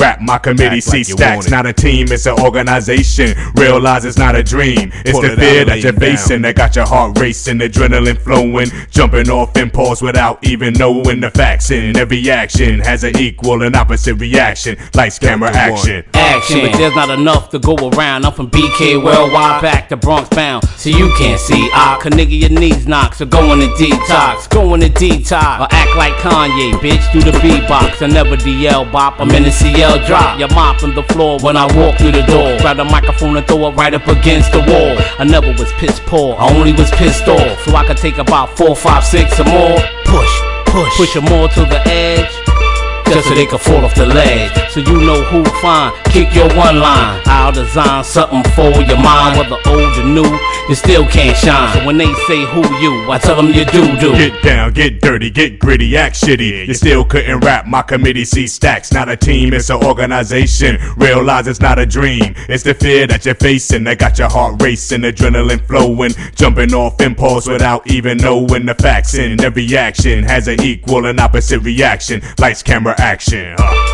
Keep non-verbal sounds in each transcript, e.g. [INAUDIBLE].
Rap my committee, see stacks, not a team, it's an organization. Realize it's not a dream, it's Pull the it fear out, that you're facing that got your heart racing, adrenaline flowing, jumping off impulse without even knowing the facts. And every action has an equal and opposite reaction. Lights, camera, action. action. But there's not enough to go around. I'm from BK worldwide, back to Bronx bound. So you can't see. Ah, I can nigga your knees knock. So go in the detox, go in the detox. Or act like Kanye, bitch, do the beatbox. I never DL bop, I'm in the CL drop. You're mopping the floor when I walk through the door. Grab the microphone and throw it right up against the wall. I never was piss poor, I only was pissed off. So I could take about four, five, six or more. Push, push, push them more to the edge just so they can fall off the ledge. So you know who fine, kick your one line. I'll design something for your mind, whether old or new, you still can't shine. So when they say who you, I tell them you do do. Get down, get dirty, get gritty, act shitty. You still couldn't rap. My committee see stacks, not a team, it's an organization. Realize it's not a dream, it's the fear that you're facing that got your heart racing, adrenaline flowing, jumping off impulse without even knowing the facts. And every action has an equal and opposite reaction. Lights, camera, action. huh.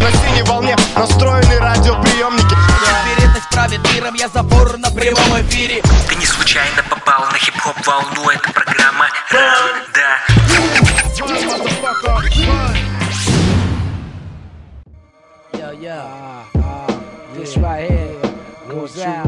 На синей волне Настроены радиоприемники Вероятность правит миром, я забор на прямом эфире Ты не случайно попал на хип-хоп волну, это программа Yeah. Uh, uh, yeah. This right here goes out.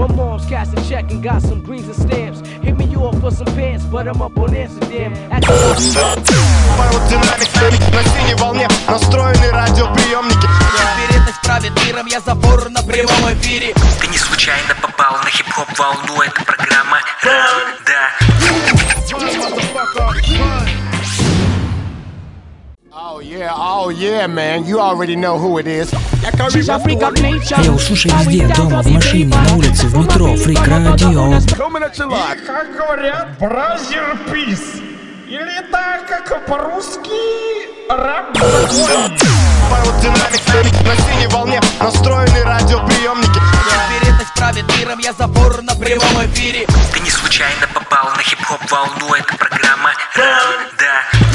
My mom's cast a check and got some greens and stamps. Hit me off for some pants, but I'm up on Amsterdam. На синей волне Настроены радиоприемники Вероятность правит миром, я забор на прямом эфире Ты не случайно попал на хип-хоп волну, это программа да. Йоу, слушай везде, дома, в машине, на улице, в метро, фрик радио. Как говорят, бразер пис. Или так, как по-русски, Динамик на синей волне. Настроены радиоприемники. Вероятность правит миром, я забор на прямом эфире. Ты не случайно попал на хип-хоп волну, это программа да.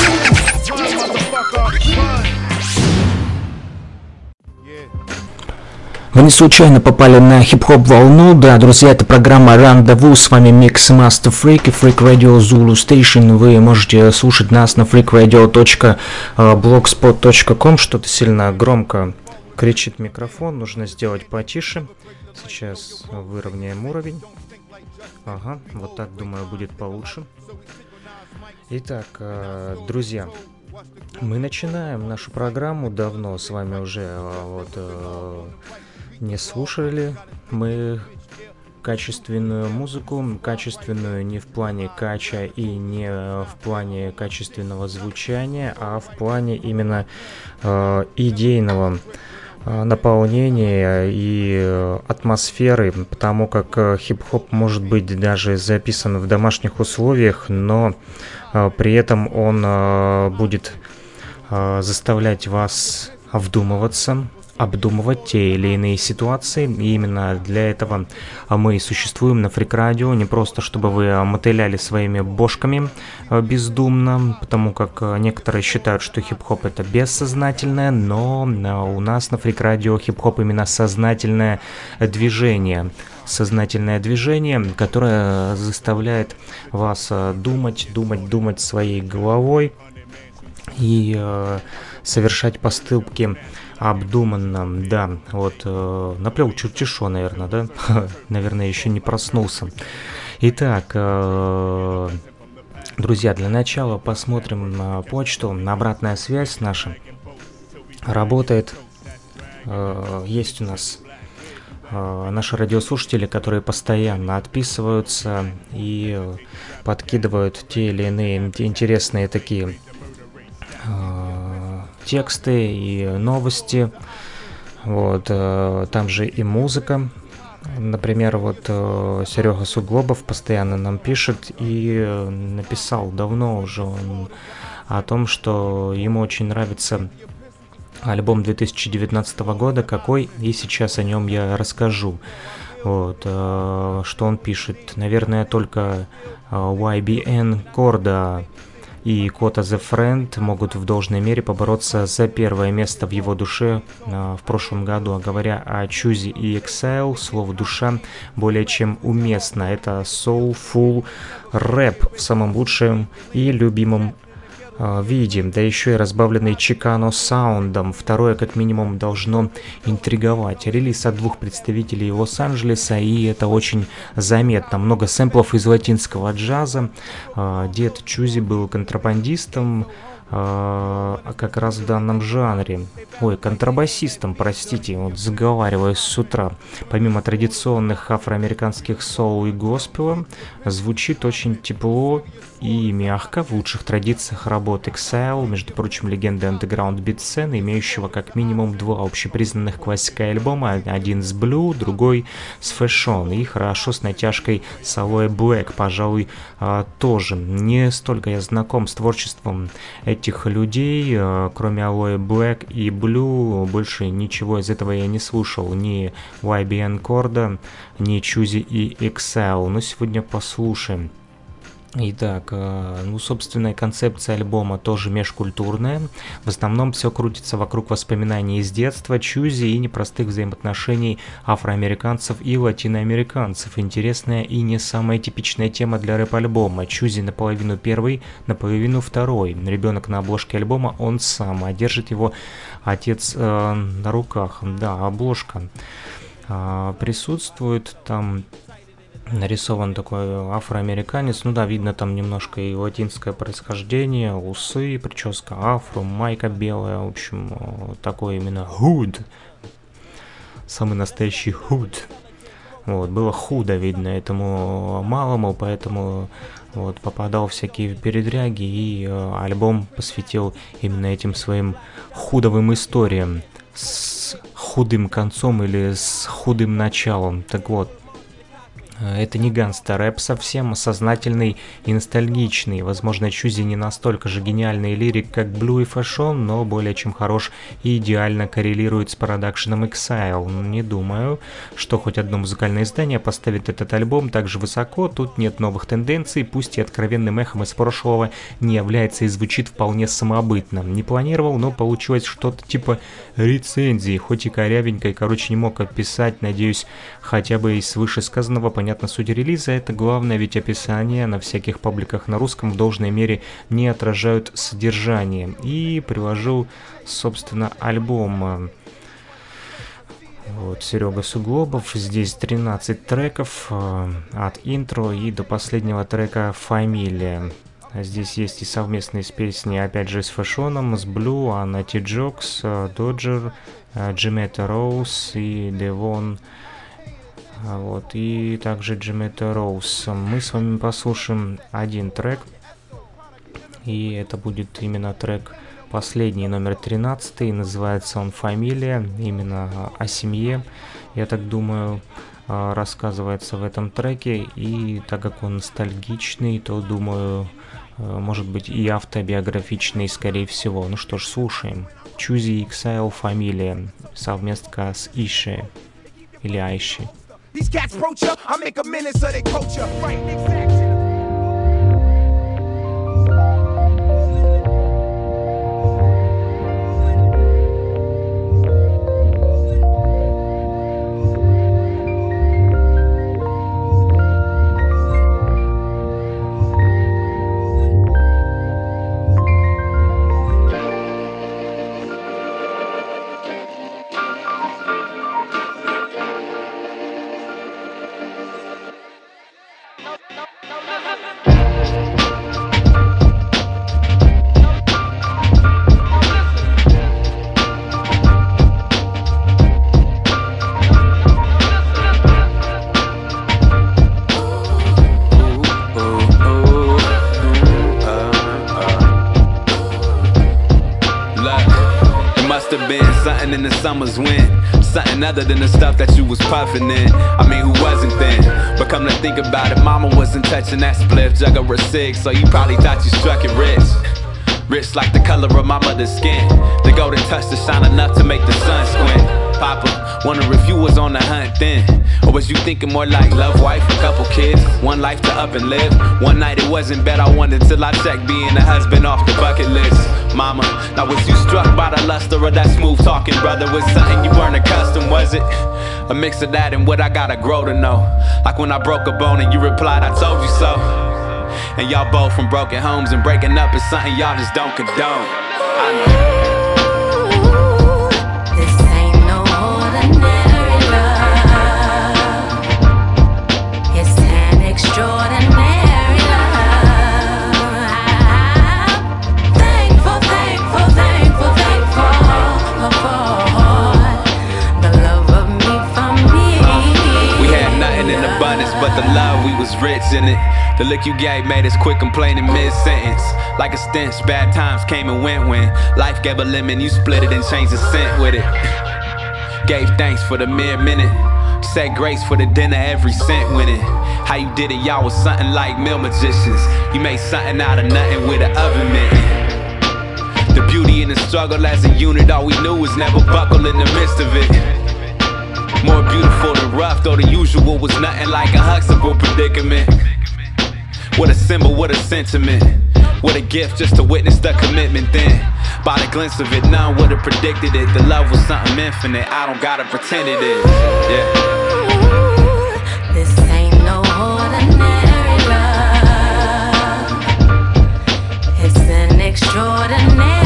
Вы не случайно попали на хип-хоп волну, да, друзья, это программа Рандеву, с вами Mix Master Freak и Freak Radio Zulu Station, вы можете слушать нас на freakradio.blogspot.com, что-то сильно громко кричит микрофон, нужно сделать потише, сейчас выровняем уровень, ага, вот так, думаю, будет получше. Итак, э, друзья, мы начинаем нашу программу. Давно, с вами уже э, вот э, не слушали мы качественную музыку, качественную не в плане кача и не в плане качественного звучания, а в плане именно э, идейного э, наполнения и э, атмосферы, потому как хип-хоп может быть даже записан в домашних условиях, но при этом он э, будет э, заставлять вас вдумываться, обдумывать те или иные ситуации. И именно для этого а, мы и существуем на Фрик Радио, не просто чтобы вы а, мотыляли своими бошками а, бездумно, потому как а, некоторые считают, что хип-хоп это бессознательное, но а, у нас на Фрик Радио хип-хоп именно сознательное движение сознательное движение, которое заставляет вас а, думать, думать, думать своей головой и э, совершать поступки обдуманно, да, вот э, наплел чертишо, [LAUGHS] наверное, да, наверное, еще не проснулся. Итак, э, друзья, для начала посмотрим на почту, на обратная связь наша. Работает, э, есть у нас э, наши радиослушатели, которые постоянно отписываются и подкидывают те или иные ин- интересные такие э, тексты и новости. Вот, э, там же и музыка. Например, вот Серега Суглобов постоянно нам пишет и написал давно уже он о том, что ему очень нравится альбом 2019 года, какой, и сейчас о нем я расскажу. Вот, э, что он пишет. Наверное, только э, YBN Корда и Кота The Friend могут в должной мере побороться за первое место в его душе э, в прошлом году. А говоря о Чузи и Exile, слово «душа» более чем уместно. Это soulful рэп в самом лучшем и любимом а, видим, да еще и разбавленный Чикано саундом. Второе, как минимум, должно интриговать. Релиз от двух представителей Лос-Анджелеса, и это очень заметно. Много сэмплов из латинского джаза. А, дед Чузи был контрабандистом, а, как раз в данном жанре. Ой, контрабасистом, простите, вот заговариваюсь с утра. Помимо традиционных афроамериканских соул и госпела, звучит очень тепло и мягко в лучших традициях работы Exile, между прочим, легенды андеграунд бит сцены, имеющего как минимум два общепризнанных классика альбома, один с Blue, другой с Fashion, и хорошо с натяжкой с Aloe Black, пожалуй, а, тоже. Не столько я знаком с творчеством этих людей, а, кроме Aloe Black и Blue, больше ничего из этого я не слушал, ни YBN Corda, ни Choosy и Excel, но сегодня послушаем. Итак, э, ну, собственная концепция альбома тоже межкультурная. В основном все крутится вокруг воспоминаний из детства, чузи и непростых взаимоотношений афроамериканцев и латиноамериканцев. Интересная и не самая типичная тема для рэп-альбома. Чузи наполовину первый, наполовину второй. Ребенок на обложке альбома он сам, а держит его отец э, на руках. Да, обложка э, присутствует там нарисован такой афроамериканец. Ну да, видно там немножко и латинское происхождение, усы, прическа афро, майка белая, в общем, такой именно худ. Самый настоящий худ. Вот, было худо видно этому малому, поэтому вот, попадал в всякие передряги, и э, альбом посвятил именно этим своим худовым историям с худым концом или с худым началом. Так вот, Э, это не гангстер-рэп совсем, а сознательный и ностальгичный. Возможно, Чузи не настолько же гениальный лирик, как Blue и Fashion, но более чем хорош и идеально коррелирует с продакшеном Exile. Не думаю, что хоть одно музыкальное издание поставит этот альбом так же высоко, тут нет новых тенденций, пусть и откровенным эхом из прошлого не является и звучит вполне самобытно. Не планировал, но получилось что-то типа рецензии, хоть и корявенькой, короче не мог описать, надеюсь, хотя бы из вышесказанного понятно понятна суть релиза, это главное, ведь описания на всяких пабликах на русском в должной мере не отражают содержание. И привожу, собственно, альбом вот, Серега Суглобов. Здесь 13 треков э, от интро и до последнего трека «Фамилия». Здесь есть и совместные с песни, опять же, с Фэшоном, с Блю, Анна Ти Джокс, Доджер, Джимета Роуз и Девон а вот, и также Джимета Роуз. Мы с вами послушаем один трек, и это будет именно трек последний, номер 13, называется он «Фамилия», именно о семье, я так думаю, а, рассказывается в этом треке, и так как он ностальгичный, то, думаю, а, может быть и автобиографичный, скорее всего. Ну что ж, слушаем. Choosy Exile «Фамилия», совместка с Иши или Айши. These cats broach ya, I make a menace of their culture. Right, exactly. In. I mean, who wasn't then? But come to think about it, mama wasn't touching that spliff, jug or a cig, so you probably thought you struck it rich. Rich like the color of my mother's skin. The golden touch to shine enough to make the sun squint. Papa, wonder if you was on the hunt then. Was you thinking more like love, wife, a couple kids, one life to up and live? One night it wasn't bad, I wondered till I checked being a husband off the bucket list. Mama, now was you struck by the luster of that smooth talking brother? Was something you weren't accustomed, was it? A mix of that and what I gotta grow to know. Like when I broke a bone and you replied, I told you so. And y'all both from broken homes and breaking up is something y'all just don't condone. I know. The love, we was rich in it. The look you gave made us quit complaining mid-sentence. Like a stench, bad times came and went when life gave a lemon, you split it and changed the scent with it. Gave thanks for the mere minute. Said grace for the dinner, every cent it. How you did it, y'all was something like meal magicians. You made something out of nothing with an oven mitt. The beauty in the struggle as a unit, all we knew was never buckle in the midst of it. More beautiful than rough, though the usual was nothing like a Huxtable predicament. What a symbol, what a sentiment. What a gift just to witness the commitment then. By the glimpse of it, none would have predicted it. The love was something infinite, I don't gotta pretend it is. Yeah. This ain't no ordinary love. It's an extraordinary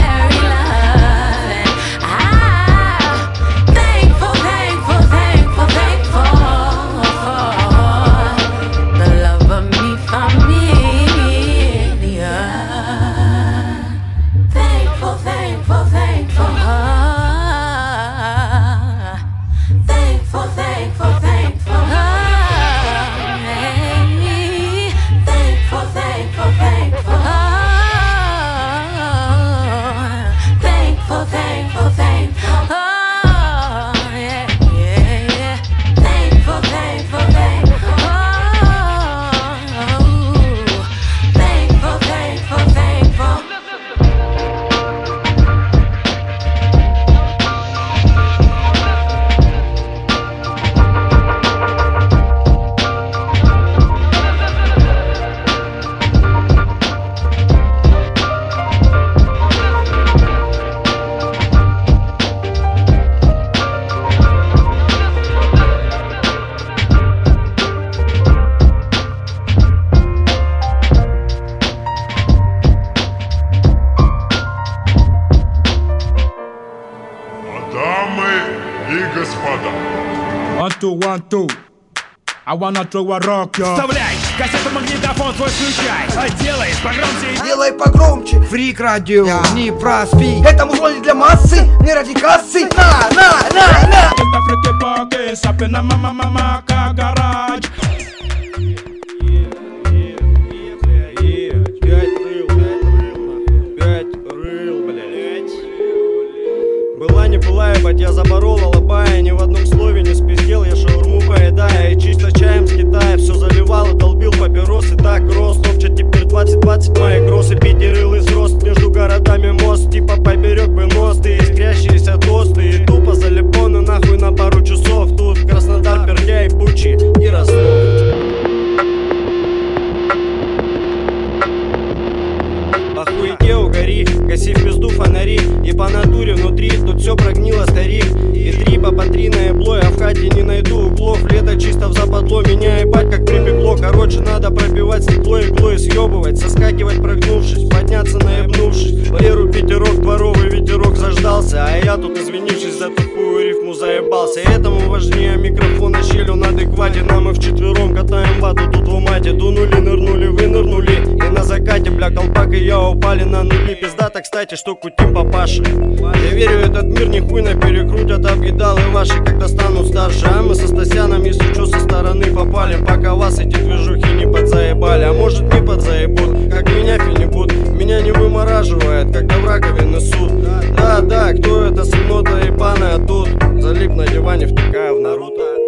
Дамы и господа. One, two, one, two. I wanna throw a rock, yo. Вставляй кассету магнитофон свой включай А делай погромче Делай погромче Фрик радио, не проспи Это музло не для массы, не ради кассы На, на, на, на Это фрики поки, сапи на мама мама гараж. Ебать, я заборол, алабая Ни в одном слове не спиздел, я шаурму поедая И чисто чаем с Китая все заливал и долбил папиросы Так рос, топчет теперь 20-20 мои грозы Пятерылый взрост между городами мост. Типа поберег бы мост и искрящиеся тосты. И тупо залипоны нахуй на пару часов. Тут Краснодар, Пердя и Бучи и Ростов гаси в пизду фонари. И по натуре внутри тут все прогнило, старик. И три по по три на ебло, я в хате не найду углов. Лето чисто в западло, меня ебать как припекло. Короче, надо пробивать стекло иглой съебывать. Соскакивать прогнувшись, подняться наебнувшись. Валеру пятерок, дворовый ветерок заждался. А я тут, извинившись за тупую рифму, заебался. Этому важнее микрофона щелью на адеквате. Нам мы вчетвером катаем вату тут в умате. Дунули, нырнули, вынырнули. И на закате, бля, колпак и я упали на нули. Пиздата, кстати, что кутим папаши. Я верю, этот мир не хуй на перекрутят Объедалы ваши, когда станут старше. А мы со Стасяном, если что, со стороны попали Пока вас эти движухи не подзаебали. А может не подзаебут, как меня финибут. Меня не вымораживает, когда в раковины суд да, да, кто это сыно-то и паны, а тут залип на диване, втыкая в Наруто.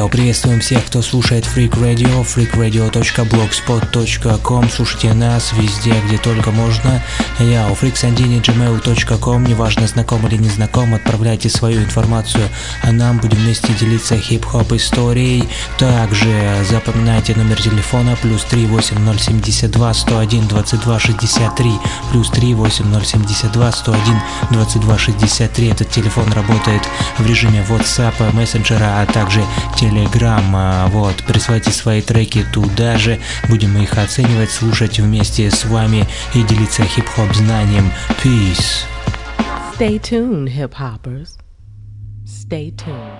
Йоу, приветствуем всех, кто слушает Freak Radio, freakradio.blogspot.com Слушайте нас везде, где только можно. Йоу, freaksandini.gmail.com Неважно, знаком или не знаком, отправляйте свою информацию, а нам будем вместе делиться хип-хоп историей. Также запоминайте номер телефона плюс 38072 101 22 63 плюс 38072 101 22 63. Этот телефон работает в режиме WhatsApp, мессенджера, а также Telegram. Вот, присылайте свои треки туда же, будем их оценивать, слушать вместе с вами и делиться хип-хоп знанием. Peace. Stay tuned, hip hoppers. Stay tuned.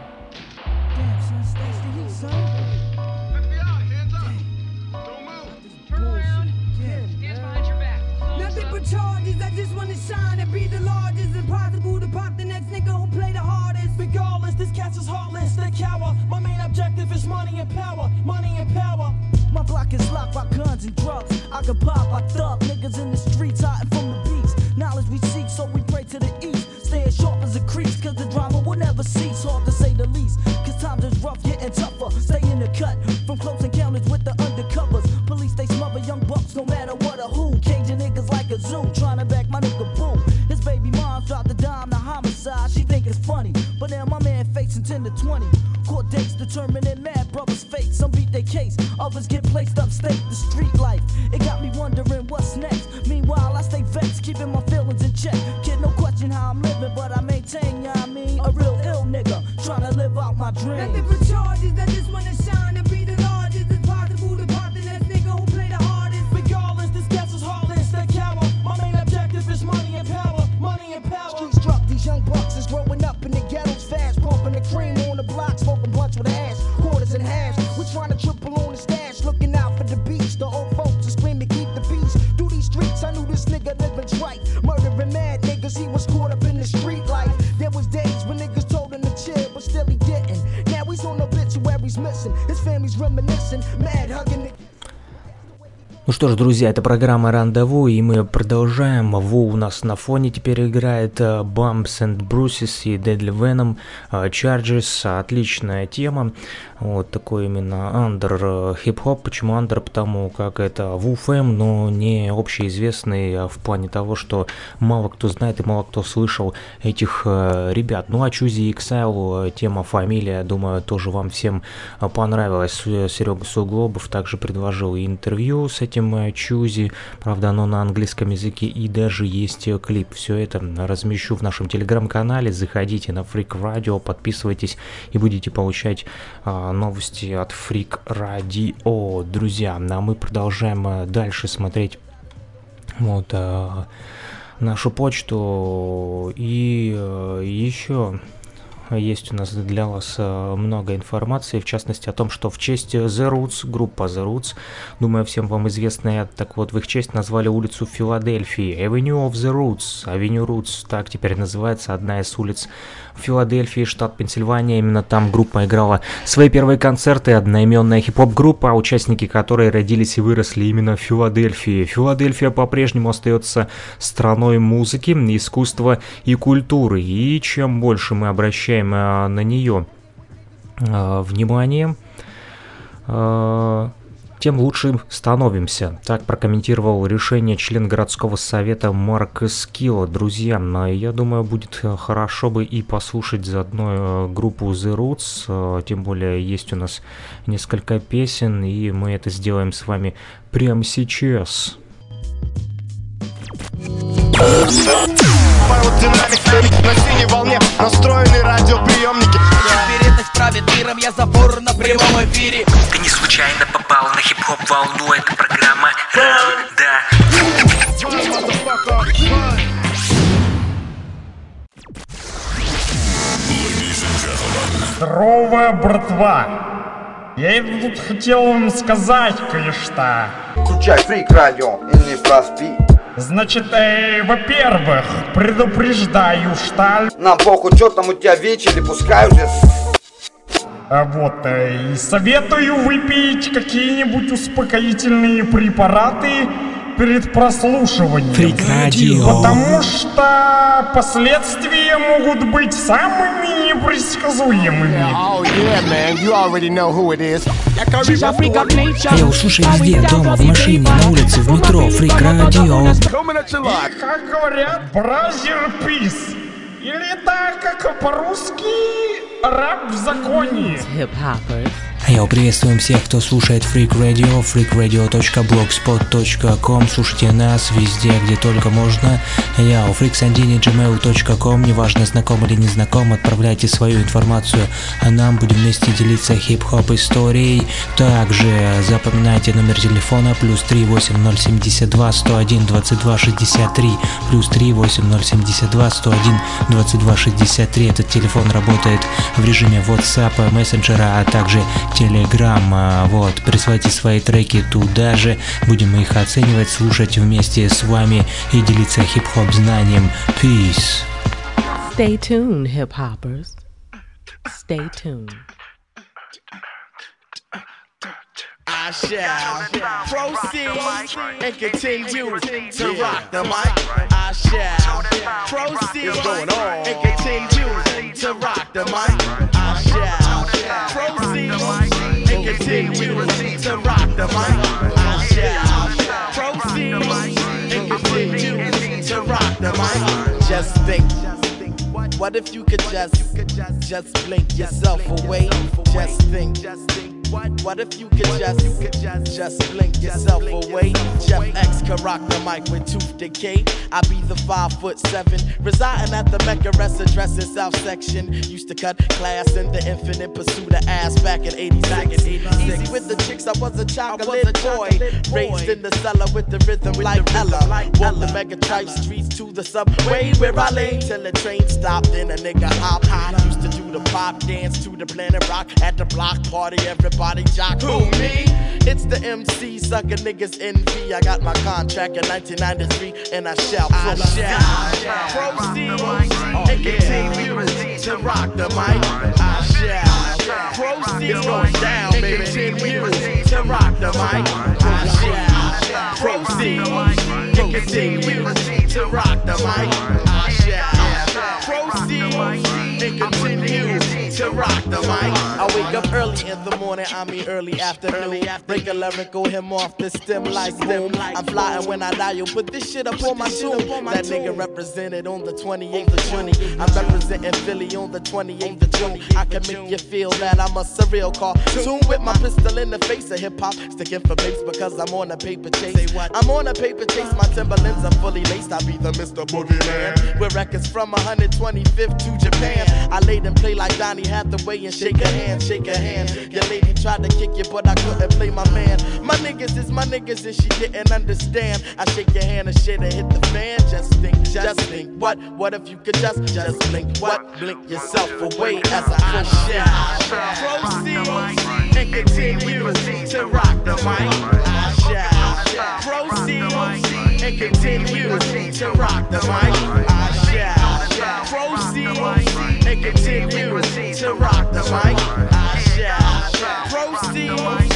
Cower. My main objective is money and power, money and power. My block is locked by guns and drugs. I can pop, I thug niggas in the streets, hiding from the beats. Knowledge we seek, so we pray to the east. Staying sharp as a crease, cause the drama will never cease. Hard to say the least, cause times is rough, getting tougher. Stay in the cut, from close encounters with the undercovers. Police, they smother young bucks, no matter what or who. Caging niggas like a zoo, trying to back my nigga boom. His baby mom dropped the dime, the homicide. She think it's funny, facing 10 to 20. Court dates determining mad brothers' fate. Some beat their case, others get placed upstate. The street life, it got me wondering what's next. Meanwhile, I stay vexed, keeping my feelings in check. Kid, no question how I'm living, but I maintain, yeah, I mean, a real ill nigga, trying to live out my dreams. Nothing charges. Just wanna shine with. Quarters and halves, we trying to triple on the stash. Looking out for the beach, the old folks are screaming, keep the peace. Through these streets, I knew this nigga living trite. Murdering mad niggas, he was caught up in the street life. There was days when niggas told him to chill, but still he didn't. Now he's on obituaries missing, his family's reminiscing, mad hugging the Ну что ж, друзья, это программа Рандеву, и мы продолжаем. Ву у нас на фоне теперь играет э, Bumps and Bruises и Deadly Venom э, Charges. Отличная тема. Вот такой именно андер э, хип-хоп. Почему андер? Потому как это Вуфэм, но не общеизвестный а в плане того, что мало кто знает и мало кто слышал этих ребят. Ну а Чузи Exile, тема, фамилия, думаю, тоже вам всем понравилась. Серега Суглобов также предложил интервью с этим этим Чузи, правда оно на английском языке и даже есть клип. Все это размещу в нашем телеграм-канале, заходите на Freak Radio, подписывайтесь и будете получать а, новости от Freak Radio, друзья. А мы продолжаем дальше смотреть вот а, нашу почту и а, еще есть у нас для вас э, много информации, в частности о том, что в честь The Roots, группа The Roots, думаю, всем вам известная, так вот, в их честь назвали улицу Филадельфии, Avenue of the Roots, Avenue Roots, так теперь называется одна из улиц Филадельфии, штат Пенсильвания, именно там группа играла свои первые концерты, одноименная хип-хоп группа, участники которой родились и выросли именно в Филадельфии. Филадельфия по-прежнему остается страной музыки, искусства и культуры, и чем больше мы обращаем на нее внимание, тем лучше становимся. Так прокомментировал решение член городского совета Марк Скилла. Друзья, я думаю, будет хорошо бы и послушать заодно группу The Roots, тем более есть у нас несколько песен, и мы это сделаем с вами прямо сейчас. Динамик на синей волне настроены радиоприемники правит миром, я забор на прямом эфире Ты не случайно попал на хип-хоп волну, это программа Ран, Здорово, братва! Я тут хотел вам сказать кое-что. Включай фрик радио и не проспи. Значит, э, во-первых, предупреждаю, что... Нам похуй, что там у тебя вечер, пускай уже... А вот, э, и советую выпить какие-нибудь успокоительные препараты перед прослушиванием. Фрик Радио. Потому что последствия могут быть самыми непредсказуемыми. Oh. А я услышай везде, дома, в машине, на улице, в метро, Фрик Радио. И, как говорят, бразер пис. Или так, как по-русски, раб в законе. Hip hoppers. А я приветствуем всех, кто слушает Freak Radio, freakradio.blogspot.com. Слушайте нас везде, где только можно. Я у freaksandini.gmail.com. Неважно, знаком или не знаком, отправляйте свою информацию, а нам будем вместе делиться хип-хоп историей. Также запоминайте номер телефона плюс 38072 101 22 63 плюс 38072 101 22 63. Этот телефон работает в режиме WhatsApp, мессенджера, а также Telegram. А, Вот, присылайте свои треки туда же, будем их оценивать, слушать вместе с вами и делиться хип-хоп знанием. Peace. Stay tuned, hip hoppers. Stay tuned. I shall proceed and continue to rock the mic. I shall proceed and continue to rock the mic. I shall proceed and continue to rock the mic. I shall proceed and continue to rock the mic. Just think. What if you could just, just blink yourself away? Just think. What if you could just, you could just just blink yourself away? Jeff X could rock the mic with tooth decay. I be the five foot seven, residing at the Mecca rest addressing South Section. Used to cut class in the infinite pursuit of ass back in 86. Easy with the chicks, I was a chocolate boy. Raised in the cellar with the rhythm like Ella. Walk the mega tripe streets to the subway where I lay till the train stopped and a nigga hop. Used to do the pop dance to the planet rock at the block party. Everybody jock. Who me? It's the MC sucker niggas envy. I got my contract in 1993 and I shall proceed. Proceed and continue to rock the mic. I shall proceed and continue to rock the mic. I shall proceed and continue to rock the mic. Proceed and continue to rock the mic. I wake up early in the morning, I mean early afternoon. Break a lyrical him off the stem like boom. I'm flying when I dial, put this shit up on my tune. That nigga represented on the 28th of June. I'm representing Philly on the 28th of June. I can make you feel that I'm a surreal cartoon with my pistol in the face of hip hop. Sticking for babes because I'm on a paper chase. I'm on a paper chase, my Timberlands are fully laced. I be the Mr. Boogeyman. With records from 125th to Japan. I laid and play like Donnie Hathaway and shake a hand, shake a hand. Your lady tried to kick you, but I couldn't play my man. My niggas is my niggas and she didn't understand. I shake your hand and shit and hit the fan. Just think, just think, what? What if you could just, just blink, what? Blink yourself away as I proceed. Proceed and continue to rock the mic. Shall proceed and continue to rock the mic. Shall proceed and continue to rock the mic. I shall proceed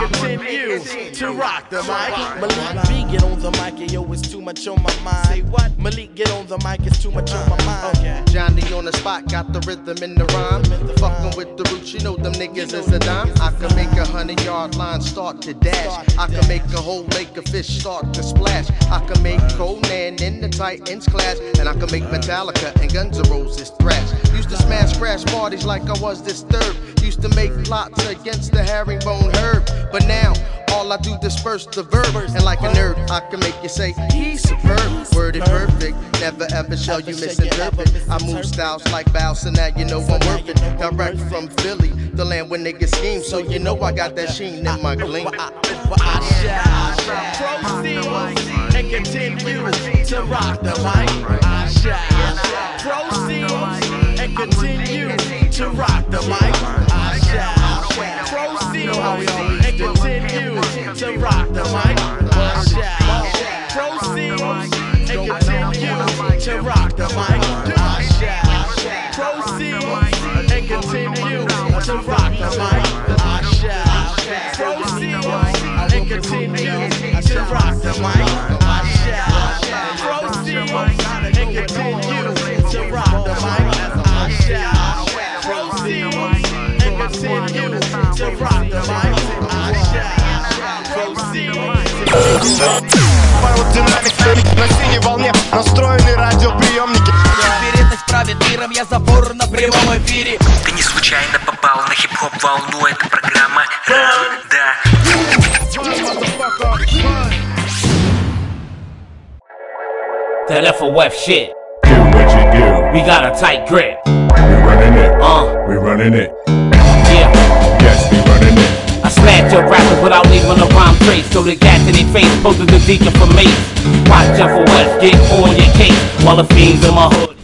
and continue to rock the mic. Malik B, get on the mic, and yo, it's too much on my mind. Say what? Malik, get on the mic, it's too much on my uh, mind. Okay. Johnny on the spot, got the rhythm in the rhyme. Fucking with the roots, you know them niggas is a dime. I can make a hundred yard line start to dash. I can make a whole lake of fish start to splash. I can make Conan in the Titans clash. And I can make Metallica and Guns N' Roses thrash. Used to smash crash parties like I was disturbed. Used to make plots against the herringbone herb. But now, all I do disperse the verb. And like a nerd, I can make you say, he's superb. Worded perfect, never ever shall you misinterpret. I move styles like bow, so now you know I'm worth it. Direct from Philly, the land where niggas scheme. So you know I got that sheen in my gleam. I shall proceed and continue to rock the mic. I shall proceed and continue to rock the mic. I shall proceed time to rock the mic. One shot. Proceed and continue to rock the mic. One shot. Proceed and continue to rock the mic. One shot. Proceed and continue to rock the mic. I shall Proceed and continue to rock the mic. One shot. Proceed and continue. Аэродинамик на синей волне настроены радиоприемники Вероятность правит миром, я забор на прямом эфире Ты не случайно попал на хип-хоп волну Это программа да Tell F a F shit. Do what you do. We got a tight grip. We running it. Uh. We running it. Yeah. Yes, we running it. I smash your rappers without leaving a rhyme trace. So the gas in their face, posted the deacon for me. Watch F a F, get on your case. While the fiends in my hood.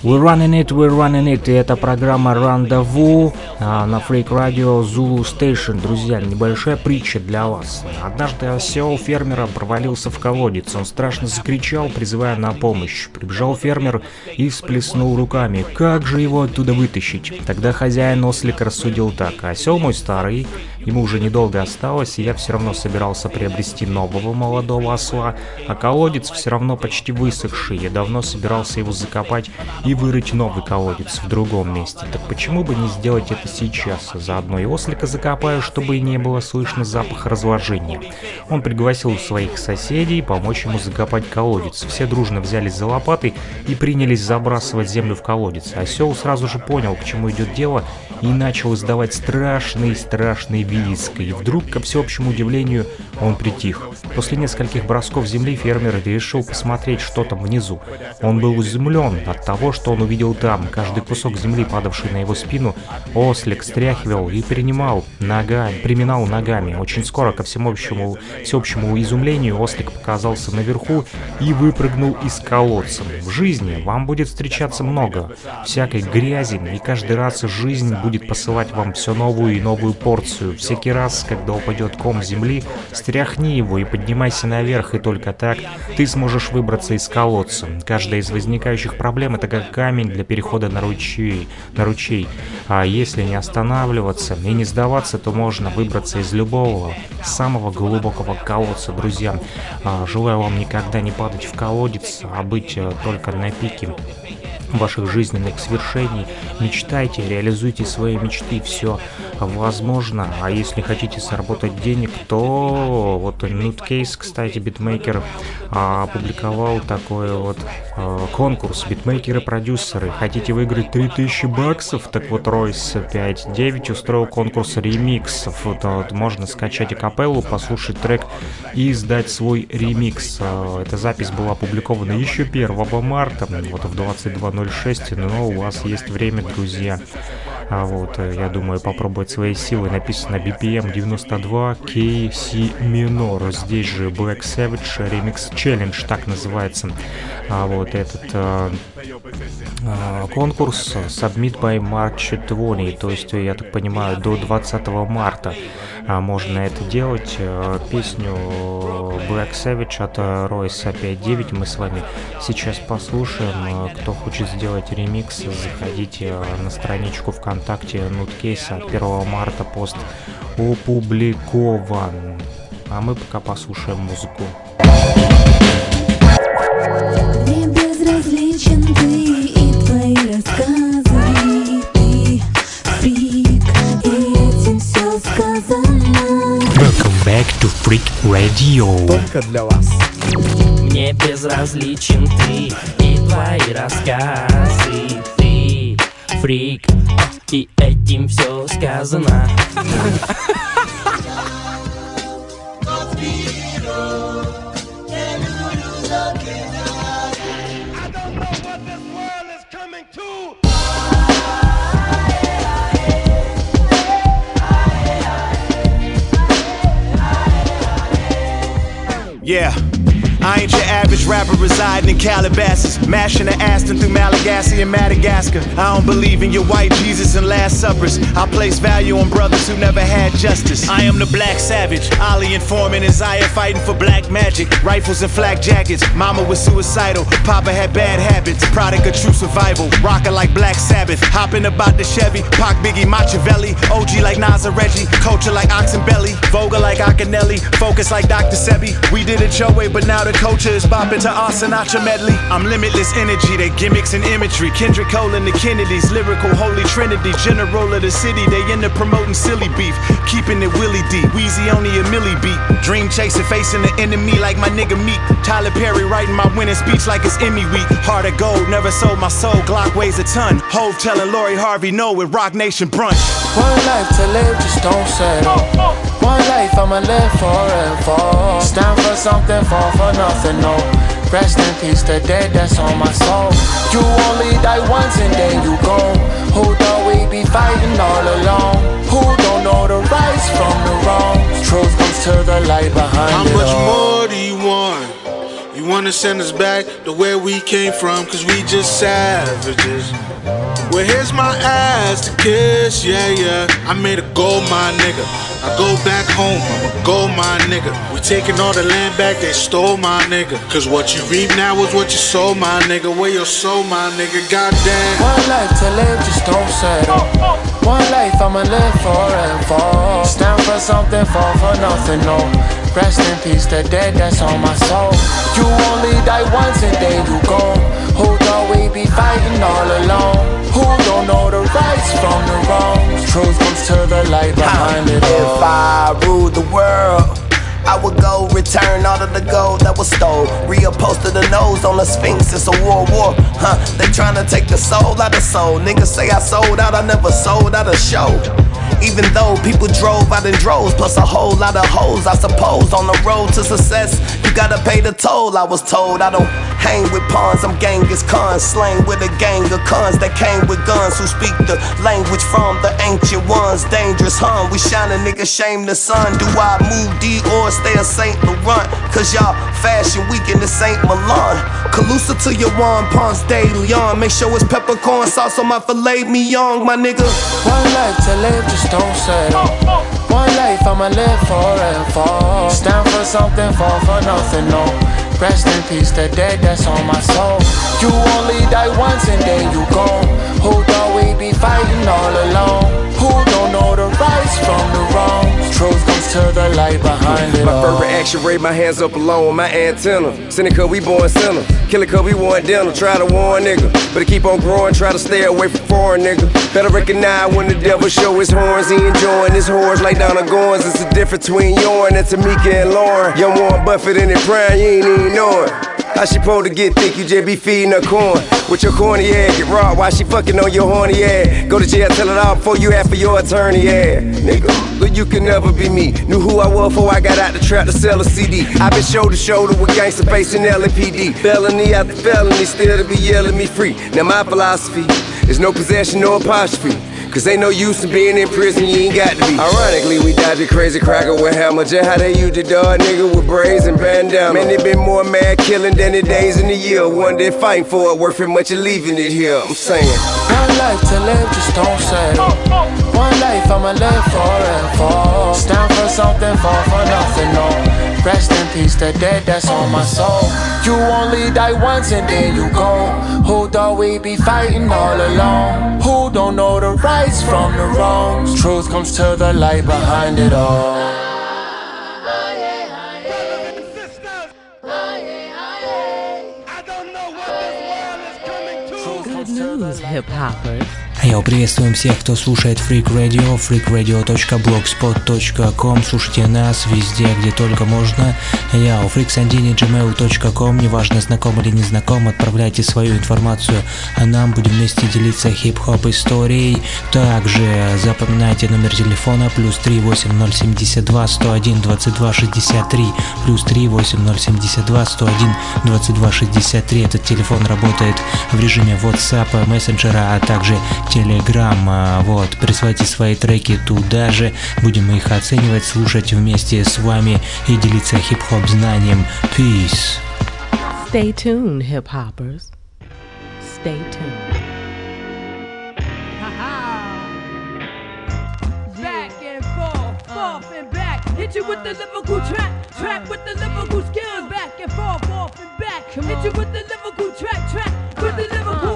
We're running it, we're running it, и это программа Рандеву на Freak Radio Zulu Station. Друзья, небольшая притча для вас. Однажды осел фермера провалился в колодец. Он страшно закричал, призывая на помощь. Прибежал фермер и всплеснул руками. Как же его оттуда вытащить? Тогда хозяин ослик рассудил так. Осел мой старый, ему уже недолго осталось, и я все равно собирался приобрести нового молодого осла, а колодец все равно почти высохший. Я давно собирался его закопать и вырыть новый колодец в другом месте. Так почему бы не сделать это сейчас? Заодно и ослика закопаю, чтобы и не было слышно запах разложения. Он пригласил своих соседей помочь ему закопать колодец. Все дружно взялись за лопаты и принялись забрасывать землю в колодец. Осел сразу же понял, к чему идет дело, и начал издавать страшный-страшный визг. И вдруг, ко всеобщему удивлению, он притих. После нескольких бросков земли фермер решил посмотреть, что там внизу. Он был изумлен от того, что он увидел там. Каждый кусок земли, падавший на его спину, ослик стряхивал и принимал ногами, приминал ногами. Очень скоро, ко всеобщему, всеобщему изумлению, ослик показался наверху и выпрыгнул из колодца. В жизни вам будет встречаться много всякой грязи, и каждый раз жизнь будет посылать вам все новую и новую порцию. Всякий раз, когда упадет ком земли, стряхни его и поднимайся наверх, и только так ты сможешь выбраться из колодца. Каждая из возникающих проблем это как камень для перехода на ручей, на ручей. А если не останавливаться и не сдаваться, то можно выбраться из любого самого глубокого колодца, друзья. А, Желаю вам никогда не падать в колодец, а быть э, только на пике ваших жизненных свершений. Мечтайте, реализуйте свои мечты, все возможно. А если хотите заработать денег, то вот Nutcase, кстати, битмейкер, а, опубликовал такой вот а, конкурс битмейкеры-продюсеры. Хотите выиграть 3000 баксов? Так вот Royce 5.9 устроил конкурс ремиксов. Вот, вот, можно скачать акапеллу, послушать трек и издать свой ремикс. А, Эта запись была опубликована еще 1 марта, вот в 22.06, но у вас есть время, друзья. А вот, э, я думаю, попробовать свои силы. Написано BPM 92 KC минор. Здесь же Black Savage Remix Challenge, так называется. А вот этот э, конкурс Submit by March 20, то есть, я так понимаю, до 20 марта а, можно это делать. Э, Песню Black Savage от Royce 5.9 мы с вами сейчас послушаем. Кто хочет сделать ремикс, заходите на страничку ВКонтакте Нуткейса от 1 марта пост опубликован. А мы пока послушаем музыку. Безразличен back to Freak Radio. Только для вас. Мне безразличен ты и твои рассказы Ты фрик, и этим все сказано Yeah. I ain't your average rapper residing in Calabasas, mashing the Aston through Malagasy and Madagascar. I don't believe in your white Jesus and Last Suppers. I place value on brothers who never had justice. I am the black savage, Ali informing and Zaya fighting for black magic. Rifles and flak jackets, mama was suicidal, papa had bad habits. Product of true survival, rockin' like Black Sabbath. Hopping about the Chevy, Pac Biggie Machiavelli. OG like Nas Reggie, culture like Oxen Belly. Voga like Akinelli, focus like Dr. Sebi. We did it your way, but now the culture is bopping to our Sinatra medley. I'm limitless energy, they gimmicks and imagery. Kendrick Cole and the Kennedys, lyrical holy trinity. General of the city, they into promoting silly beef. Keeping it willy deep, Weezy only a milli beat. Dream chasing, facing the enemy like my nigga Meek. Tyler Perry writing my winning speech like it's Emmy week. Heart of gold, never sold my soul. Glock weighs a ton. Hove telling Lori Harvey no with Rock Nation brunch. One life to live, just don't settle. One life I'ma live forever. Stand for something, fall for nothing, no. Rest in peace, the dead that's on my soul. You only die once and then you go. Who thought we'd be fighting all alone? Who don't know the rights from the wrongs? Truth comes to the light behind How it much all. more do you want? Wanna send us back to where we came from, cause we just savages. Well, here's my ass to kiss, yeah, yeah. I made a gold mine nigga. I go back home, I'm a gold mine nigga. We taking all the land back they stole, my nigga. Cause what you reap now is what you sow, my nigga. Where your soul, my nigga, goddamn. One life to live, just don't settle. One life I'ma live forever. Stand for something, fall for nothing, no. Rest in peace, the dead that's on my soul. You only die once and then you go. Who thought we be fighting all alone? Who don't know the rights from the wrongs? Truth comes to the light behind it all. If I ruled the world, I would go return all of the gold that was stole. Reupholster the nose on the Sphinx, it's a world war. Huh? They tryna take the soul out of soul. Niggas say I sold out, I never sold out a show. Even though people drove out in droves, plus a whole lot of hoes, I suppose. On the road to success, you gotta pay the toll. I was told I don't hang with pawns, I'm Genghis Khan, slang with a gang of cons that came with guns who speak the language from the ancient ones. Dangerous, huh? We shine a nigga, shame the sun. Do I move D or stay a Saint Laurent? Cause y'all fashion week in the Saint Milan. Calusa to your one Ponce de Leon. Make sure it's peppercorn sauce on my filet mignon, my nigga. One life to live, just don't settle. One life I'ma live forever. Stand for something, fall for nothing, no. Rest in peace, the dead that's on my soul. You only die once and then you go. Who thought we be fighting all alone? Who don't know the rights from the wrongs? Truth comes to the light behind it My all. first reaction, raise my hands up alone with my antenna. Cause we born sinner. Kill it cause we want dinner. Try to warn nigga. But keep on growing, try to stay away from foreign nigga. Better recognize when the devil show his horns. He enjoying his horns like down the goins. It's the difference between yourn and Tamika and Lauren. Young Warren Buffett in it prime, you ain't even know it. How she supposed to get thick? You just be feeding her corn. With your corny ass, get raw while she fucking on your horny ass. Go to jail, tell it all before you ask for your attorney ass. Nigga, but you can never be me. Knew who I was before I got out the trap to sell a CD. i been shoulder to shoulder with gangsta facing LAPD. Felony after felony, still to be yelling me free. Now my philosophy is no possession, no apostrophe. Cause ain't no use in being in prison, you ain't got to be. Ironically, we dodge a crazy cracker with hammer. Just how they use the dog nigga with braids and bandana. Man, they been more mad killing than the days in the year. One day fighting for it, worth it much of leaving it here. I'm saying. One life to live, just don't settle. One life I'ma live forever. Stand for something, fall for nothing, no. Rest in peace, the dead that's on my soul. You only die once and then you go. Who thought we be fighting all alone? Who don't know the rights from the wrongs? Truth comes to the light behind it all. Good news, hip hoppers. Йоу, приветствуем всех, кто слушает Freak Radio, freakradio.blogspot.com. Слушайте нас везде, где только можно. Я у freaksandini.gmail.com. Неважно, знаком или не знаком, отправляйте свою информацию, а нам будем вместе делиться хип-хоп историей. Также запоминайте номер телефона плюс 38072 101 22 63 плюс 38072 101 22 63. Этот телефон работает в режиме WhatsApp, мессенджера, а также Telegram. А, Вот, присылайте свои треки туда же, будем их оценивать, слушать вместе с вами и делиться хип-хоп знанием. Peace. Stay tuned, hip hoppers. Stay tuned. Hit you with the lyrical track, track with the lyrical skills. Back and forth, forth and back. Hit you with the lyrical track, track with the lyrical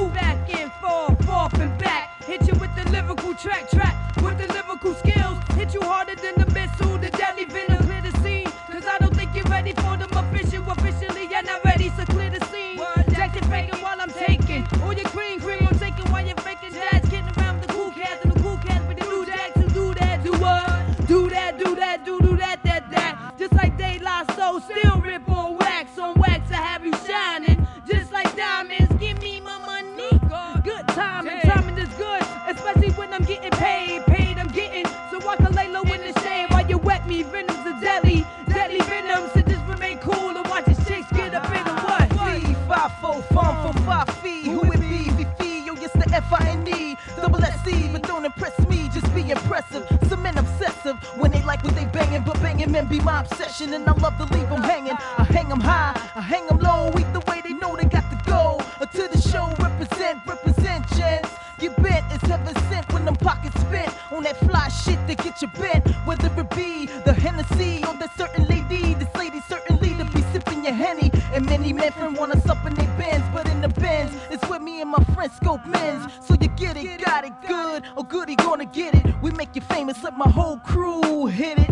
lyrical track, track with the lyrical skills. Hit you harder than the missile, the deadly venom. Clear the scene, cause I don't think you're ready for them official. Officially, you're not ready, so clear the scene. Jackson faking while I'm taking. All your green, green, I'm taking while you're faking. Dad's getting around the cool cats and the cool cats with the new jacks who do that, do what? Do that, do that, do, do that, that, that. Just like they lost so still rip on wax. Be my obsession, and I love to leave them hanging. I hang them high, I hang them low, either way they know they got to go. Uh, to the show, represent, represent, gents. Get bent, it's heaven sent when them pockets spent on that fly shit that get you bent. Whether it be the Hennessy or that certain lady, this lady certainly to be sipping your Henny. And many men friend want us up in their bins, but in the bins, it's with me and my friend Scope Men's. So you get it, got it good, or goody gonna get it. We make you famous, let my whole crew hit it.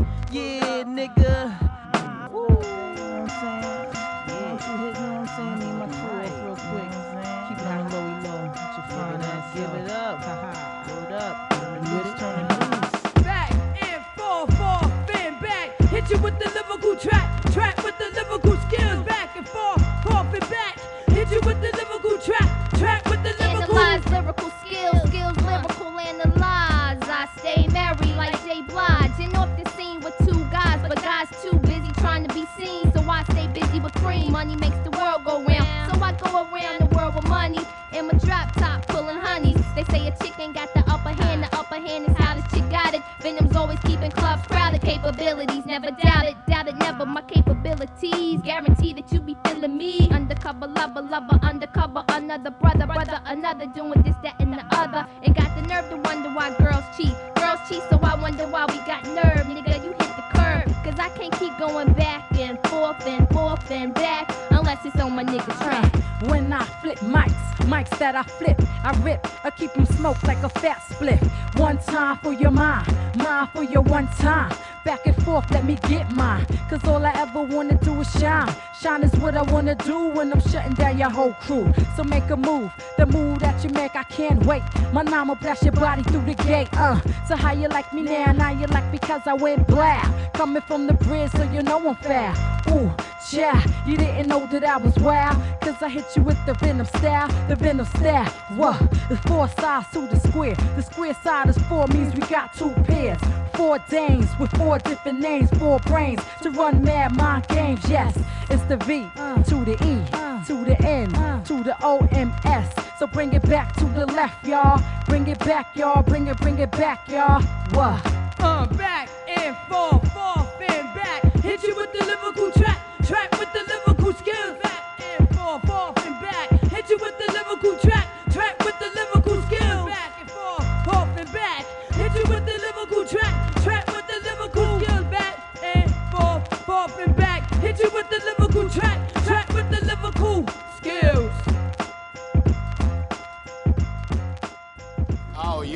Never doubt it, doubt it never. My capabilities guarantee that you be feeling me. Undercover lover, lover, undercover another brother, brother, another doing this, that, and the other. And got the nerve to wonder why girls cheat. Girls cheat, so I wonder why we got nerve. Nigga, you hit the curb. Cause I can't keep going back and forth and forth and back unless it's on my nigga's track. When I flip mics, mics that I flip, I rip, I keep them smoked like a fat split. One time for your mind, mind for your one time. Back and forth, let me get mine. Cause all I ever wanna do is shine. Shine is what I wanna do when I'm shutting down your whole crew. So make a move, the move that you make, I can't wait. My name will blast your body through the gate, uh. So how you like me now? Now you like because I went black. Coming from the bridge, so you know I'm fair. Ooh, yeah, you didn't know that I was wild. Cause I hit you with the venom style, the venom style. What? It's four sides to the square. The square side is four means we got two pairs. Four dames with four different names, four brains to run mad mind games. Yes, it's the V to the E to the N to the O M S. So bring it back to the left, y'all. Bring it back, y'all. Bring it, bring it back, y'all. What? Uh, back and forth, forth and back. Hit you with the Liverpool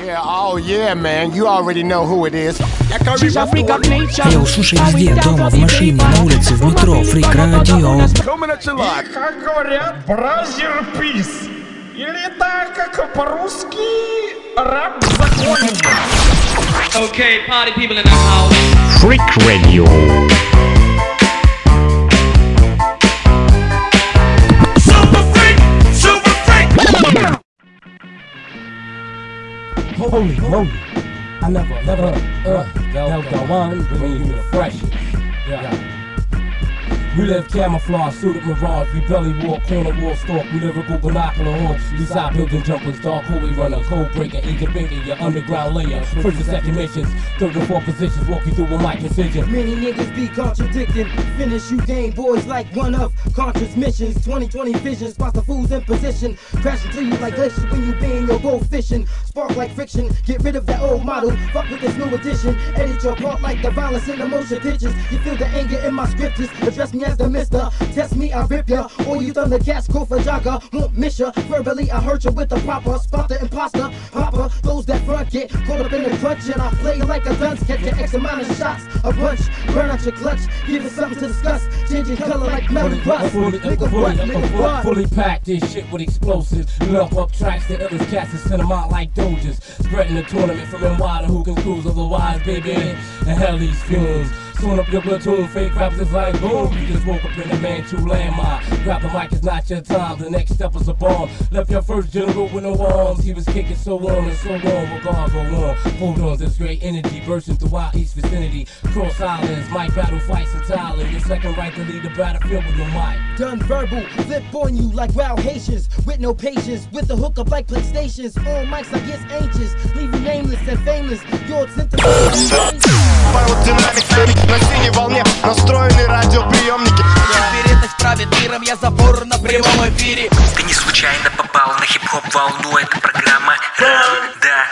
yeah, oh yeah, man. You already know who it is. Эй, слушай везде, дома, в машине, на улице, в метро, фрик радио. Coming at you live. Как говорят, бразер пис. Или так, как по-русски, раб в законе. Okay, party people in the house. Freak Radio. Holy moly. I never, never, uh, Delta One, bringing you the freshest. Yeah. We live camouflage, suited mirage. We belly walk, corner wall stalk. We lyrical binocular hawks. We side building jumpers, dark holy runner, code breaker, binker, your underground layer. First and second missions, third and fourth positions. Walk you through with my precision. Many niggas be contradicting. Finish you game boys like one of conscious missions. 2020 vision spot the fools in position. Crashing to you like glaciers when you being your gold fishing. Spark like friction. Get rid of that old model. Fuck with this new edition. Edit your part like the violence in the motion pictures. You feel the anger in my scriptures. Address me as the mister. Test me, I rip ya. Or you thunder gas, go for jogger. Won't miss ya. Verbally, I hurt ya with the proper. Spot the imposter. Popper. Those that front get caught up in the crunch. And I play like a dunce. Catch your X amount of shots. A bunch. Burn out your clutch. Give it something to discuss. Changing color like melon rust. Fully, Nigga what? Nigga what? fully packed this shit with explosives. Lump up tracks to others cats and send them out like doges. Spreading the tournament from NY to who can cruise. Otherwise, baby, And hell, these fumes. Tune up your platoon, fake rappers is like boom. You just woke up in a man true landmine. Grab the mic, it's not your time. The next step is a bomb. Left your first general with no arms. He was kicking so on and so on. We're gonna go on. Hold on, this great energy bursting throughout East vicinity. Cross islands, mic battle fights in Thailand. Your second right to lead the battlefield with your mic. Done verbal, flip on you like wild Haitians with no patience, with the hookup like PlayStations. On mics, I get anxious, leave you nameless and famous. Your attempt [LAUGHS] to Пародинамик на синей волне настроены радиоприемники это правит миром, я забор на прямом эфире Ты не случайно попал на хип-хоп волну, это программа да.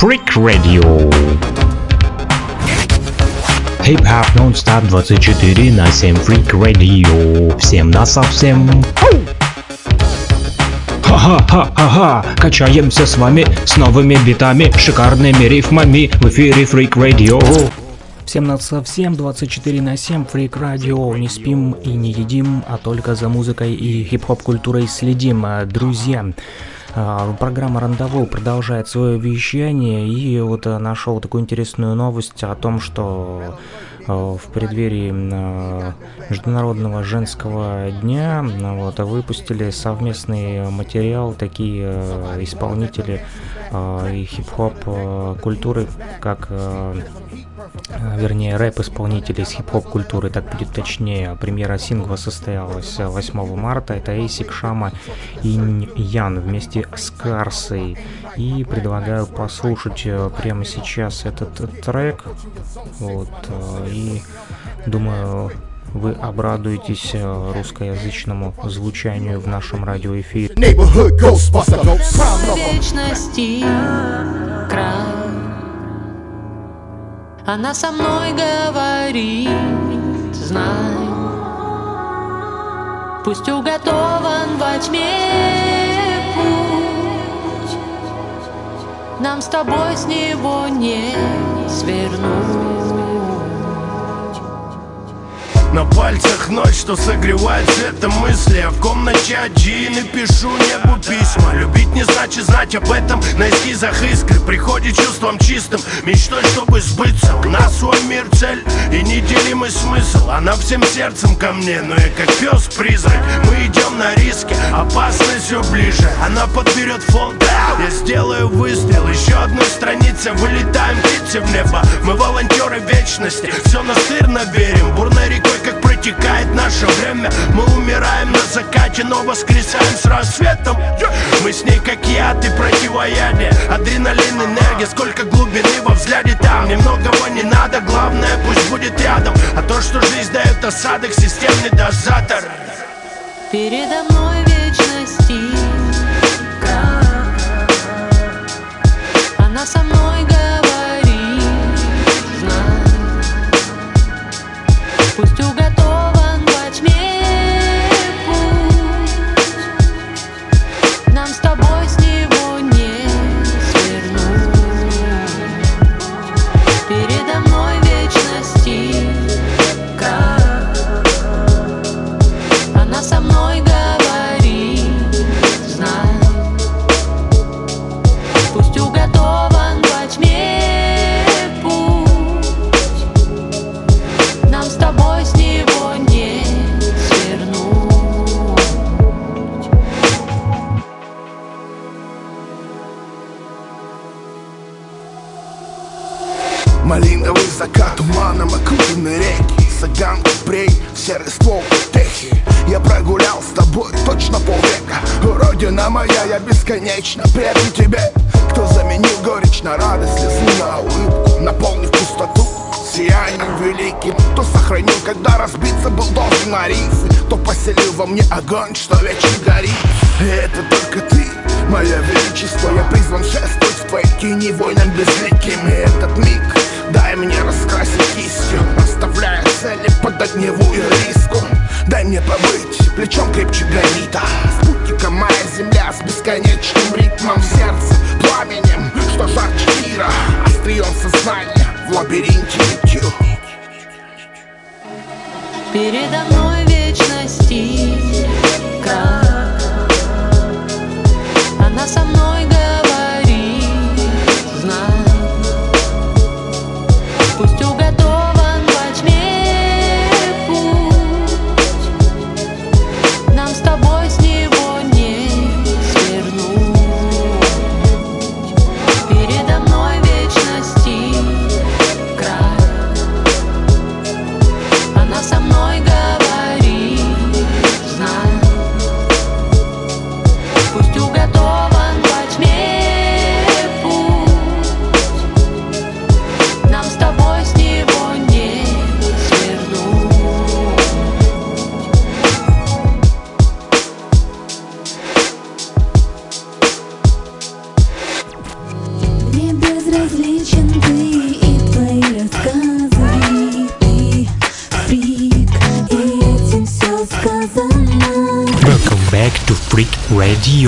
Freak Radio. Хип-хоп нон-стоп 24 на 7 Freak Radio. Всем на совсем. Ха-ха-ха-ха-ха, качаемся с вами с новыми битами, шикарными рифмами в эфире Freak Radio. Всем на совсем 24 на 7 Freak Radio. Не спим и не едим, а только за музыкой и хип-хоп культурой следим. Друзья, программа Рандеву продолжает свое вещание и вот а, нашел такую интересную новость о том, что а, в преддверии а, Международного женского дня а, вот, выпустили совместный материал такие а, исполнители а, и хип-хоп а, культуры, как а, а, вернее рэп-исполнители из хип-хоп культуры, так будет точнее. Премьера сингла состоялась 8 марта. Это Эйсик Шама и Ян вместе с Карсой. И предлагаю послушать э, прямо сейчас этот э, трек. Вот. э, И думаю, вы обрадуетесь э, русскоязычному звучанию в нашем радиоэфире. Вечности край. Она со мной говорит, знай, Пусть уготован во тьме путь, Нам с тобой с него не свернуть. На пальцах ночь, что согревает цветом мысли. А в комнате один и пишу небу письма. Любить не значит знать об этом. На эскизах искры приходит чувством чистым. Мечтой, чтобы сбыться. У нас свой мир, цель и неделимый смысл. Она всем сердцем ко мне, но я как пес-призрак Мы идем на риски, опасность все ближе. Она подберет фон, я сделаю выстрел. Еще одной странице, вылетаем птицы в небо. Мы волонтеры вечности, все настырно верим Бурной рекой, как протекает наше время. Мы умираем на закате, но воскресаем с рассветом. Мы с ней как яд и противоядие. Адреналин, энергия, сколько глубины во взгляде там. Немногого не надо, главное пусть будет рядом. А то, что жизнь дает осадок, системный дозатор. Передо мной вечности. Она со мной говорит, знай, Пусть уготован Малиновый закат, туманом окружены реки Саган, Купрей, серый ствол, техи Я прогулял с тобой точно полвека. Родина моя, я бесконечно предан тебе. Кто заменил горечь на радость, слезу на улыбку Наполнив пустоту сиянием великим. Кто сохранил, когда разбиться был должен на рифы Кто поселил во мне огонь, что вечно горит. И это только ты, мое величество. Я призван шествовать в твоей тени воинам безликим. И этот миг дай мне раскрасить кистью Оставляя цели под огневую риску. Дай мне побыть плечом крепче гранита. Спутником моя земля с бесконечным ритмом Сердце пламенем, что жарче мира. Острием сознания в лабиринте нитью. Передо мной вечности край.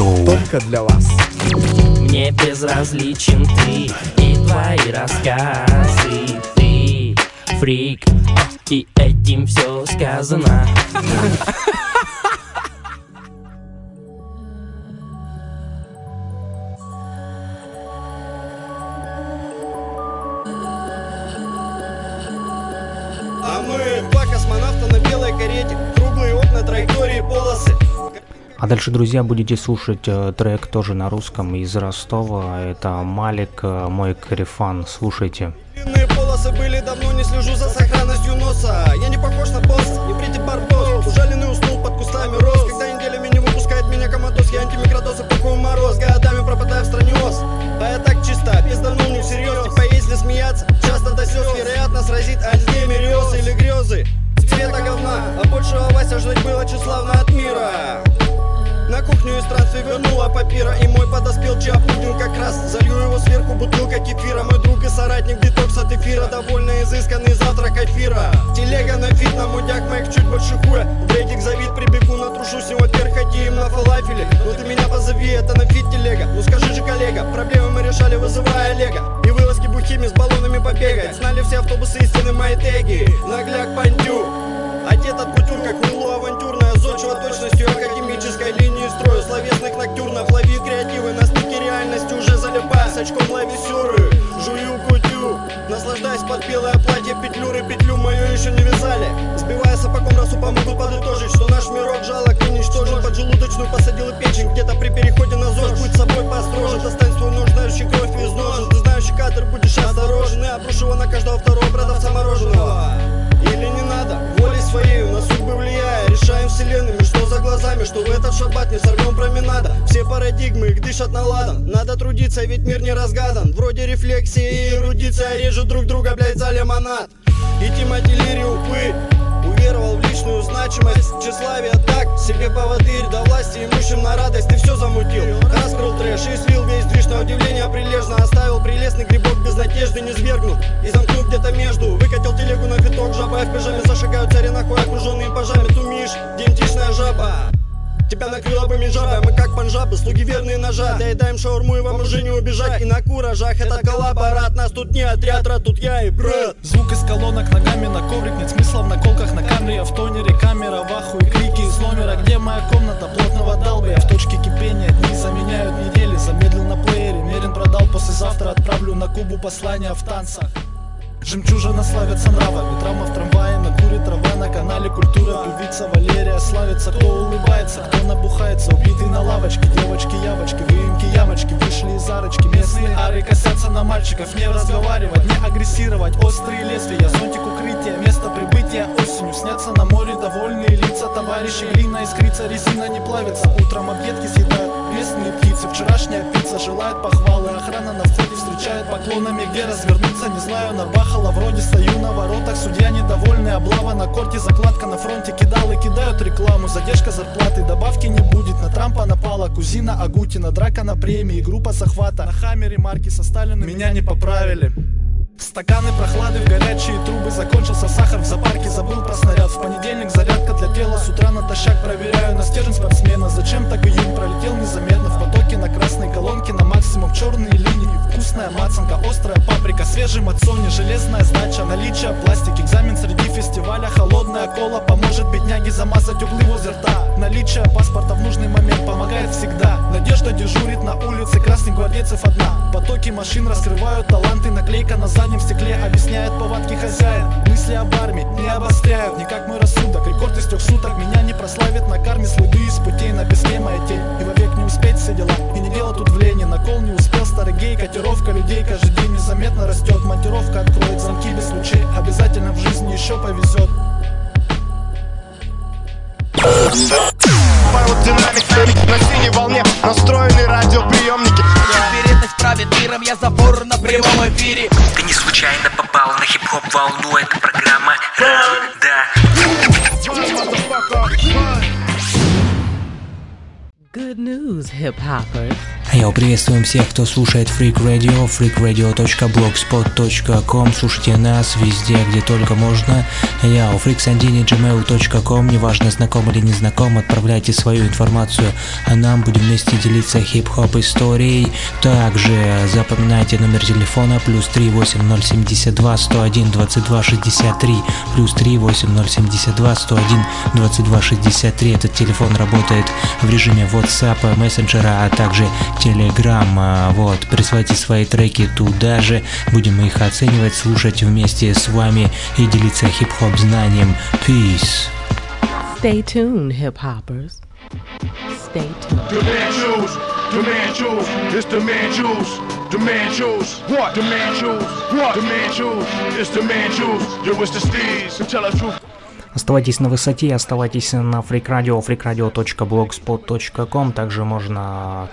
Radio. Только для вас. Мне безразличен ты и твои рассказы Ты фрик, и этим все сказано дальше, друзья, будете слушать э, трек тоже на русском из Ростова. Это Малик, э, мой карифан. Слушайте. Длинные полосы были, давно не слежу за сохранностью носа. Я не похож на босс, не прийти барбос Ужаленный уснул под кустами роз. Когда неделями не выпускает меня коматоз Я антимикродоз и пакую мороз. Годами пропадаю в стране ос. А я так чисто, пизданул не всерьез. Типа если смеяться, часто до слез. Вероятно сразит альцгеймериоз или грезы. Цвета говна, а большего Вася ждать было тщеславно от мира на кухню из странствий вернула папира И мой подоспел чапудин как раз Залью его сверху бутылка кефира. Мой друг и соратник детокс от эфира Довольно изысканный завтрак эфира. Телега на фит, на мудяк моих чуть больше хуя. В рейдик завид прибегу, натрушусь его перхотеем на фалафеле Ну ты меня позови, это на фит телега. Ну скажи же, коллега, проблемы мы решали, вызывая Олега. И вылазки бухими с баллонами побегать. Знали все автобусы истины мои теги. Нагляк пандю Одет от кутюр, как точностью академической линии строю Словесных ноктюрнов. Лови креативы На стыке реальности уже залипая С очком лови сюры, жую кутю Наслаждаясь под белое платье петлюры Петлю мою еще не вязали. Сбивая сапогом расу помогут подытожить Что наш мирок жалок и ничтожен. Поджелудочную посадил и печень Где-то при переходе на ЗОЖ. Будь собой построже Достань свой нож, знающий кровь из ножен Ты знающий кадр, будешь осторожен И обрушу его на каждого второго продавца мороженого. Или не надо, своей на судьбы влияя. Решаем вселенными, что за глазами Что в этот шаббат не сорвем променада. Все парадигмы, их дышат на ладан Надо трудиться, ведь мир не разгадан. Вроде рефлексии и эрудиция Режут друг друга, блять, за лимонад. И Тимати Лири, упы Уверовал в личную значимость Тщеславие так, себе поводырь До власти имущим на радость Ты все замутил, раскрыл трэш И слил весь движ на удивление прилежно Оставил прелестный грибок без надежды Не свергнул и замкнул где-то между Выкатил телегу на виток, жаба в пижаме Зашагают цари нахуй, окруженные пажами Тумиш, демтичная жаба Тебя накрыло бы межаба, мы как панжабы, слуги верные ножа. Доедаем шаурму и вам уже не убежать. И на куражах этот коллаборат Нас тут не отряд, рад, тут я и брат. Звук из колонок ногами на коврик Нет смысла в наколках на камере В тонере камера, в ахуе крики из номера. Где моя комната плотного долбия В точке кипения дни заменяют недели. Замедлил на плеере, Мерин продал Послезавтра отправлю на Кубу послание в танцах. Жемчужина славится нравами Травма в трамвае, куре трава На канале культура, певица Валерия Славится, кто улыбается, кто набухается. Убитый на лавочке, девочки, явочки Выемки, ямочки, вышли из арочки Местные ары косятся на мальчиков. Не разговаривать, не агрессировать. Острые лезвия, зонтик укрытия Место прибытия осенью. Снятся на море довольные лица. Товарищи, глина искрится, резина не плавится. Утром объедки съедают местные птицы Вчерашняя пицца. Желает похвалы Охрана на входе встречает поклонами Где развернуться, не знаю, набахала Вроде стою на воротах, судья недовольный Облава на корте, закладка на фронте. Кидал и кидают рекламу, задержка зарплаты. Добавки не будет, на Трампа напала Кузина Агутина, драка на премии Группа захвата, на хаммере марки со Сталиным Меня не поправили Стаканы прохлады в горячие трубы. Закончился сахар в зоопарке, забыл про снаряд. В понедельник зарядка для тела. С утра натощак проверяю на стержень спортсмена. Зачем так июнь пролетел незаметно? В потоке на красной колонке На максимум черные линии. Вкусная мацанка, острая паприка Свежий мацони, железная сдача Наличие пластик, экзамен среди фестиваля Холодная кола поможет бедняге замазать углы возле рта. Наличие паспорта в нужный момент помогает всегда. Надежда дежурит на улице, красных гвардейцев одна. Потоки машин раскрывают таланты Наклейка на заднем стекле объясняет повадки хозяин. Мысли об армии не обостряют, не как мой рассудок. Рекорд из трех суток меня не прославит на карме Следы из путей на песке моя тень. И вовек не успеть все дела, и не дело тут в лени Накол не успел. Старый гей, котировка людей Каждый день незаметно растет, монтировка откроет замки без лучей. Обязательно в жизни еще повезет. Аэродинамик на синей волне настроены радиоприемники. Вероятность правит миром, я забор на прямом эфире. Ты не случайно попал на хип-хоп волну Это программа Good news, hip hoppers. Йоу, приветствуем всех, кто слушает Freak Radio, freakradio.blogspot.com. Слушайте нас везде, где только можно. Йоу, freaksandini.gmail.com. Неважно, знаком или не знаком, отправляйте свою информацию, а нам будем вместе делиться хип-хоп историей. Также запоминайте номер телефона плюс 38072 101 22 63 плюс 38072 101 22 63. Этот телефон работает в режиме WhatsApp, мессенджера, а также Telegram. А, Вот, присылайте свои треки туда же, будем их оценивать, слушать вместе с вами и делиться хип-хоп знанием. Peace. Stay tuned, hip hoppers. Stay tuned. Choose, the man choose, it's choose, the man choose, what? Man choose, what? Man choose, it's man choose, yo, it's the steez, so tell the truth. Оставайтесь на высоте, оставайтесь на Freak Radio, freakradio.blogspot.com. Также можно э,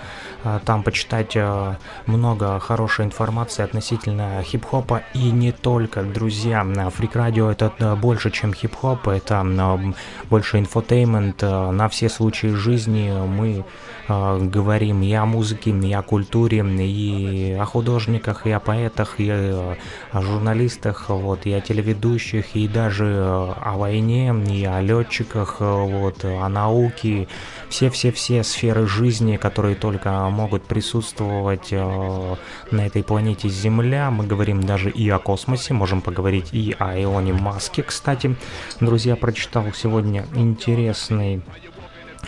там почитать э, много хорошей информации относительно хип-хопа и не только, друзья. Freak Radio это э, больше, чем хип-хоп, это э, больше infotainment э, на все случаи жизни. Мы э, говорим и о музыке, и о культуре, и о художниках, и о поэтах, и э, о журналистах, вот, и о телеведущих, и даже э, о войне, и о летчиках, э, вот, о науке, все-все-все сферы жизни, которые только могут присутствовать э, на этой планете Земля. Мы говорим даже и о космосе, можем поговорить и о Илоне Маске, кстати. Друзья, прочитал сегодня интересный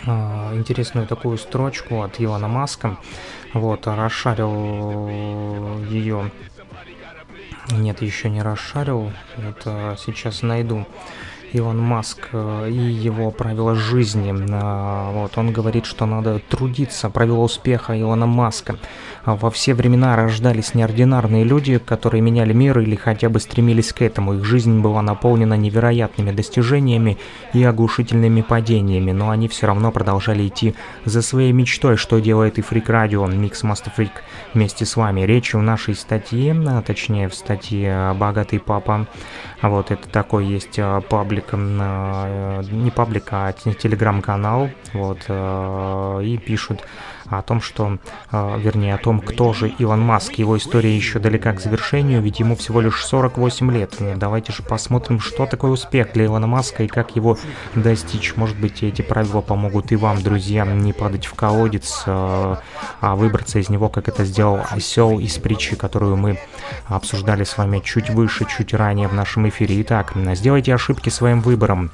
интересную такую строчку от Илона Маска. Вот, расшарил ее. Нет, еще не расшарил. Это сейчас найду. Илон Маск э, и его правила жизни. А, Вот, он говорит, что надо трудиться. Правила успеха Илона Маска. А Во все времена рождались неординарные люди, которые меняли мир или хотя бы стремились к этому. Их жизнь была наполнена невероятными достижениями и оглушительными падениями, но они все равно продолжали идти за своей мечтой, что делает и Freak Radio, Mix Master Freak вместе с вами. Речь в нашей статье, а точнее в статье «Богатый папа», вот это такой есть а, паблик, а, не паблик, а те- телеграм-канал, вот, а, и пишут о том, что, а, вернее, о том, кто же Илон Маск. Его история еще далека к завершению, ведь ему всего лишь 48 лет. Ну, Давайте же посмотрим, что такое успех для Илона Маска и как его достичь. Может быть, эти правила помогут и вам, друзья, не падать в колодец, а а выбраться из него, как это сделал осел из притчи, которую мы обсуждали с вами чуть выше, чуть ранее в нашем эфире. Итак, сделайте ошибки своим выбором.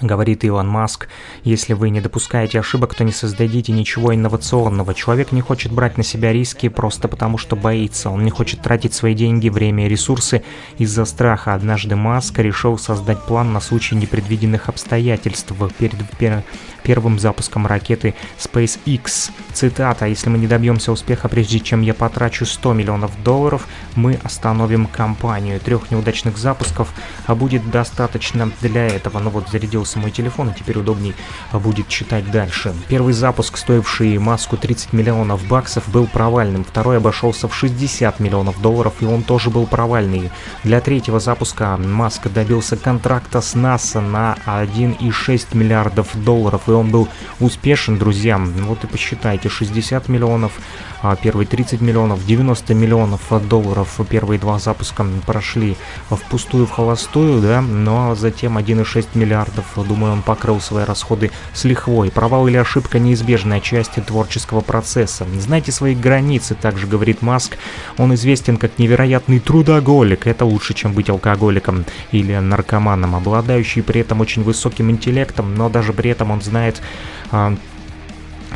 Говорит Илон Маск, если вы не допускаете ошибок, то не создадите ничего инновационного. Человек не хочет брать на себя риски просто потому, что боится. Он не хочет тратить свои деньги, время и ресурсы из-за страха. Однажды Маск решил создать план на случай непредвиденных обстоятельств перед пер- первым запуском ракеты SpaceX. Цитата, если мы не добьемся успеха, прежде чем я потрачу 100 миллионов долларов, мы остановим компанию. Трех неудачных запусков а будет достаточно для этого. Ну вот, зарядился мой телефон, и теперь удобней будет читать дальше. Первый запуск, стоивший Маску 30 миллионов баксов, был провальным. Второй обошелся в 60 миллионов долларов, и он тоже был провальный. Для третьего запуска Маск добился контракта с НАСА на 1,6 миллиардов долларов, и он был успешен, друзья. Вот и посчитайте, 60 миллионов, первые 30 миллионов, 90 миллионов долларов. Первые два запуска прошли впустую, в холостую, да, но затем 1,6 миллиардов, думаю, он покрыл свои расходы с лихвой. Провал или ошибка неизбежная часть творческого процесса. Знайте свои границы, также говорит Маск. Он известен как невероятный трудоголик. Это лучше, чем быть алкоголиком или наркоманом, обладающий при этом очень высоким интеллектом, но даже при этом он знает а,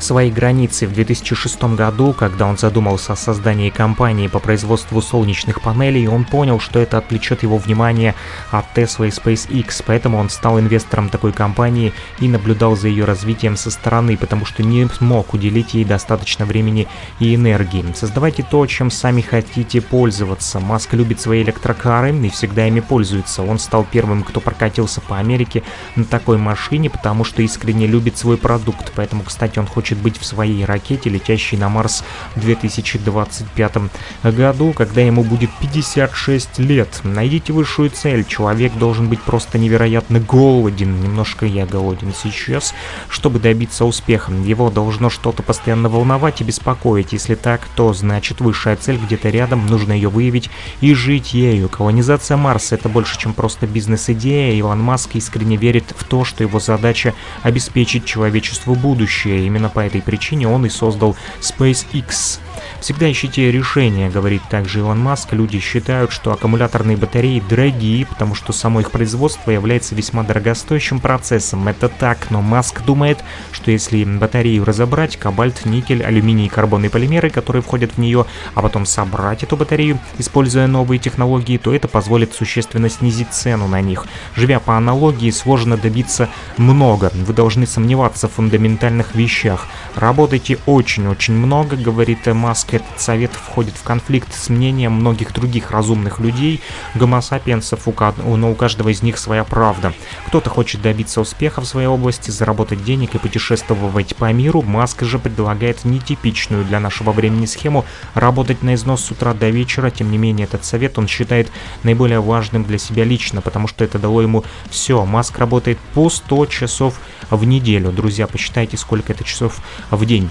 свои границы в 2006 году, когда он задумался о создании компании по производству солнечных панелей, он понял, что это отвлечет его внимание от Tesla и SpaceX, поэтому он стал инвестором такой компании и наблюдал за ее развитием со стороны, потому что не смог уделить ей достаточно времени и энергии. Создавайте то, чем сами хотите пользоваться. Маск любит свои электрокары и всегда ими пользуется. Он стал первым, кто прокатился по Америке на такой машине, потому что искренне любит свой продукт. Поэтому, кстати, он хочет хочет быть в своей ракете, летящей на Марс в 2025 году, когда ему будет 56 лет. Найдите высшую цель. Человек должен быть просто невероятно голоден. Немножко я голоден сейчас, чтобы добиться успеха. Его должно что-то постоянно волновать и беспокоить. Если так, то значит высшая цель где-то рядом, нужно ее выявить и жить ею. Колонизация Марса это больше, чем просто бизнес-идея. Илон Маск искренне верит в то, что его задача обеспечить человечеству будущее. Именно по этой причине он и создал SpaceX. Всегда ищите решения, говорит также Илон Маск. Люди считают, что аккумуляторные батареи дорогие, потому что само их производство является весьма дорогостоящим процессом. Это так, но Маск думает, что если батарею разобрать, кобальт, никель, алюминий, карбон и полимеры, которые входят в нее, а потом собрать эту батарею, используя новые технологии, то это позволит существенно снизить цену на них. Живя по аналогии, сложно добиться много. Вы должны сомневаться в фундаментальных вещах. Работайте очень-очень много, говорит Маск. Этот совет входит в конфликт с мнением многих других разумных людей, гомосапиенсов, но у каждого из них своя правда. Кто-то хочет добиться успеха в своей области, заработать денег и путешествовать по миру. Маск же предлагает нетипичную для нашего времени схему работать на износ с утра до вечера. Тем не менее, этот совет он считает наиболее важным для себя лично, потому что это дало ему все. Маск работает по 100 часов в неделю. Друзья, посчитайте, сколько это часов в день.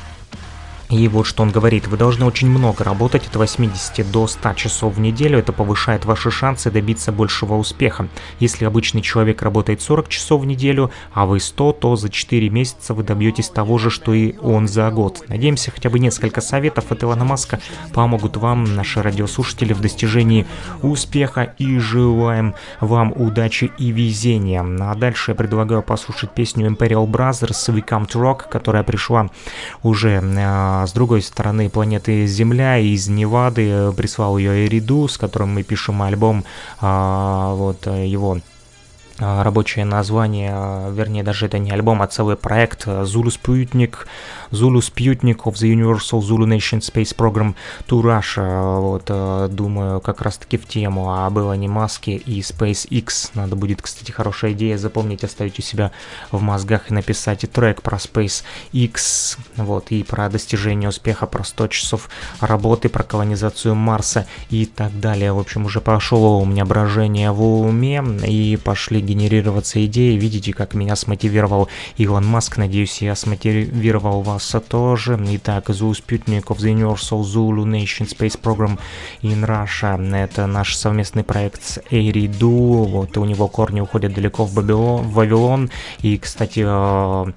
И вот что он говорит, вы должны очень много работать, от 80 до 100 часов в неделю, это повышает ваши шансы добиться большего успеха. Если обычный человек работает 40 часов в неделю, а вы 100, то за 4 месяца вы добьетесь того же, что и он за год. Надеемся, хотя бы несколько советов от Илона Маска помогут вам, наши радиослушатели, в достижении успеха и желаем вам удачи и везения. А дальше я предлагаю послушать песню Imperial Brothers We Come to Rock, которая пришла уже а, с другой стороны планеты Земля, из Невады, прислал ее Эриду, с которым мы пишем альбом, а, вот его рабочее название, вернее даже это не альбом, а целый проект Zulu Sputnik Zulu Sputnik of the Universal Zulu Nation Space Program to Russia. Вот, э, думаю, как раз таки в тему а было не маски и SpaceX. Надо будет, кстати, хорошая идея запомнить, оставить у себя в мозгах и написать и трек про SpaceX, вот, и про достижение успеха, про 100 часов работы, про колонизацию Марса и так далее. В общем, уже пошло у меня брожение в уме и пошли генерироваться идеи. Видите, как меня смотивировал Илон Маск. Надеюсь, я смотивировал вас тоже. Итак, Zoo Sputnik of the Universal Zulu Nation Space Program in Russia. Это наш совместный проект с Эйриду. Вот у него корни уходят далеко в, Бабилон, в Вавилон. И, кстати, э,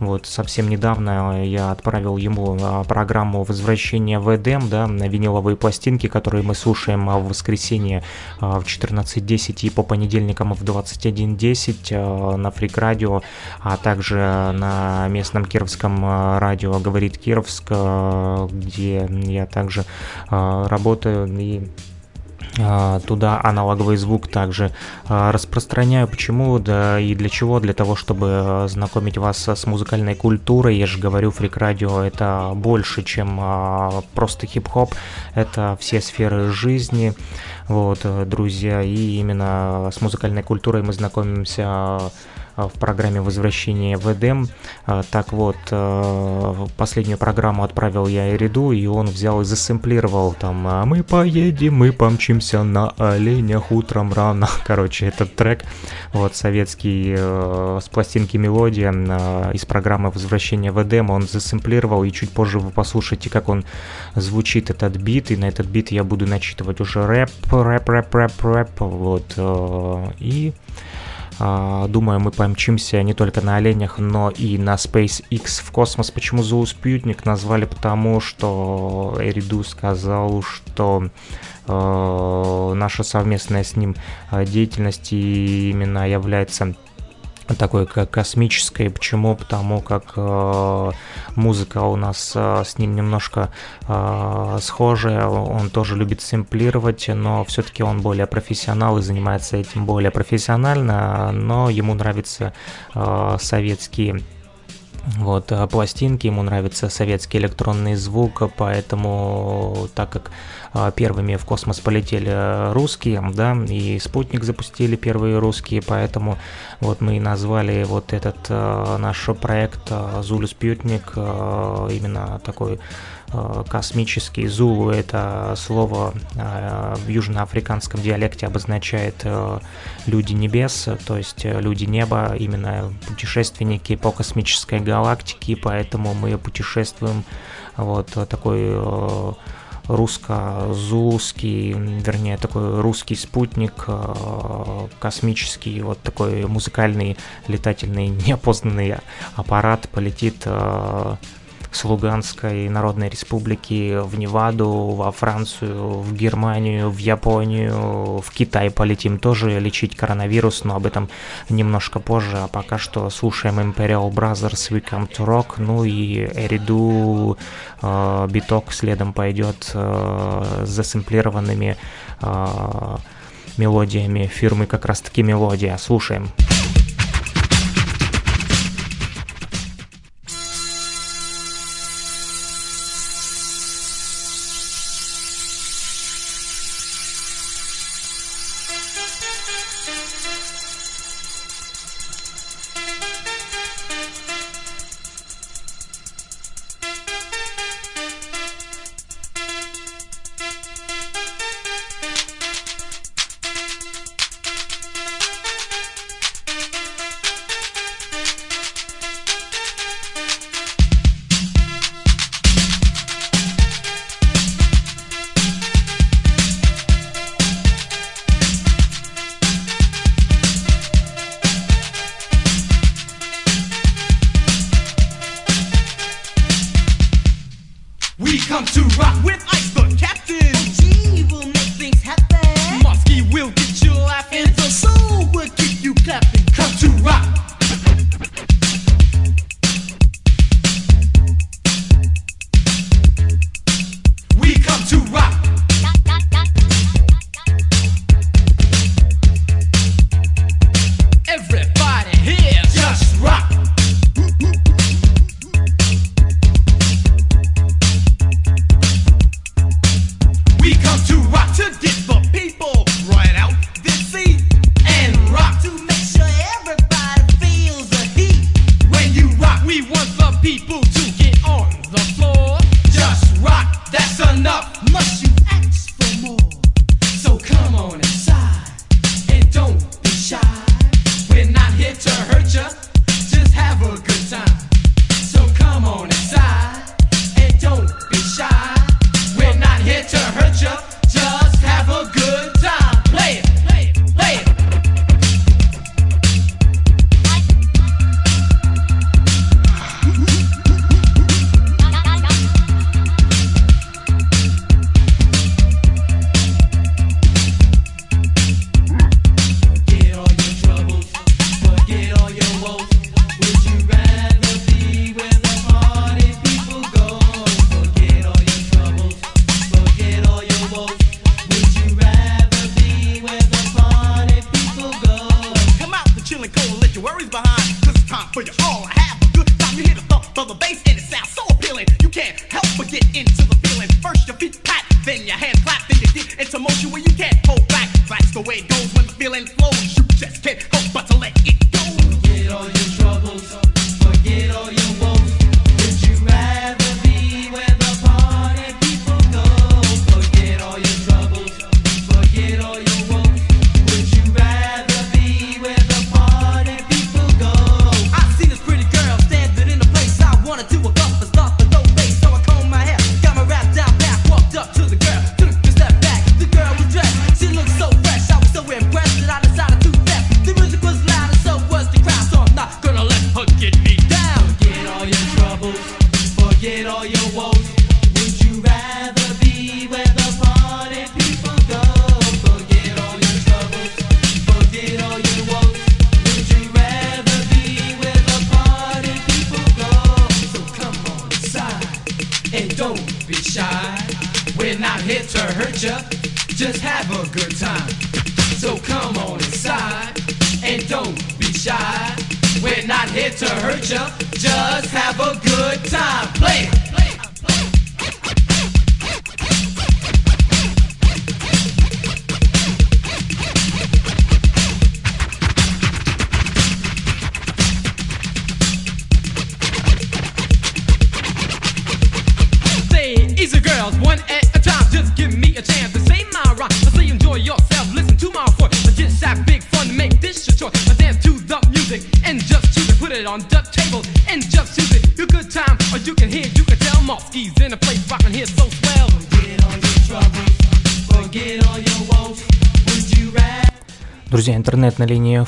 вот совсем недавно я отправил ему э, программу возвращения в Эдем, да, на виниловые пластинки, которые мы слушаем в воскресенье э, в 14.10 и по понедельникам в 21.10 на Фрик Радио, а также на местном кировском радио «Говорит Кировск», э, где я также э, работаю и э, туда аналоговый звук также распространяю. Почему? Да и для чего? Для того, чтобы знакомить вас с музыкальной культурой. Я же говорю, фрик радио это больше, чем просто хип-хоп. Это все сферы жизни. Вот, друзья, и именно с музыкальной культурой мы знакомимся в программе возвращения в Эдем. А, так вот, э, последнюю программу отправил я Эриду, и он взял и засэмплировал там «А «Мы поедем, мы помчимся на оленях утром рано». [LAUGHS] Короче, этот трек, вот, советский, э, с пластинки «Мелодия» э, из программы возвращения в Эдем, он засэмплировал, и чуть позже вы послушаете, как он звучит, этот бит, и на этот бит я буду начитывать уже рэп, рэп, рэп, рэп, рэп, вот, и... А, думаю, мы помчимся не только на оленях, но и на SpaceX в космос. Почему зооспутник назвали? Потому что Эриду сказал, что э, наша совместная с ним э, деятельность именно является такой как космической. Почему? Потому как э, музыка у нас э, с ним немножко э, схожая. Он тоже любит сэмплировать, но все-таки он более профессионал и занимается этим более профессионально. Но ему нравятся э, советские вот, э, пластинки, ему нравится советский электронный звук, поэтому, так как первыми в космос полетели русские, да, и спутник запустили первые русские, поэтому вот мы и назвали вот этот э, наш проект Зулю Спутник именно такой Э, космический. Зулу это слово э, в южноафриканском диалекте обозначает э, люди небес, то есть люди неба, именно путешественники по космической галактике, поэтому мы путешествуем вот такой русско-зулский, вернее, такой русский спутник, космический, вот такой музыкальный летательный [LAUGHS] неопознанный аппарат полетит с Луганской Народной Республики в Неваду, во Францию, в Германию, в Японию, в Китай полетим тоже лечить коронавирус, но об этом немножко позже, а пока что слушаем Imperial Brothers We Come to Rock, ну и Эриду э, биток следом пойдет э, с засэмплированными э, мелодиями фирмы как раз таки мелодия. Слушаем. Слушаем.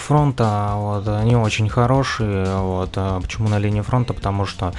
Фронта, вот, они очень хорошие. Вот, а почему на линии фронта? Потому что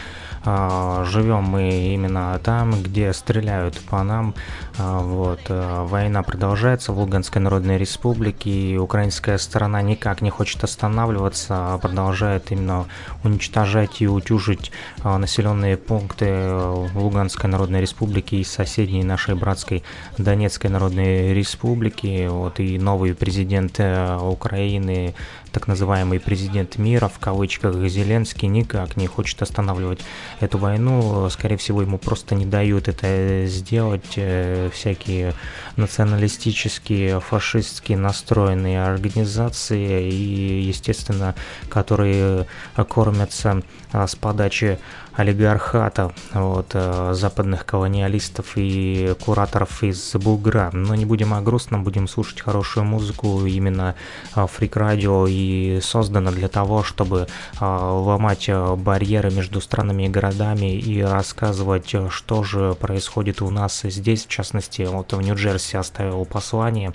а, живем мы именно там, где стреляют по нам. А, вот, война продолжается в Луганской Народной Республике, и украинская сторона никак не хочет останавливаться, а продолжает именно уничтожать и утюжить а, населенные пункты в Луганской Народной Республике и соседней нашей братской Донецкой Народной Республики. Вот, и новый президент э, Украины так называемый президент мира, в кавычках, Зеленский, никак не хочет останавливать эту войну. Скорее всего, ему просто не дают это сделать. Э, Всякие националистические, фашистские настроенные организации и, естественно, которые кормятся а, с подачи олигархата, вот, э, западных колониалистов и кураторов из Бугра. Но не будем о грустном, будем слушать хорошую музыку. Именно Фрик Радио и создано для того, чтобы а, ломать барьеры между странами и городами и рассказывать, что же происходит у нас здесь. В частности, вот в Нью-Джерси оставил послание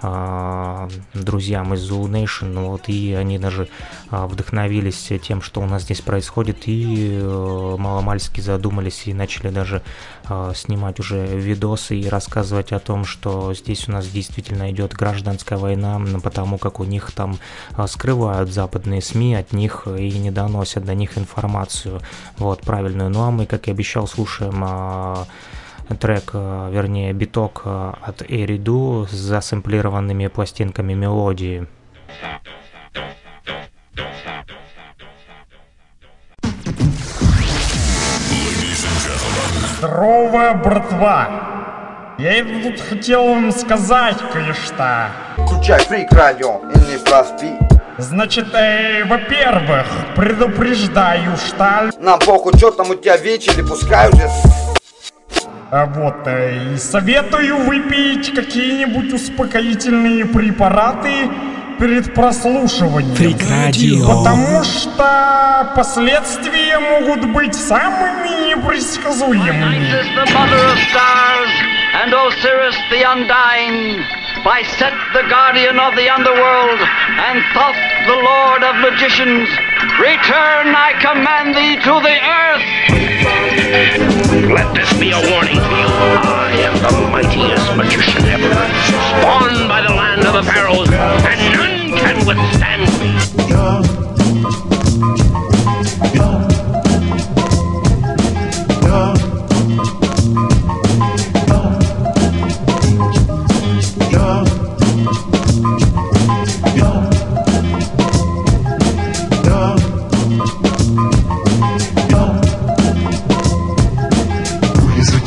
друзьям из Zulu Nation, вот, и они даже а, вдохновились тем, что у нас здесь происходит, и э, маломальски задумались и начали даже а, снимать уже видосы и рассказывать о том, что здесь у нас действительно идет гражданская война, потому как у них там а, скрывают западные СМИ от них и не доносят до них информацию, вот, правильную. Ну а мы, как и обещал, слушаем а, трек, а, вернее биток а, от Эриду с засэмплированными пластинками мелодии. Здорово, братва! Я тут хотел вам сказать кое-что. Включай фрик радио и не проспи. Значит, э, во-первых, предупреждаю, что... Нам похуй, что там у тебя вечер, пускай уже А вот, э, и советую выпить какие-нибудь успокоительные препараты перед прослушиванием. Фрик радио. Потому что последствия могут быть самыми непредсказуемыми. Is the mother of stars, and Osiris the undying, by Set the guardian of the underworld, and Thoth the lord of magicians. Return, I command thee, to the earth! Let this be a warning to you. I am the mightiest magician ever, spawned by the land of the pharaohs, and none can withstand me.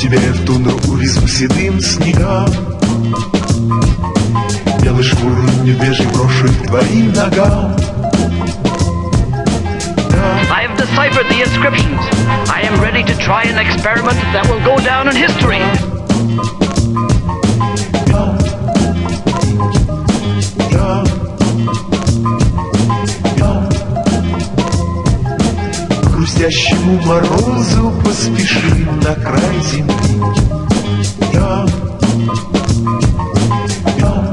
Тебя в тундру, увезу седым снегам Белый шкуру медвежий брошу к твоим ногам I have deciphered the inscriptions. I am ready to try an experiment that will go down in history. К хрустящему морозу поспешим на край земли Я, я,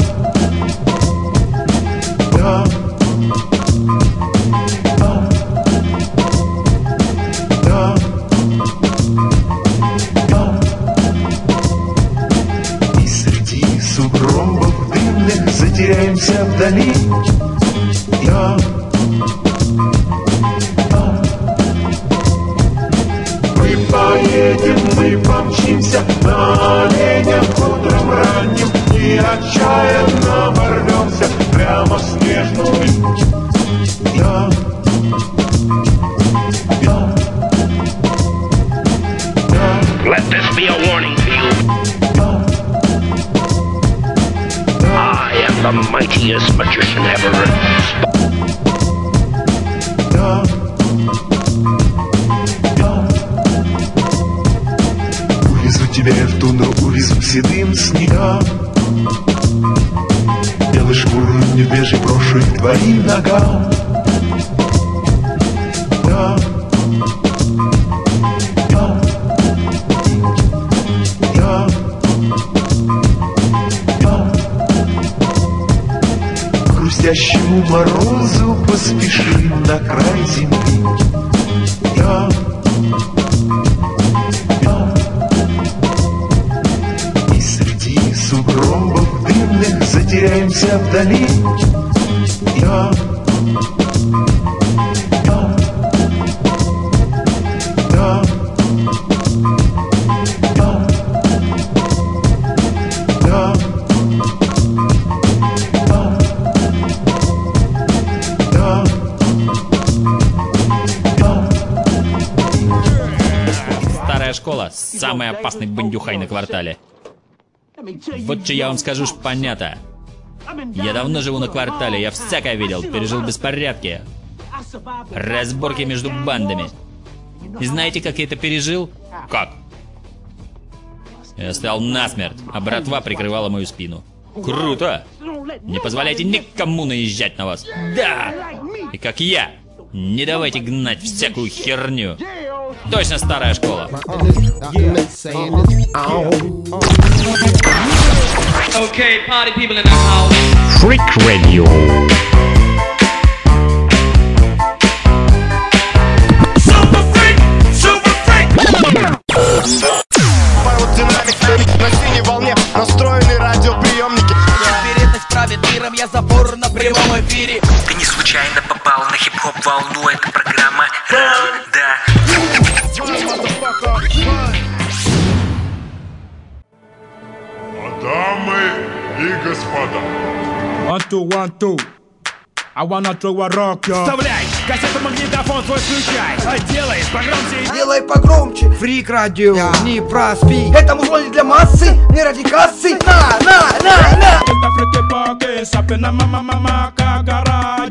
я, я, я. И среди сугробов дымных затеряемся вдали помчимся на оленях утром ранним И отчаянно ворвемся прямо в снежную Я, я, я. Let this be a warning to you. I am the mightiest magician ever. Yeah. Тебя тундру, увезу седым снегам Белой шкуру медвежий брошу к твоим ногам Да. Да. Да. Да. К Хрустящему морозу поспешим вдали Я Я Я Я Я Старая школа – самый опасный бандюхай на квартале. Вот что я вам скажу ж понятно. Я давно живу на квартале, я всякое видел, пережил беспорядки, разборки между бандами. И знаете, как я это пережил? Как? Я стоял насмерть, а братва прикрывала мою спину. Круто! Не позволяйте никому наезжать на вас. Да! И как я, не давайте гнать всякую херню. Точно старая школа. Okay, party people in the house. Freak Radio. Динамик на синей волне настроены радиоприемники Вероятность правит миром, я забор на прямом эфире Ты не случайно попал на хип-хоп волну, это программа да. Дамы и господа. One, two, one, two. I wanna throw a rock, yo. Вставляй! Кассету магнитофон свой включай! А делай погромче! Делай погромче! Фрик радио, не проспи! Это музло не для массы, не ради кассы! На, на, на, на! Это фрики боги, сапина мама мама гараж.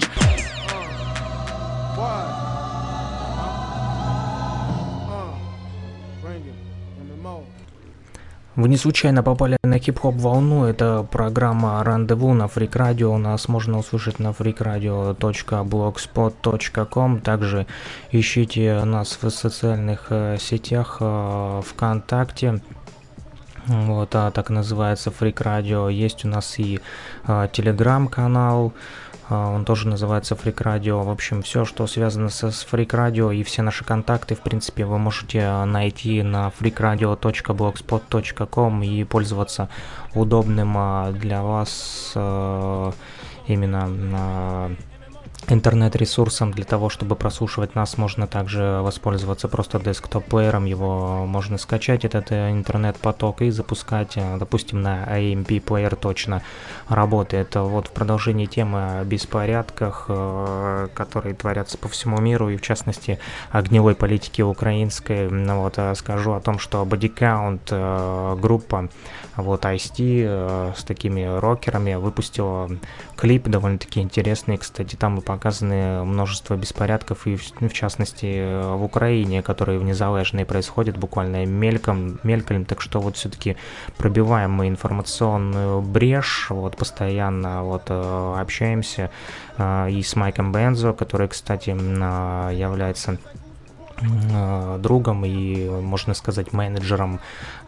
Вы не случайно попали на хип-хоп волну, это программа Рандеву на Фрик Радио, нас можно услышать на freakradio.blogspot.com, также ищите нас в социальных э, сетях э, ВКонтакте, вот, а, так называется Фрик Радио, есть у нас и э, телеграм-канал, а, он тоже называется Freak Radio. В общем, все, что связано со, с Freak Radio и все наши контакты, в принципе, вы можете а, найти на freakradio.blogspot.com и пользоваться удобным а, для вас а, именно а, интернет-ресурсом для того, чтобы прослушивать нас, можно также воспользоваться просто десктоп-плеером, его можно скачать, этот э, интернет-поток, и запускать, э, допустим, на AMP-плеер точно работает. Вот в продолжении темы о беспорядках, э, которые творятся по всему миру, и в частности о гнилой политике украинской, ну вот скажу о том, что э, группа, вот Ice-T с такими рокерами выпустила клип довольно-таки интересный, кстати, там и показаны множество беспорядков, и в, в частности в Украине, которые в происходят буквально мельком, мельком, так что вот все-таки пробиваем мы информационную брешь, вот постоянно вот э, общаемся э, и с Майком Бензо, который, кстати, э, является э, другом и, можно сказать, менеджером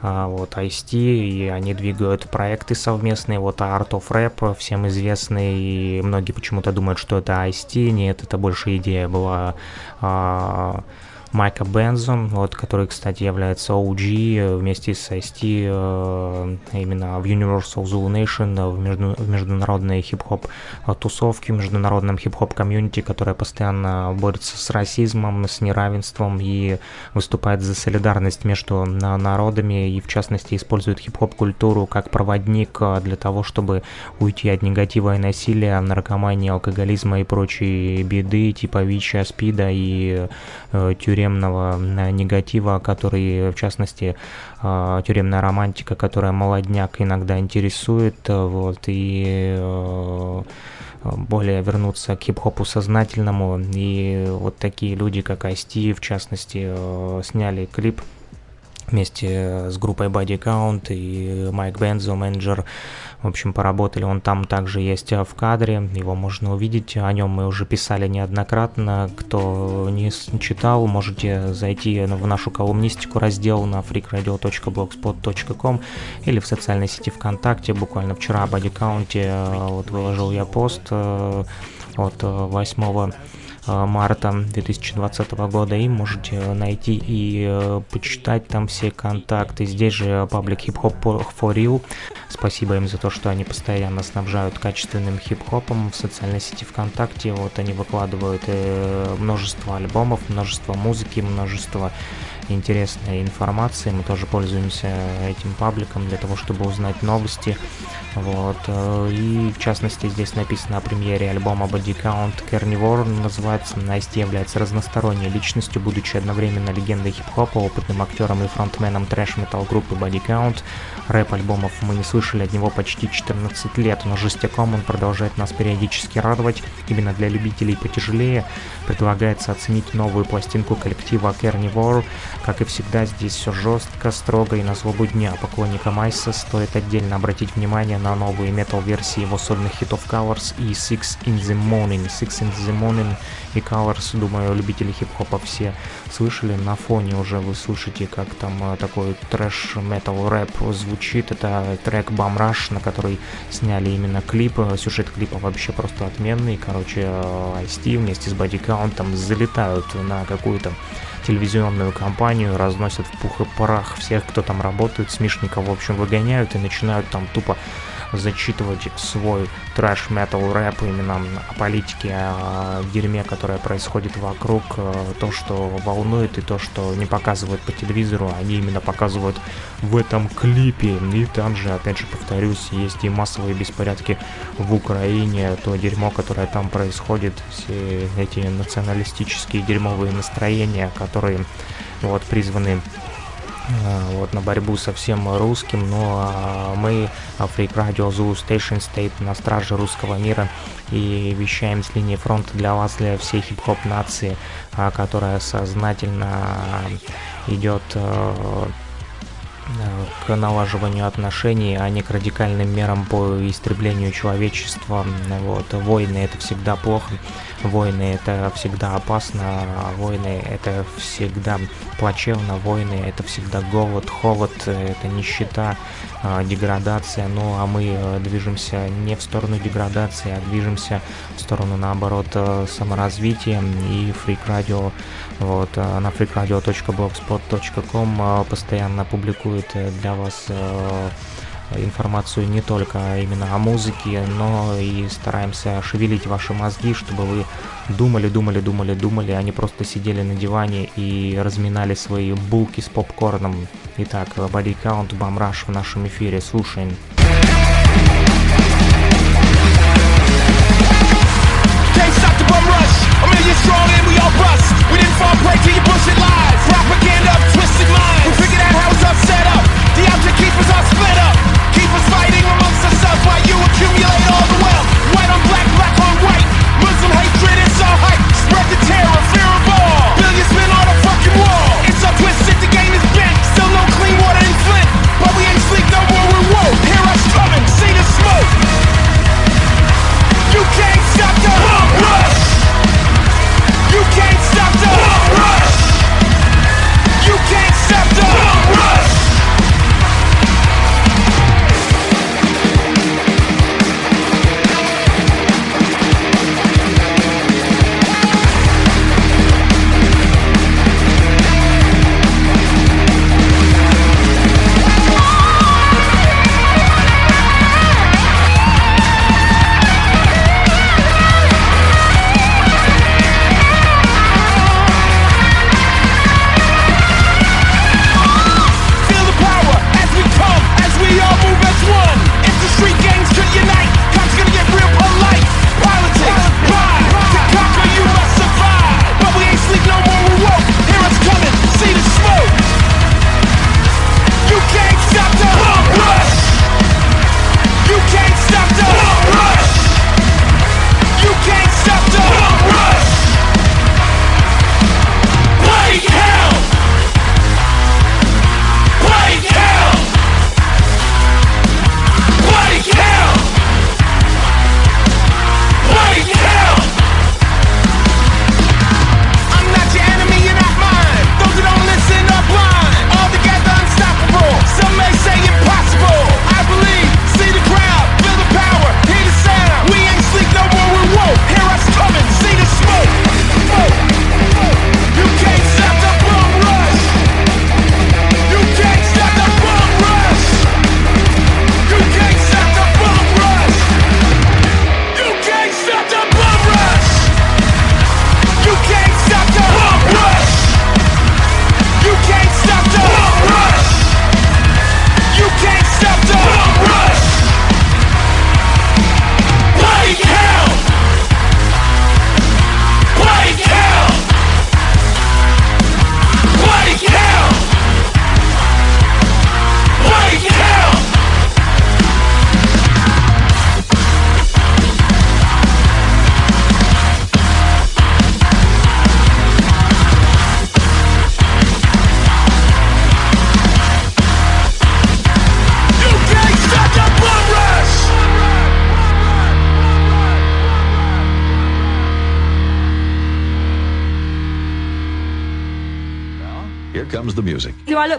а, вот IST, и они двигают проекты совместные, вот Art of Rap, всем известный, и многие почему-то думают, что это IST, нет, это больше идея была а, Майка Бензон, вот, который, кстати, является OG вместе с IST э, именно в Universal Zulu Nation, в, между, в международной хип-хоп тусовке, международном хип-хоп комьюнити, которая постоянно борется с расизмом, с неравенством и выступает за солидарность между на- народами и, в частности, использует хип-хоп культуру как проводник э, для того, чтобы уйти от негатива и насилия, наркомании, алкоголизма и прочей беды, типа ВИЧа, СПИДа и э, тюрем тюремного э, негатива, который, в частности, э, тюремная романтика, которая молодняк иногда интересует, э, вот, и более вернуться к хип-хопу сознательному. И вот такие люди, как Ice в частности, сняли клип вместе с группой Body Count и Майк Бензо, менеджер, в общем, поработали. Он там также есть в кадре, его можно увидеть. О нем мы уже писали неоднократно. Кто не читал, можете зайти в нашу колумнистику, раздел на freakradio.blogspot.com или в социальной сети ВКонтакте. Буквально вчера о Body Count э, вот выложил я пост э, от 8 Э, марта 2020 года и можете найти и э, почитать там все контакты. Здесь же паблик Hip Hop for Real. Спасибо им за то, что они постоянно снабжают качественным хип-хопом в социальной сети ВКонтакте. Вот они выкладывают э, множество альбомов, множество музыки, множество интересной информации. Мы тоже пользуемся этим пабликом для того, чтобы узнать новости. Вот. Э, и в частности здесь написано о премьере альбома Body Count Carnivore называется. Настя является разносторонней личностью, будучи одновременно легендой хип-хопа, опытным актером и фронтменом трэш-метал группы Body Count. Рэп-альбомов мы не слышали от него почти 14 лет, но жестяком он продолжает нас периодически радовать. Именно для любителей потяжелее предлагается оценить новую пластинку коллектива Carnivore. Как и всегда, здесь все жестко, строго и на злобу дня. Поклонникам Айса стоит отдельно обратить внимание на новые метал-версии его сольных хитов Colors и Six in the Morning. Six in the Morning и Colors, думаю, любители хип-хопа все слышали. На фоне уже вы слышите, как там э, такой трэш-метал рэп звучит. Это трек Rush, на который сняли именно клип. Сюжет клипа вообще просто отменный. Короче, э, Ice-T вместе с там залетают на какую-то телевизионную компанию, разносят в пух и парах всех, кто там работает, смешников, в общем, выгоняют и начинают там тупо зачитывать свой трэш метал рэп именно о политике, о дерьме, которое происходит вокруг, э, то, что волнует и то, что не показывают по телевизору, они именно показывают в этом клипе. И там же, опять же, повторюсь, есть и массовые беспорядки в Украине, то дерьмо, которое там происходит, все эти националистические дерьмовые настроения, которые вот призваны вот, на борьбу со всем русским, но мы, Freak Radio Zulu Station, стоит на страже русского мира и вещаем с линии фронта для вас, для всей хип-хоп нации, а, которая сознательно идет к налаживанию отношений, а не к радикальным мерам по истреблению человечества. Вот. Войны это всегда плохо, войны это всегда опасно, а войны это всегда плачевно, войны это всегда голод, холод, это нищета, а, деградация. Ну а мы э, движемся не в сторону деградации, а движемся в сторону наоборот э, саморазвития и фрик радио вот, э, на freakradio.blogspot.com постоянно публикует для вас информацию не только именно о музыке, но и стараемся шевелить ваши мозги, чтобы вы думали, думали, думали, думали, а не просто сидели на диване и разминали свои булки с попкорном. Итак, Body Count, Бамраш в нашем эфире. Слушаем. Propaganda of twisted minds. We figured out how it's all set up. The object keep us all split up. Ourselves while you accumulate all the wealth. White on black, black on white. Muslim hatred, it's all hype. Spread the terror, fear of all. Billions spent on a fucking wall. It's all twisted, the game is bent. Still no clean water in Flint. But we ain't sleep no more, we're woke. Hear us coming, see the smoke.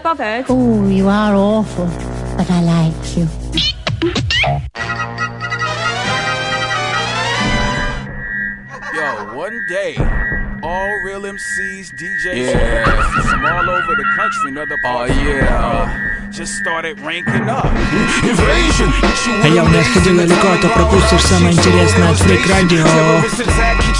music. Do I look bothered? Oh, you are awful, but I like you. Yo, one day, all real MCs, DJs, Yeah. from all over the country and other parts Oh, of the yeah. world just started ranking up. А я у нас ходил далеко, а то пропустишь самое интересное от Freak Radio. Terrorist attack, hit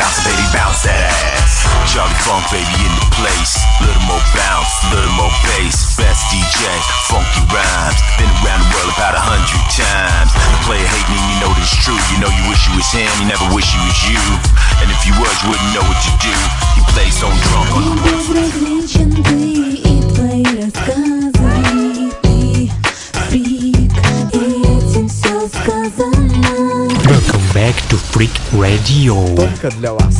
Bouncing, baby. Bounce that ass. Charlie Funk, baby, in the place. Little more bounce, little more bass. Best DJ, funky rhymes. Been around the world about a hundred times. The player hating me, you know this true. You know you wish you was him, you never wish you was you. And if you was, you wouldn't know what to do. He plays on drum back to Freak Radio. Только для вас.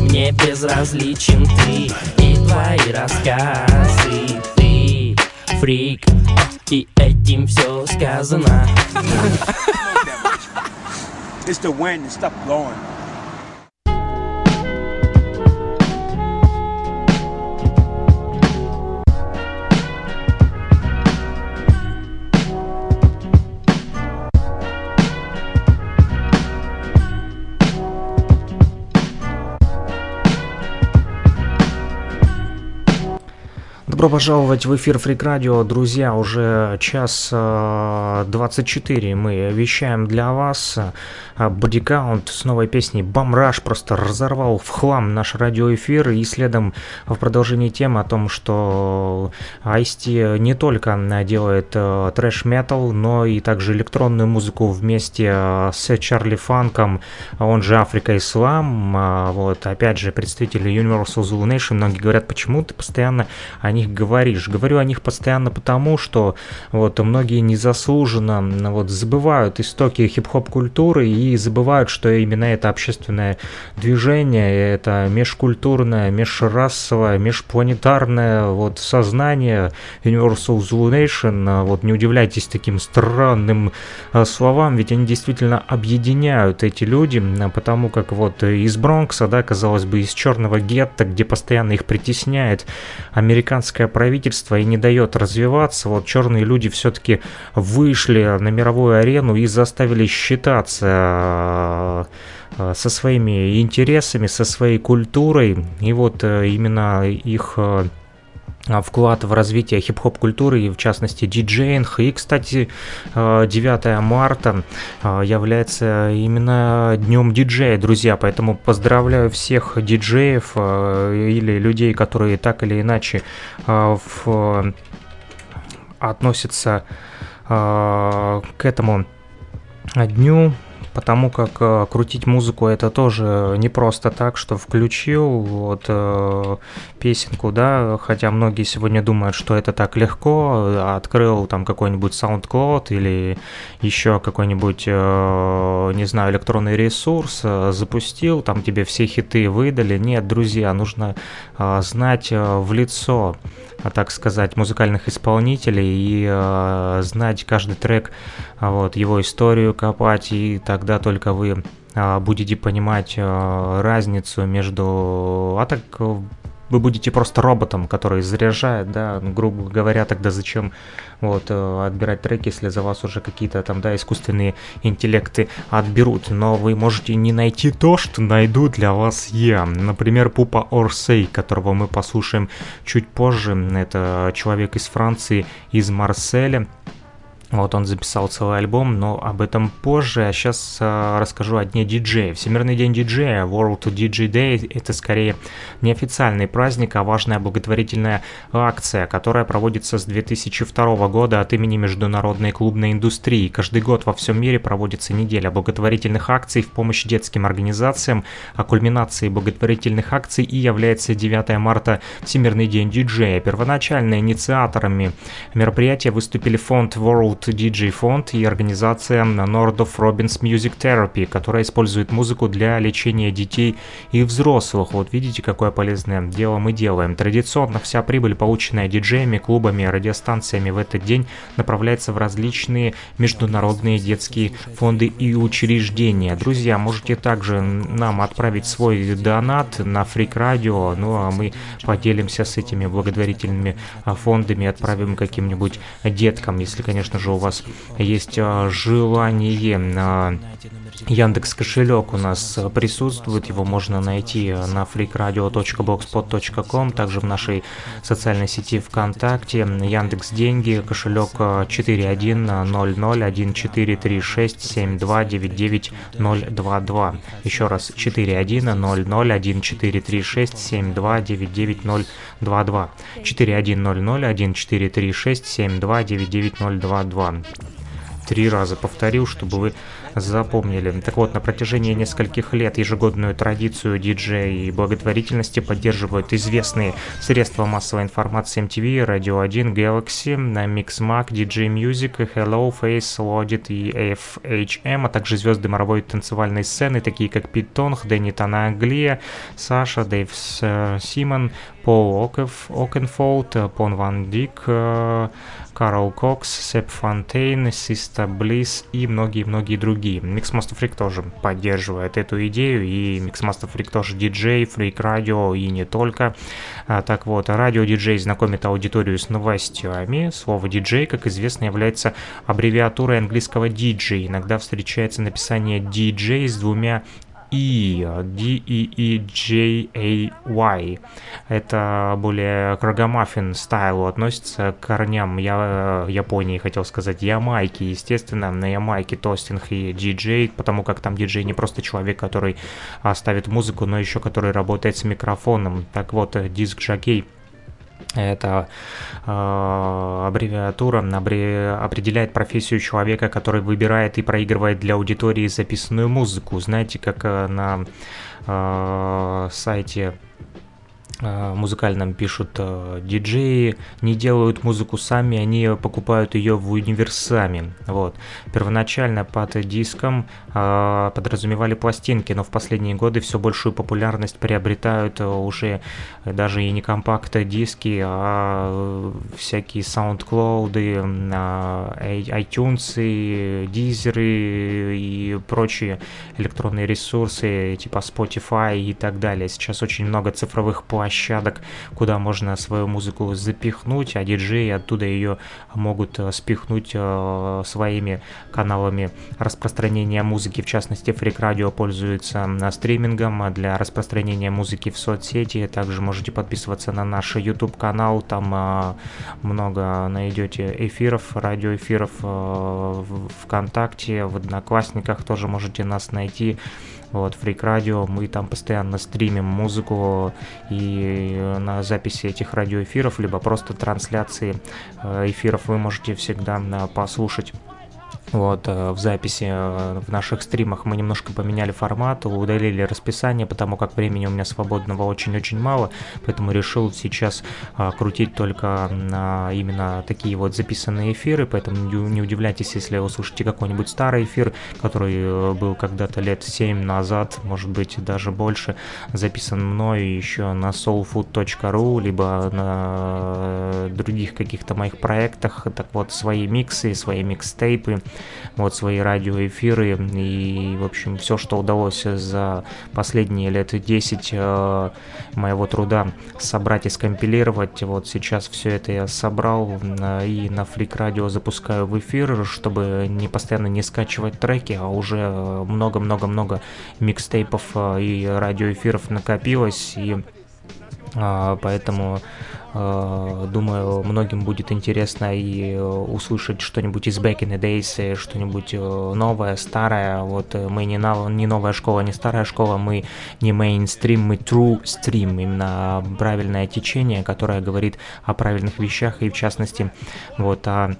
Мне безразличен ты и твои рассказы Ты фрик, и этим все сказано It's the wind stop blowing. Добро пожаловать в эфир Фрик Радио, друзья. Уже час э, 24 мы вещаем для вас. Бодикаунт с новой песней Бамраш просто разорвал в хлам наш радиоэфир. И следом в продолжении темы о том, что Ice не только делает э, трэш-метал, но и также электронную музыку вместе э, с Чарли Фанком, он же Африка Ислам. Вот, опять же, представители Universal Zulu Nation, многие говорят, почему ты постоянно о них говоришь. Говорю о них постоянно потому, что вот многие незаслуженно вот забывают истоки хип-хоп культуры и забывают, что именно это общественное движение, это межкультурное, межрасовое, межпланетарное вот сознание Universal Zulu Nation. Вот не удивляйтесь таким странным а, словам, ведь они действительно объединяют эти люди, потому как вот из Бронкса, да, казалось бы, из черного гетто, где постоянно их притесняет американское правительство и не дает развиваться, вот черные люди все-таки вышли на мировую арену и заставили считаться э, со своими интересами, со своей культурой, и вот э, именно их э, вклад в развитие хип-хоп культуры и в частности диджеинг. И, кстати, э, 9 марта э, является именно днем диджея, друзья, поэтому поздравляю всех диджеев э, или людей, которые так или иначе э, в- относятся э, к этому дню, потому как э, крутить музыку это тоже не просто так, что включил вот э, песенку, да, хотя многие сегодня думают, что это так легко, э, открыл там какой-нибудь SoundCloud или еще какой-нибудь, не знаю, электронный ресурс, запустил, там тебе все хиты выдали. Нет, друзья, нужно знать в лицо так сказать, музыкальных исполнителей и э, знать каждый трек, вот, его историю копать, и тогда только вы а, будете понимать э, разницу между... А так э, вы будете просто роботом, который заряжает, да, ну, грубо говоря, тогда зачем вот э, отбирать треки, если за вас уже какие-то там, да, искусственные интеллекты отберут, но вы можете не найти то, что найду для вас я. Например, Пупа Орсей, которого мы послушаем чуть позже. Это человек из Франции, из Марселя. Вот он записал целый альбом, но об этом позже. А сейчас э, расскажу о дне диджея. Всемирный день диджея, World DJ Day, это скорее не официальный праздник, а важная благотворительная акция, которая проводится с 2002 года от имени международной клубной индустрии. Каждый год во всем мире проводится неделя благотворительных акций в помощь детским организациям, а кульминацией благотворительных акций и является 9 марта Всемирный день диджея. Первоначально инициаторами мероприятия выступили фонд World DJ фонд и организация Nordoff Robbins Music Therapy, которая использует музыку для лечения детей и взрослых. Вот видите, какое полезное дело мы делаем. Традиционно вся прибыль, полученная диджеями, клубами, радиостанциями в этот день, направляется в различные международные детские фонды и учреждения. Друзья, можете также нам отправить свой донат на Freak Radio, ну а мы поделимся с этими благотворительными а, фондами, отправим каким-нибудь деткам, если, конечно же, у вас есть а, желание. Яндекс кошелек у нас присутствует, его можно найти на freakradio.blogspot.com, также в нашей социальной сети ВКонтакте. Яндекс деньги, кошелек 41001436729922. Еще раз 41001436729922. 41001436729922 три раза повторил, чтобы вы запомнили. Так вот, на протяжении нескольких лет ежегодную традицию диджея и благотворительности поддерживают известные средства массовой информации MTV, Radio 1, Galaxy, Mixmag, DJ Music, Hello, Face, Loaded и FHM, а также звезды мировой танцевальной сцены, такие как Пит Тонг, Дэнни Танаглия, Саша, Дэйв Симан, Пол Оков, Окенфолд, Пол Ван Дайк, Карл Кокс, Seb Fontaine, Sister Bliss и многие-многие другие. Mixmaster Freak тоже поддерживает эту идею, и Mixmaster Freak тоже диджей, Freak Radio и не только. А, так вот, радио-диджей знакомит аудиторию с новостями. Слово диджей, как известно, является аббревиатурой английского диджей. Иногда встречается написание диджей с двумя и, D-E-E-J-A-Y. Это более к рогомаффин стайлу относится к корням я, Японии, хотел сказать, Ямайки. Естественно, на Ямайке тостинг и диджей, потому как там диджей не просто человек, который ставит музыку, но еще который работает с микрофоном. Так вот, диск-жокей это э, аббревиатура аббре, определяет профессию человека, который выбирает и проигрывает для аудитории записанную музыку. Знаете, как э, на э, сайте музыкальном пишут э, диджеи не делают музыку сами, они покупают ее в универсами. Вот. Первоначально под диском э, подразумевали пластинки, но в последние годы все большую популярность приобретают уже даже и не компакт-диски, а всякие SoundCloud, iTunes, Deezer и прочие электронные ресурсы типа Spotify и так далее. Сейчас очень много цифровых площадок площадок, куда можно свою музыку запихнуть, а диджеи оттуда ее могут э, спихнуть э, своими каналами распространения музыки. В частности, Freak Radio пользуется стримингом для распространения музыки в соцсети. Также можете подписываться на наш YouTube канал, там э, много найдете эфиров, радиоэфиров ВКонтакте, в Одноклассниках тоже можете нас найти вот, Freak Radio, мы там постоянно стримим музыку и на записи этих радиоэфиров, либо просто трансляции э, эфиров вы можете всегда э, послушать вот, э, в записи э, в наших стримах мы немножко поменяли формат, удалили расписание, потому как времени у меня свободного очень-очень мало, поэтому решил сейчас а, крутить только а, именно такие вот записанные эфиры, поэтому не удивляйтесь, если услышите какой-нибудь старый эфир, который был когда-то лет 7 назад, может быть даже больше, записан мной еще на soulfood.ru, либо на других каких-то моих проектах, так вот, свои миксы, свои микстейпы, вот свои радиоэфиры и, в общем, все, что удалось за последние лет 10 э, моего труда собрать и скомпилировать. Вот сейчас все это я собрал и на Флик Радио запускаю в эфир, чтобы не постоянно не скачивать треки, а уже много-много-много микстейпов э, и радиоэфиров накопилось, и поэтому Э, Думаю, многим будет интересно и э, услышать что-нибудь из Back in the Days, э, что-нибудь э, новое, старое. Вот мы не, нов- не новая школа, не старая школа, мы не мейнстрим, мы true stream, именно правильное течение, которое говорит о правильных вещах и в частности вот о а,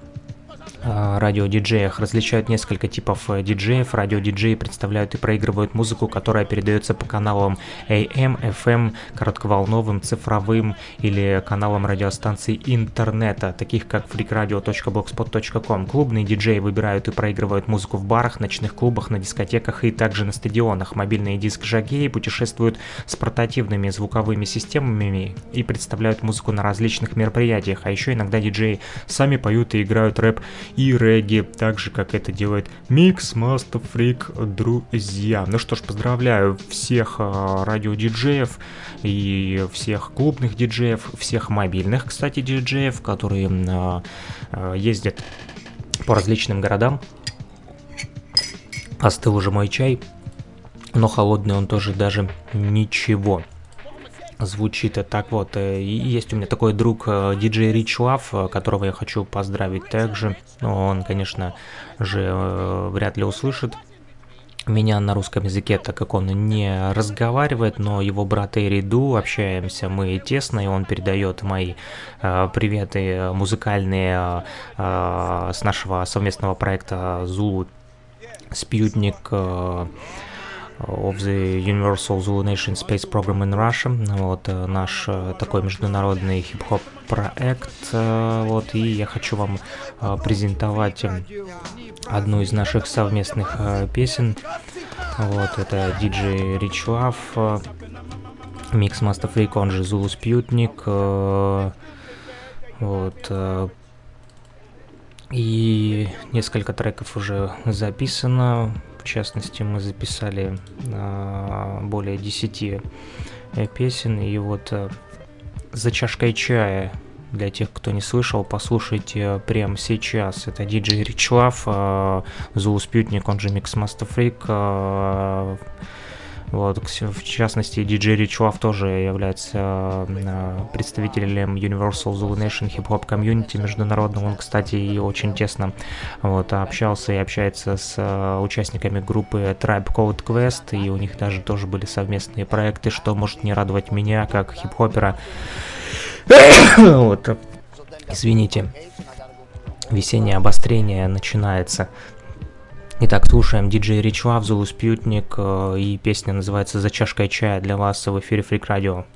радиодиджеях. Различают несколько типов э, диджеев. Радиодиджеи представляют и проигрывают музыку, которая передается по каналам AM, FM, коротковолновым, цифровым или каналам радиостанций интернета, таких как freakradio.blogspot.com. Клубные диджеи выбирают и проигрывают музыку в барах, ночных клубах, на дискотеках и также на стадионах. Мобильные диск-жагеи путешествуют с портативными звуковыми системами и представляют музыку на различных мероприятиях, а еще иногда диджеи сами поют и играют рэп и регги, так же, как это делает Mix Master Freak, друзья. Ну что ж, поздравляю всех э, радиодиджеев и всех клубных диджеев, всех мобильных, кстати, диджеев, которые э, э, ездят по различным городам. Остыл уже мой чай, но холодный он тоже даже ничего звучит и так вот. э, есть у меня такой друг э, диджей Рич Лав, э, которого я хочу поздравить также. Но он, конечно же, вряд ли услышит меня на русском языке, так как он не разговаривает, но его брат Эриду, общаемся мы тесно, и он передает мои э, приветы музыкальные э, с нашего совместного проекта Zulu Sputnik э, of the Universal Zulu Nation Space Program in Russia. Вот э, наш э, такой международный хип-хоп проект. э, Вот, и я хочу вам презентовать одну из наших совместных песен. Вот, это Рич Лав, э, Mixmaster Freak, он же Zulu Sputnik. Вот, и несколько треков уже записано. В частности, мы записали а, более 10 э, песен. И вот э, за чашкой чая для тех, кто не слышал, послушайте прямо сейчас. Это диджей Ричлав, Зулу Спютник, он же Микс Master Freak. Вот, в частности, диджей Ричлав тоже является э, представителем Universal Zulu Nation Hip Hop Community международного. Он, кстати, и очень тесно вот, общался и общается с э, участниками группы Tribe Code Quest, и у них даже тоже были совместные проекты, что может не радовать меня, как хип-хопера. [COUGHS] вот, извините, весеннее обострение начинается. Итак, слушаем диджей Рич Лав, Зулу Спьютник, э, и песня называется «За чашкой чая» для вас в эфире Фрик Радио.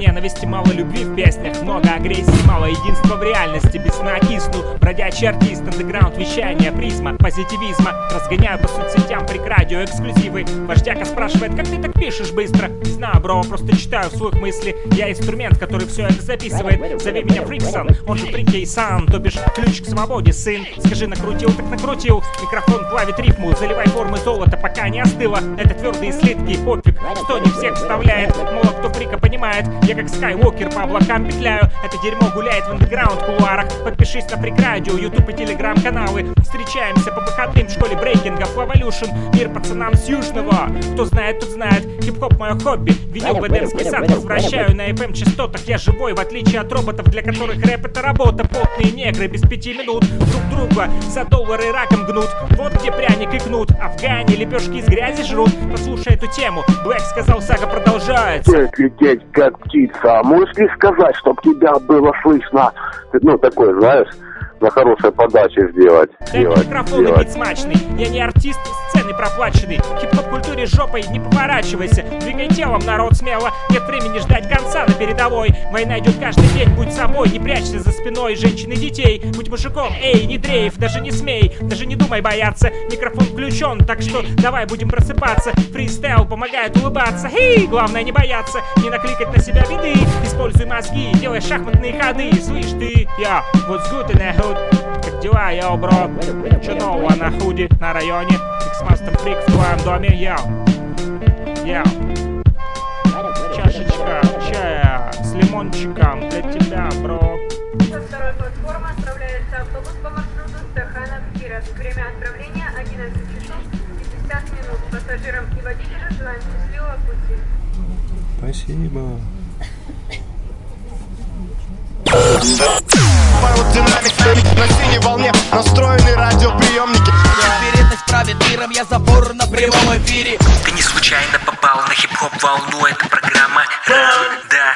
Ненависти, мало любви в песнях Много агрессии, мало единства в реальности Без сна кисну, бродячий артист Андеграунд вещания, призма, позитивизма. Разгоняю по соцсетям Freak Radio эксклюзивы. Вождяка спрашивает, как ты так пишешь быстро? Не знаю, бро, просто читаю вслух мысли. Я инструмент, который все это записывает. Зови меня Freak Son, он же Free Key Son То бишь ключ к свободе, сын. Скажи, накрутил, так накрутил. Микрофон плавит рифму, заливай формы золота Пока не остыло, это твердые слитки Пофиг, что не всех вставляет? Мало кто фрика понимает Я как Скайуокер по облакам петляю. Это дерьмо гуляет в андеграунд кулуарах. Подпишись на Freak Radio, YouTube и Телеграм-каналы. Встречаемся по выходным в школе брейкинга Flavolution, мир пацанам с Южного. Кто знает, тот знает, хип-хоп мое хобби. Винил в Эдемский сад возвращаю на FM частотах. Я живой, в отличие от роботов, для которых рэп это работа. Потные негры без пяти минут друг друга за доллары раком гнут. Вот где пряник и кнут, А в Гане лепешки из грязи жрут. Послушай эту тему, Блэк сказал, сага продолжается. Лететь как птица. Можешь ли сказать, чтоб тебя было слышно? Ну, такой, знаешь, на хорошей подаче сделать. Дай мне сделать, микрофон и сделать. бит смачный. Я не артист, сцены проплаченный Хип-хоп культуре жопой не поворачивайся. Двигай телом, народ, смело. Нет времени ждать конца на передовой. Война идет каждый день, будь собой Не прячься за спиной женщин и детей. Будь мужиком, эй, не дрейф, даже не смей. Даже не думай бояться. Микрофон включен, так что давай будем просыпаться. Фристайл помогает улыбаться. Хей, главное не бояться. Не накликать на себя беды. Используй мозги, делай шахматные ходы. Слышь ты, я, what's good in the hood Как дела, yo, бро? Че нового на hood е, на районе? Mixmaster Freak в твоем доме, yo Yo Чашечка лимончиком для тебя, бро. Со второй платформы отправляется автобус по маршруту Стаханов-Киров. Время отправления 11 часов 50 минут. Пассажирам и водителям желаем счастливого пути. Спасибо. Аэродинамиками на синей волне настроены радиоприемники Вероятность правит миром, я забор на прямом эфире Ты не случайно попал на хип-хоп волну, это программа Да.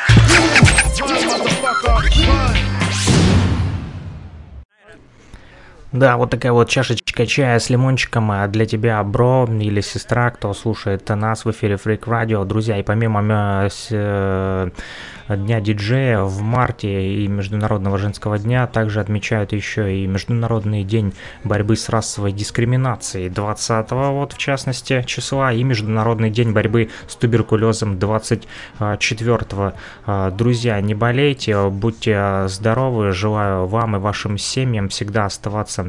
Да, вот такая вот чашечка чая с лимончиком а для тебя, бро, или сестра, кто слушает нас в эфире Freak Radio. Друзья, и помимо э, э, Дня диджея в марте и Международного женского дня также отмечают еще и Международный день борьбы с расовой дискриминацией 20 вот в частности числа и Международный день борьбы с туберкулезом 24 Друзья, не болейте, будьте здоровы, желаю вам и вашим семьям всегда оставаться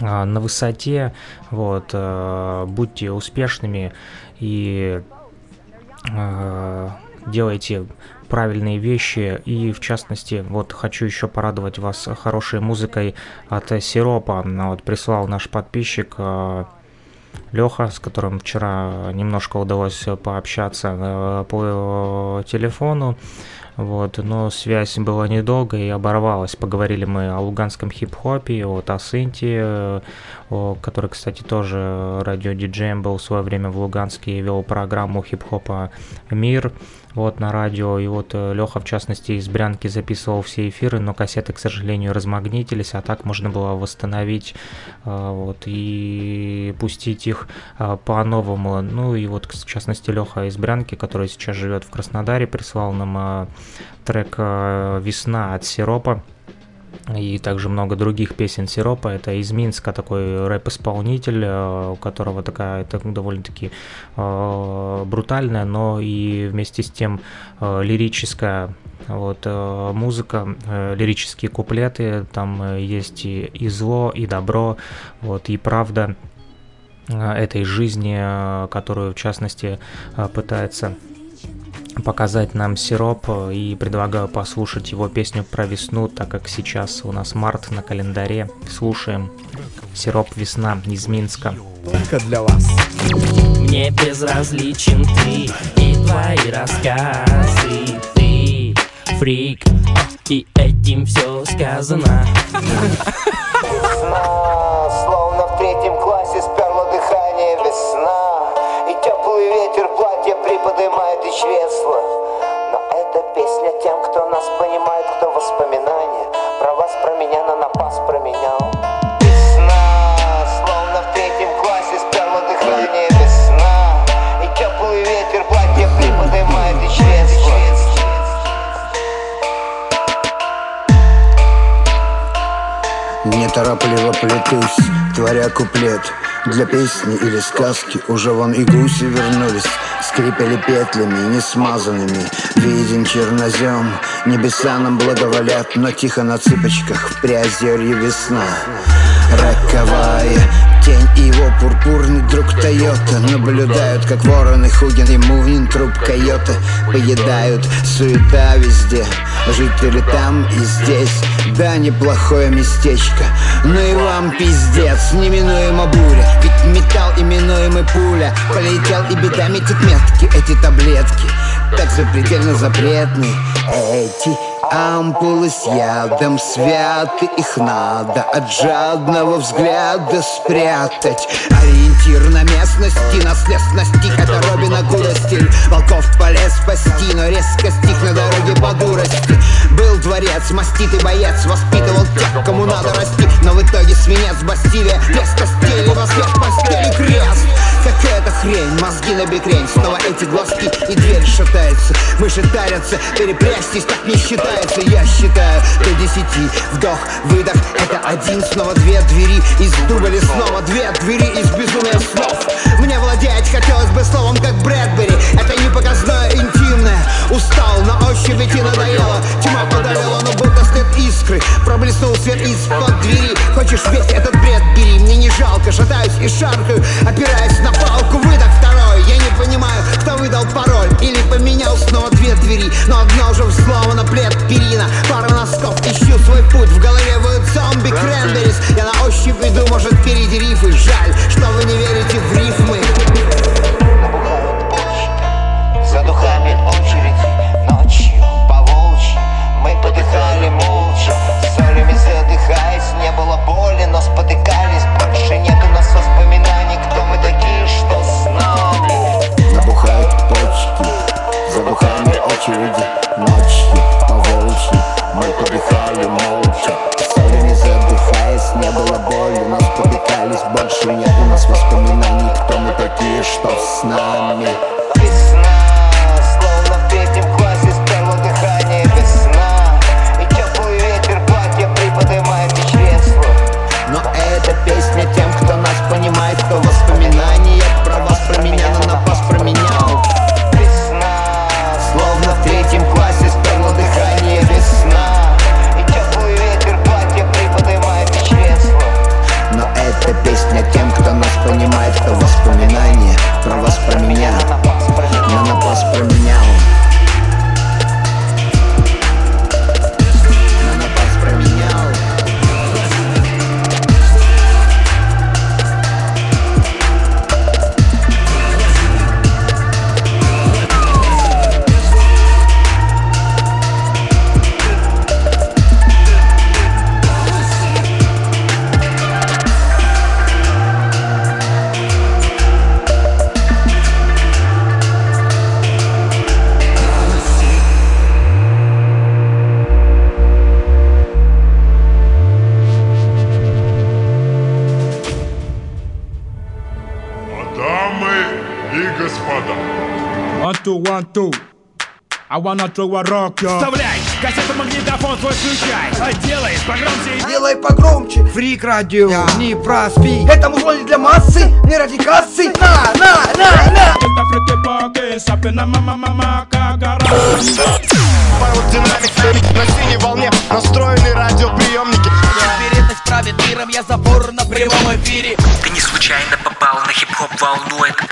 на высоте, вот, э, будьте успешными и э, делайте правильные вещи и в частности вот хочу еще порадовать вас хорошей музыкой от Сиропа вот прислал наш подписчик э, Леха, с которым вчера немножко удалось пообщаться по телефону. Вот, но связь была недолго и оборвалась. Поговорили мы о луганском хип-хопе, о Тасынте, о, который, кстати, тоже радиодиджеем был в свое время в Луганске и вел программу хип-хопа «Мир» вот на радио. И вот э, Леха, в частности, из Брянки записывал все эфиры, но кассеты, к сожалению, размагнитились, а так можно было восстановить э, вот, и пустить их э, по-новому. Ну и вот, в частности, Леха из Брянки, который сейчас живет в Краснодаре, прислал нам трек «Весна» от Сиропа и также много других песен Сиропа. Это из Минска такой рэп-исполнитель, у которого такая это довольно-таки э, брутальная, но и вместе с тем э, лирическая вот э, музыка, э, лирические куплеты, там э, есть и, и зло, и добро, вот и правда этой жизни, которую в частности пытается показать нам сироп и предлагаю послушать его песню про весну, так как сейчас у нас март на календаре. Слушаем сироп весна из Минска. Только для вас. Мне безразличен ты и твои рассказы Ты фрик, и этим все сказано Словно в третьем классе сперло дыхание весна И теплый ветер платье приподнимает и чресла Но эта песня тем, кто нас понимает, кто воспоминания Про вас, про меня, на напас променял. Весна, словно в третьем классе сперло дыхание весна. И теплый ветер платье приподнимает и чресла Неторопливо плетусь, творя куплет Для песни или сказки уже вон и гуси вернулись Скрипели петлями, не смазанными. Виден чернозем, небеса нам благоволят Но тихо на цыпочках в приозерье весна. Роковая тень его пурпурный друг Тойота. Наблюдают, как вороны Хугин и Мувнин Труп койота поедают Суета везде. Жители там и здесь. Да, неплохое местечко. Но и вам пиздец Неминуема буря. Ведь металл именуемый пуля. Полетел и беда метит метки Эти таблетки. Так запредельно запретны Эти Ампулы с ядом святы Их надо от жадного взгляда спрятать. Ориентир на местности, наследственности Это Робина Гуда стиль. Волков в поле спасти, но резко стих на дороге по дурости. Был дворец, маститый боец Воспитывал тех, кому надо расти. Но в итоге свинец Бастилия Без костей, во свет постели крест Какая-то хрень, мозги на бекрень. Снова эти глазки и дверь шатается. Мыши тарятся, перепрястись так не считается. Я считаю до десяти Вдох, выдох, это один Снова две двери из дубли Снова две двери из безумия слов Мне владеть хотелось бы словом, как Брэдбери. Это не показное, интимное. Устал, на ощупь идти надоело. Тьма подавила, но будто след искры. Проблеснул свет из-под двери. Хочешь весь этот бред, бери Мне не жалко, шатаюсь и шаркаю Опираясь на палку, выдох второй. Я не понимаю, кто выдал пароль. Или поменял Throw a rock, yo. Вставляй кассету, магнитофон твой включай. А Делай погромче. Делай погромче. Фрик радио, не проспи. Это музло не для массы, не ради кассы. На, на, на, на. Это фрики поки, сапина мама мама кагара. Динамик на синей волне настроены радиоприемники Вероятность правит миром, я забор на прямом эфире. Ты не случайно попал на хип-хоп волну, это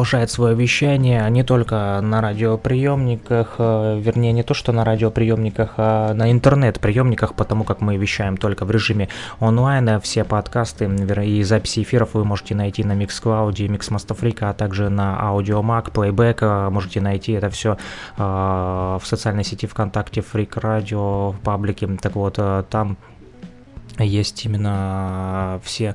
продолжает свое вещание не только на радиоприемниках, э, вернее не то, что на радиоприемниках, а на интернет-приемниках, потому как мы вещаем только в режиме онлайн. Все подкасты и записи эфиров вы можете найти на Mixcloud, Mixmasterfreak, а также на AudioMac, Playback. Э, Можете найти это все в социальной сети ВКонтакте, Freak Radio, в паблике. Так вот, э, там есть именно все э,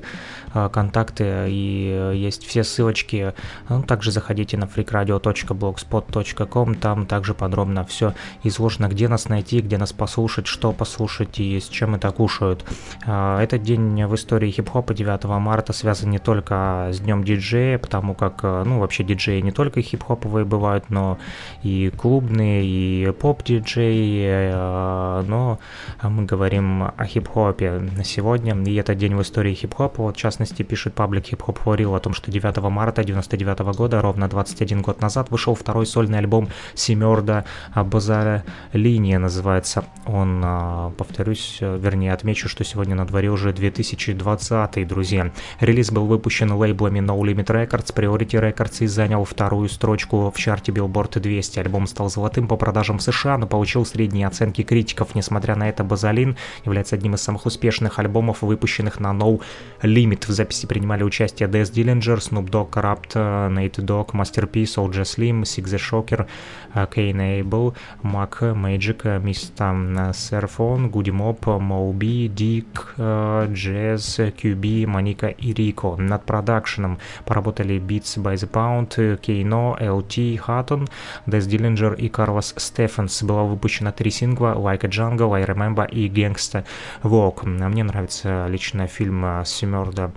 контакты и э, есть все ссылочки. Ну, также заходите на freakradio.blogspot.com, там также подробно все изложено, где нас найти, где нас послушать, что послушать и с чем это кушают. Э, Этот день в истории хип-хопа 9 марта связан не только с днем диджея, потому как, э, ну, вообще диджеи не только хип-хоповые бывают, но и клубные, и поп-диджеи, э, но мы говорим о хип-хопе сегодня, и это день в истории хип-хопа, вот в частности пишет паблик Hip Hop For о том, что 9 марта 99 года, ровно 21 год назад, вышел второй сольный альбом Семерда Базара Линия, называется он, а, повторюсь, э, вернее отмечу, что сегодня на дворе уже 2020, друзья. Релиз был выпущен лейблами No Limit Records, Priority Records и занял вторую строчку в чарте Billboard 200. Альбом стал золотым по продажам в США, но получил средние оценки критиков. Несмотря на это, Базалин является одним из самых успешных альбомов, выпущенных на No Limit. В записи принимали участие Дэс Диллинджер, Snoop Dogg, Corrupt, Nate Dogg, Masterpiece, OJ Slim, Six the Shocker, Kane Abel, Mac Magic, Mr. Serphone, Goody Mob, Moby, Dick, Jazz, QB, Моника и Рико. Над продакшеном поработали Beats by the Pound, Кейно, LT, Hutton, Дэс Диллинджер и Карлос Стефенс. Было выпущено три сингла Like a Jungle, I Remember и Gangsta Walk. Мне нравится лично фильм Семерда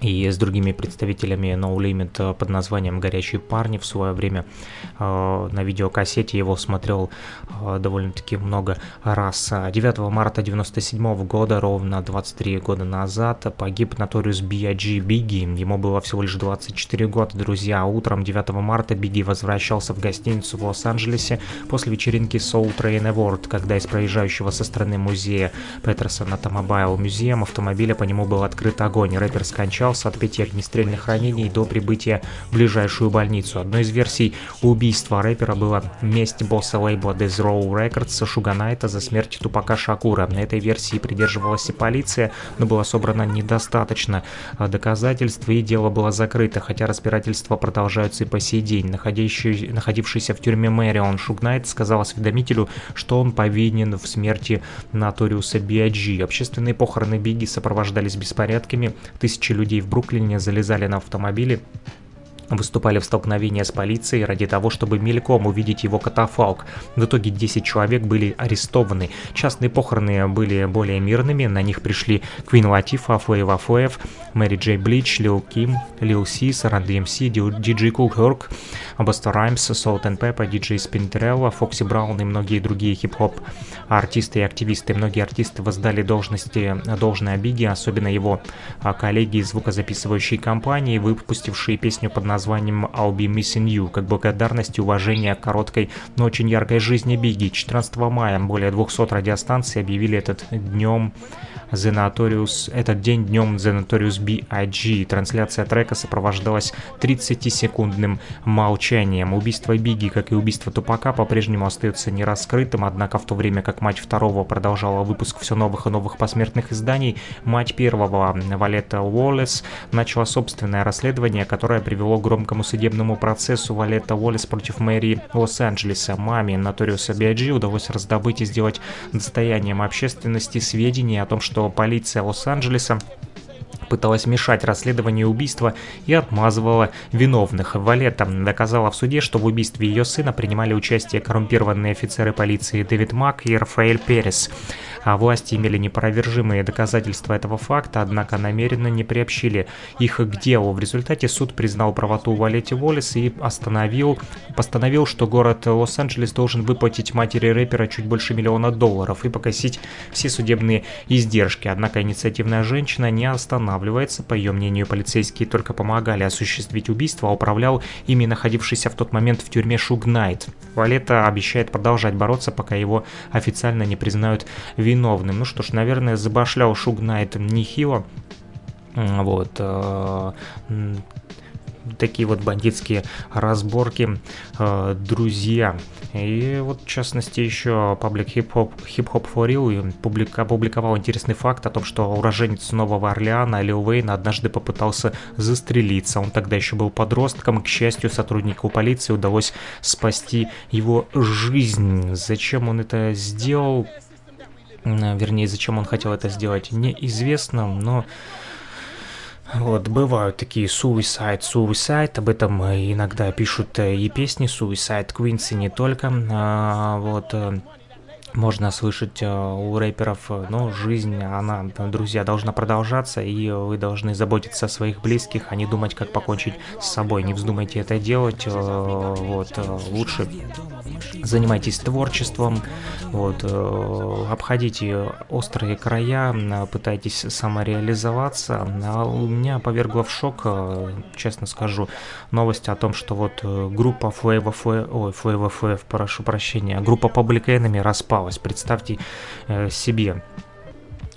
и с другими представителями No Limit под названием «Горячие парни» в свое время э, на видеокассете его смотрел э, довольно-таки много раз. 9 марта 97 года, ровно 23 года назад, погиб Notorious B.I.G. Бигги. Ему было всего лишь 24 года, друзья. Утром 9 марта Бигги возвращался в гостиницу в Лос-Анджелесе после вечеринки Soul Train Award, когда из проезжающего со стороны музея Петерсона Automobile Museum автомобиля по нему был открыт огонь. Рэпер скончался скончался от пяти огнестрельных ранений до прибытия в ближайшую больницу. Одной из версий убийства рэпера была месть босса лейбла Death Row Records Шуганайта за смерть Тупака Шакура. На этой версии придерживалась и полиция, но было собрано недостаточно а, доказательств и дело было закрыто, хотя разбирательства продолжаются и по сей день. Находящий, находившийся в тюрьме Мэрион Шугнайт сказал осведомителю, что он повинен в смерти Notorious а B.I.G.. Общественные похороны Биги сопровождались беспорядками, тысячи людей в Бруклине залезали на автомобили, вступали в столкновении с полицией ради того, чтобы мельком увидеть его катафалк. В итоге 10 человек были арестованы. Частные похороны были более мирными, на них пришли Queen Latifah, Flavor Flav, Mary J. Blige, Lil' Kim, Lil' Cease, Run DMC, DJ Kool Herc, Баста Раймс, Солт and Пеппа, Диджей Спинтерелла, Фокси Браун и многие другие хип-хоп артисты и активисты. Многие артисты воздали должности, должное Биги, особенно его а, коллеги из звукозаписывающей компании, выпустившие песню под названием I'll Be Missing You, как благодарность и уважение короткой, но очень яркой жизни Биги. 14 мая более 200 радиостанций объявили этот днем The Notorious, этот день днем The Notorious B.I.G. Трансляция трека сопровождалась 30-секундным молчанием. Убийство Биги, как и убийство Тупака, по-прежнему остается нераскрытым, однако в то время как мать второго продолжала выпуск все новых и новых посмертных изданий, мать первого, Валета Уоллес, начала собственное расследование, которое привело к громкому судебному процессу Валета Уоллес против мэрии Лос-Анджелеса. Маме Notorious B.I.G. удалось раздобыть и сделать достоянием общественности сведения о том, что полиция Лос-Анджелеса пыталась мешать расследованию убийства и отмазывала виновных. Валета доказала в суде, что в убийстве ее сына принимали участие коррумпированные офицеры полиции Дэвид Мак и Рафаэль Перес. А власти имели непровержимые доказательства этого факта, однако намеренно не приобщили их к делу. В результате суд признал правоту Валети Уоллес и остановил, постановил, что город Лос-Анджелес должен выплатить матери рэпера чуть больше миллиона долларов и погасить все судебные издержки. Однако инициативная женщина не останавливается. По ее мнению, полицейские только помогали осуществить убийство, а управлял ими находившийся в тот момент в тюрьме Шуг Найт. Валета обещает продолжать бороться, пока его официально не признают виновным. Ну что ж, наверное, забашлял Шуг Найт нехило. Вот. э, такие вот бандитские разборки, э, друзья. И вот, в частности, еще паблик Hip Hop, Hip Hop for Real публика, опубликовал интересный факт о том, что уроженец Нового Орлеана Лил Уэйн однажды попытался застрелиться. Он тогда еще был подростком. К счастью, сотруднику полиции удалось спасти его жизнь. Зачем он это сделал? Вернее, зачем он хотел это сделать, неизвестно, но вот, бывают такие Suicide, Suicide, об этом иногда пишут э, и песни Suicide Queens, и не только. А, Вот, э, можно слышать э, у рэперов, э, но жизнь, она, друзья, должна продолжаться, и вы должны заботиться о своих близких, а не думать, как покончить с собой. Не вздумайте это делать, э, вот, э, лучше занимайтесь творчеством, вот, э, обходите острые края, пытайтесь самореализоваться. А у меня повергло в шок, э, честно скажу, новость о том, что вот э, группа Flavor Flav, ой, Flavor Flav, прошу прощения, группа Public Enemy распалась. Представьте э, себе,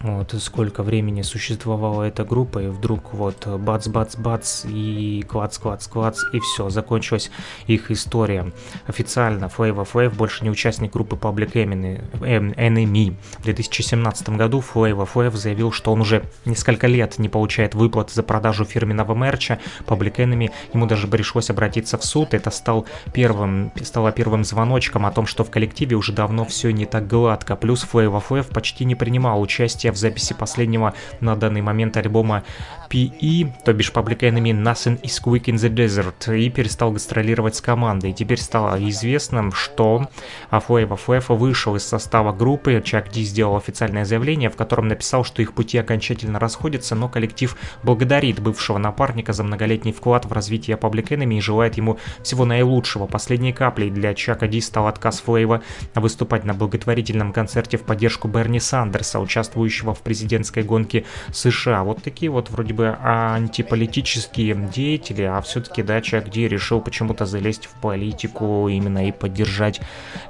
вот сколько времени существовала эта группа, и вдруг вот бац-бац-бац, и клац-клац-клац, и все, закончилась их история. Официально Flavor Flav больше не участник группы Public Enemy. В 2017 году Flavor Flav заявил, что он уже несколько лет не получает выплат за продажу фирменного мерча Public Enemy. Ему даже пришлось обратиться в суд. Это стал первым, стало первым звоночком о том, что в коллективе уже давно все не так гладко. Плюс Flavor Flav почти не принимал участие в записи последнего на данный момент альбома PE, то бишь Public Enemy Nothing is Quick in the Desert, и перестал гастролировать с командой. Теперь стало известным, что Flavor Flav вышел из состава группы, Чак Ди сделал официальное заявление, в котором написал, что их пути окончательно расходятся, но коллектив благодарит бывшего напарника за многолетний вклад в развитие Public Enemy и желает ему всего наилучшего. Последней каплей для Чака Ди стал отказ Флейва выступать на благотворительном концерте в поддержку Берни Сандерса, участвующего участвующего в президентской гонке США. Вот такие вот вроде бы антиполитические деятели, а все-таки, да, Чак Ди решил почему-то залезть в политику именно и поддержать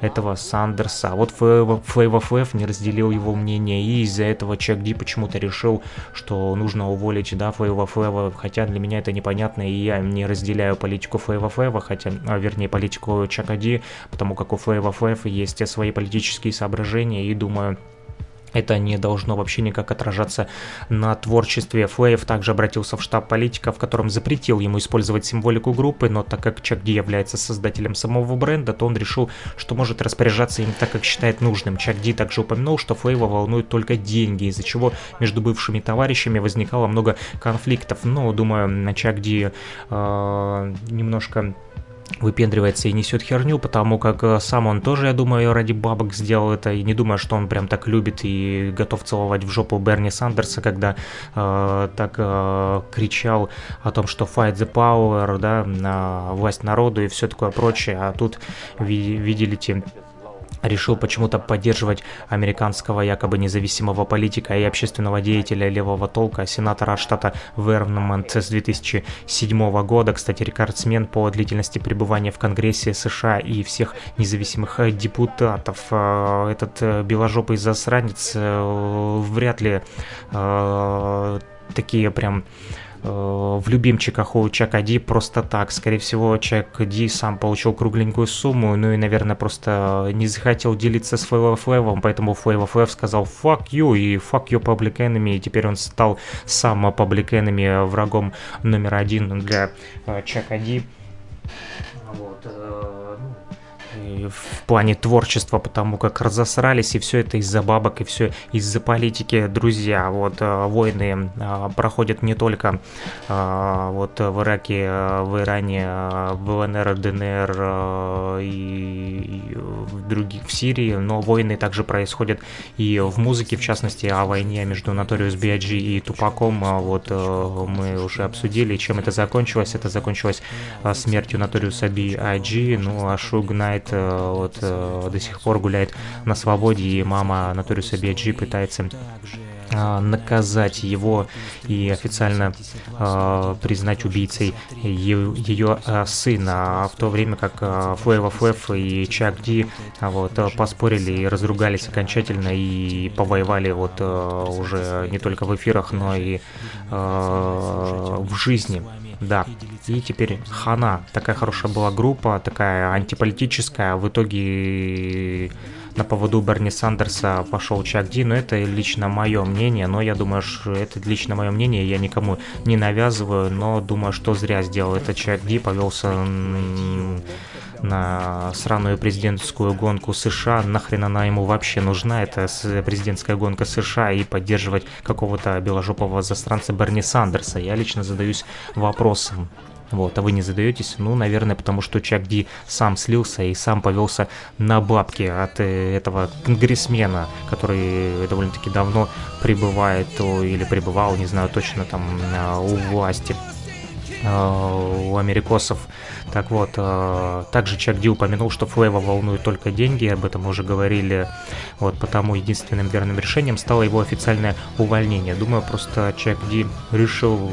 этого Сандерса. А вот Флейв ФФ не разделил его мнение, и из-за этого Чак Ди почему-то решил, что нужно уволить, да, Флейва Флэва, хотя для меня это непонятно, и я не разделяю политику Флейва Флэва, хотя, а, вернее, политику Чака Ди, потому как у Флейва Флэв есть свои политические соображения, и думаю, это не должно вообще никак отражаться на творчестве. Флейв также обратился в штаб политика, в котором запретил ему использовать символику группы, но так как Чак Ди является создателем самого бренда, то он решил, что может распоряжаться им так, как считает нужным. Чак Ди также упомянул, что Флейва волнуют только деньги, из-за чего между бывшими товарищами возникало много конфликтов. Но, думаю, Чак Ди э, немножко выпендривается и несет херню, потому как э, сам он тоже, я думаю, ради бабок сделал это, и не думаю, что он прям так любит и готов целовать в жопу Берни Сандерса, когда э, так э, кричал о том, что fight the power, да, на власть народу и все такое прочее, а тут видели те решил почему-то поддерживать американского якобы независимого политика и общественного деятеля левого толка, сенатора штата Вермонт с 2007 года, кстати, рекордсмен по длительности пребывания в Конгрессе США и всех независимых депутатов. Э, этот э, беложопый засранец э, вряд ли такие прям Э, в любимчиках у Чака Ди просто так. Скорее всего, Чак Ди сам получил кругленькую сумму, ну и, наверное, просто не захотел делиться с Флэйва Флэвом, поэтому Флэйва Флэв сказал «fuck you» и «fuck you Public Enemy», и теперь он стал сам Public врагом номер один для э, Чака Ди. В плане творчества, потому как разосрались, и все это из-за бабок, и все из-за политики, друзья. Вот э, войны э, проходят не только э, вот в Ираке, в Иране, в ЛНР, ДНР и в других, в Сирии, но войны также происходят и в музыке, в частности, о войне между Notorious B.I.G. и Тупаком. Вот мы уже обсудили, чем это закончилось. Это закончилось смертью Notorious B.I.G., ну а Шуг Найт вот э, до сих пор гуляет на свободе, и мама Наториуса Биаджи пытается а, наказать его и официально э, признать убийцей ее, ее э, сына, а в то время как э, Флэва Флэф и Чак Ди вот, поспорили и разругались окончательно и повоевали вот э, уже не только в эфирах, но и э, в жизни. Да. И теперь Хана. Такая хорошая была группа, такая антиполитическая. В итоге на поводу Берни Сандерса пошел Чак Ди, но это лично мое мнение, но я думаю, что это лично мое мнение, я никому не навязываю, но думаю, что зря сделал это Чак Ди, повелся на сраную президентскую гонку США, нахрен она ему вообще нужна, это президентская гонка США и поддерживать какого-то беложопого застранца Берни Сандерса. Я лично задаюсь вопросом, вот, а вы не задаетесь? Ну, наверное, потому что Чак Ди сам слился и сам повелся на бабки от э, этого конгрессмена, который довольно-таки давно пребывает или пребывал, не знаю точно, там у власти э, у америкосов так вот, э, также Чак Ди упомянул, что Флэва волнует только деньги, об этом мы уже говорили, вот потому единственным верным решением стало его официальное увольнение. Думаю, просто Чак Ди решил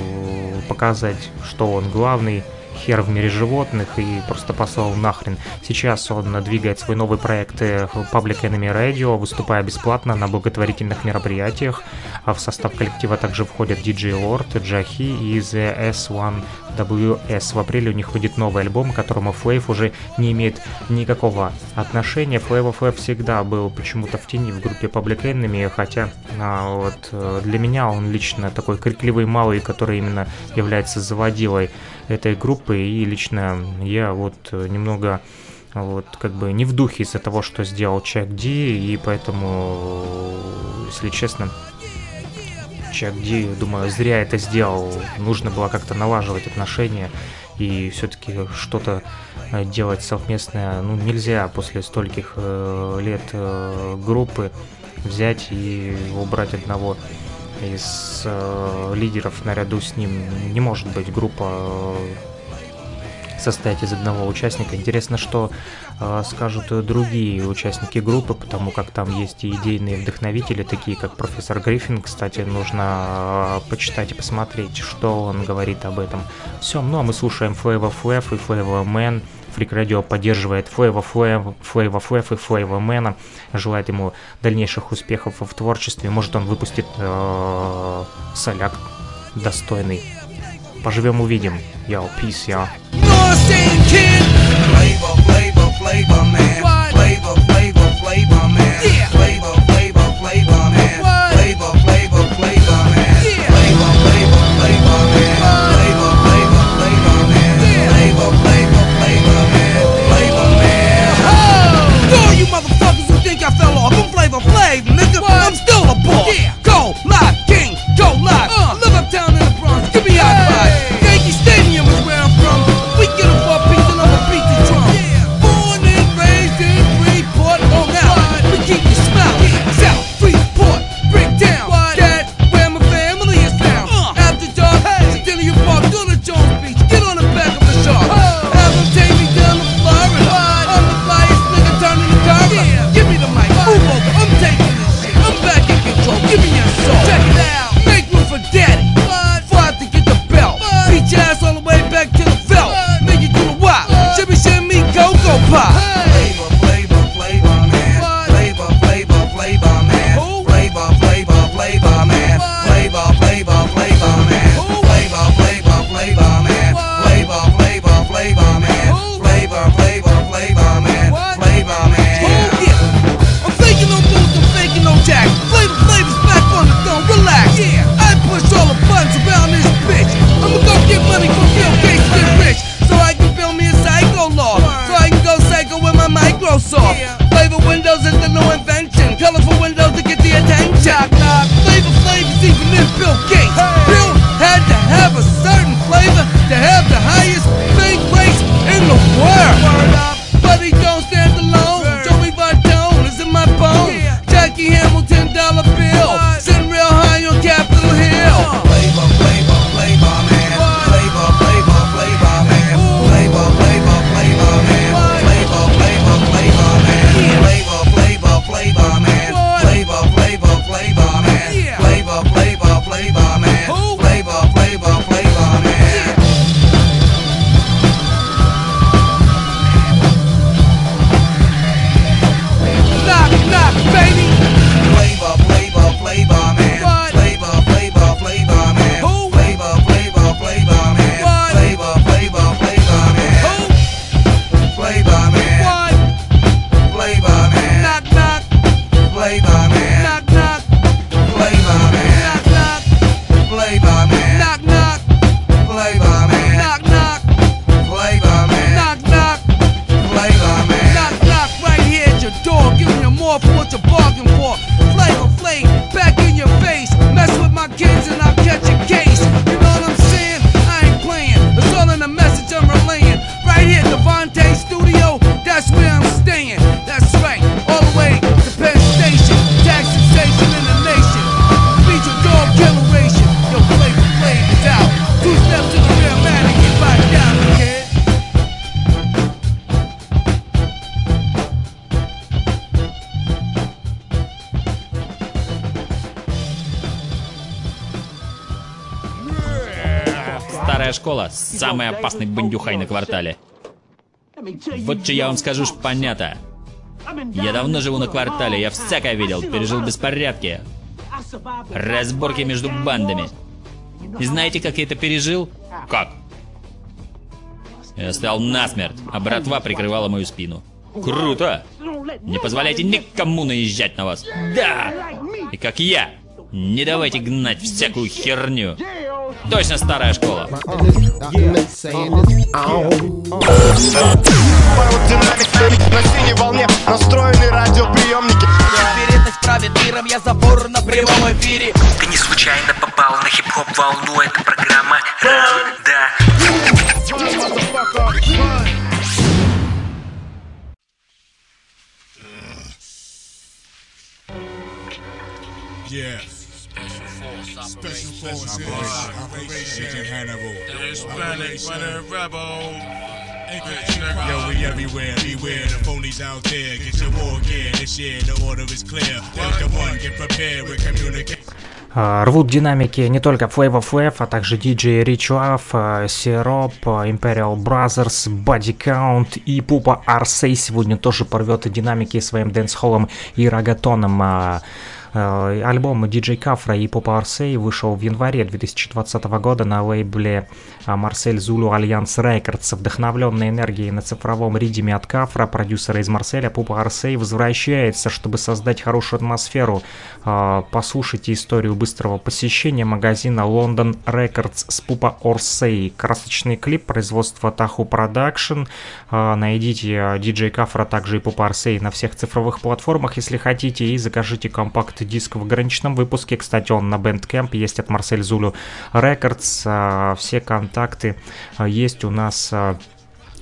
показать, что он главный, хер в мире животных и просто послал нахрен. Сейчас он двигает свой новый проект э, Public Enemy Radio, выступая бесплатно на благотворительных мероприятиях. А в состав коллектива также входят DJ Lord, Джахи и The S1WS. В апреле у них выйдет новый альбом, к которому Флейв уже не имеет никакого отношения. Флейв Флейв всегда был почему-то в тени в группе Public Enemy, хотя а, вот э, для меня он лично такой крикливый малый, который именно является заводилой этой группы, и лично я вот э, немного вот как бы не в духе из-за того, что сделал Чак Ди, и поэтому, если честно, Чак Ди, думаю, зря это сделал. Нужно было как-то налаживать отношения и все-таки что-то э, делать совместное. Ну, нельзя после стольких э, лет э, группы взять и убрать одного из э, лидеров наряду с ним не может быть группа э, состоять из одного участника. Интересно, что э, скажут другие участники группы, потому как там есть и идейные вдохновители, такие как профессор Гриффин. Кстати, нужно э, почитать и посмотреть, что он говорит об этом. Все, ну а мы слушаем Flavor Flav и Flavor Man. Фрик Радио поддерживает Флэва Флэв, Флэва Флэв и Флэва Мэна, желает ему дальнейших успехов в творчестве. Может, он выпустит э, соляк достойный. Поживем, увидим. Yo, peace, я. Yeah. album Flavor flavor. even than Bill Gates. Hey. Bill had to have a certain flavor to have the highest fame rates in the world. самый опасный бандюхай на квартале. Вот что я вам скажу, ж понятно. Я давно живу на квартале, я всякое видел, пережил беспорядки, разборки между бандами. И знаете, как я это пережил? Как? Я стал насмерть, а братва прикрывала мою спину. Круто! Не позволяйте никому наезжать на вас. Да! И как я, не давайте гнать всякую херню. Точно старая школа. Я забор на прямом эфире. Ты не случайно попал на хип-хоп волну, это программа Да. Yeah. Special Forces Operation, Operation Hannibal. The Hispanic Winter Rebel. Yo, we everywhere, beware the phonies out there. Get your war gear this year, the order is clear. Delta One, get prepared with communication. Рвут динамики не только Flav of Flav, а также DJ Richuaf, Syrup, Imperial Brothers, Body Count и Пупа Арсей сегодня тоже порвет динамики своим дэнс-холлом и реггетоном. А, а, Альбом DJ Кафра и Попа Арсей вышел в январе 2020 года на лейбле а, Marseille Zulu Alliance Records. Вдохновленной энергией на цифровом riddim е от Кафра, продюсера из Марселя, Пупа Арсей возвращается, чтобы создать хорошую атмосферу. А, Послушайте историю быстрого посещения магазина London Records с Пупа Орсей. Красочный клип производства Таху Production. Найдите DJ Кафра, также и Пупа Арсей на всех цифровых платформах, если хотите, и закажите компакт диск в ограниченном выпуске. Кстати, он на Bandcamp есть от Марсель Зулу Records. А, Все контакты а, есть у нас а,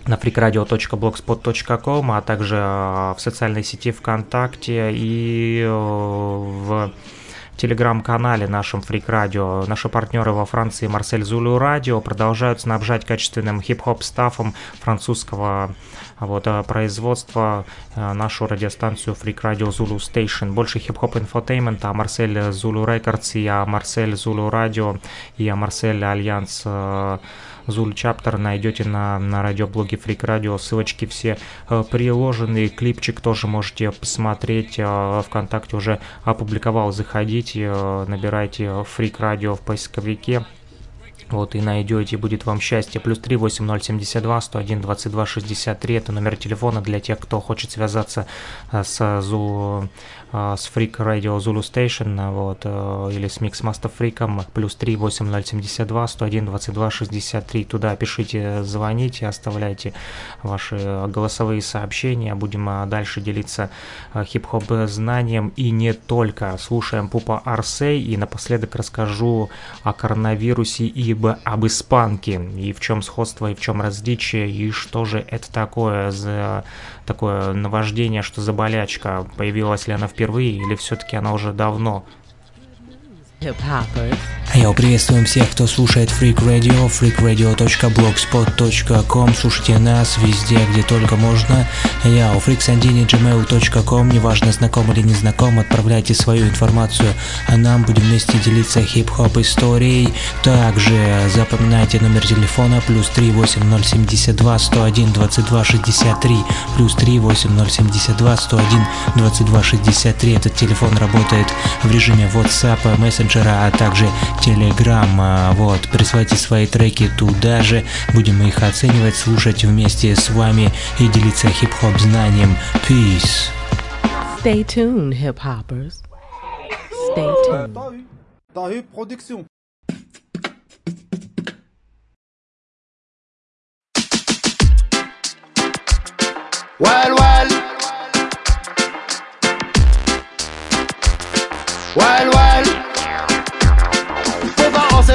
на freakradio.blogspot.com, а также в социальной сети ВКонтакте и э, в телеграм-канале нашем Freak Radio. Наши партнеры во Франции Марсель Зулу Радио продолжают снабжать качественным хип-хоп стафом французского вот, а, производства а, нашу радиостанцию Freak Radio Zulu Station. Больше хип-хоп infotainment а, Marseille Zulu Records и Marseille Zulu Radio и Marseille Alliance Zulu Chapter найдете на, на радиоблоге Freak Radio. Ссылочки все э, приложены. Клипчик тоже можете посмотреть. Э, ВКонтакте уже опубликовал. Заходите, э, набирайте Freak Radio в поисковике. Вот и найдете, будет вам счастье. Плюс 3 8072 101 22 63. Это номер телефона для тех, кто хочет связаться э, с Зу с Freak Radio Zulu Station, вот, э, или с Mixmaster Freak, плюс 3 8072 101 22 63. Туда пишите, звоните, оставляйте ваши голосовые сообщения. Будем э, дальше делиться э, хип-хоп знанием и не только. Слушаем Пупа Арсей и напоследок расскажу о коронавирусе и об, испанке, и в чем сходство, и в чем различие, и что же это такое за такое наваждение, что за болячка, появилась ли она впервые или все-таки она уже давно Я приветствуем всех, кто слушает Freak Radio, freakradio.blogspot.com. Слушайте нас везде, где только можно. Я у freaksandini.gmail.com. Неважно, знаком или не знаком, отправляйте свою информацию, а нам будем вместе делиться хип-хоп историей. Также запоминайте номер телефона плюс 38072 101 22 63 плюс 38072 101 22 63. Этот телефон работает в режиме WhatsApp, мессенджера, а также Telegram. Вот, присылайте свои треки туда же, будем их оценивать, слушать вместе с вами и делиться хип-хоп знанием. Peace. Stay tuned, hip hoppers. Stay tuned. T'as production Well, well. Well, well.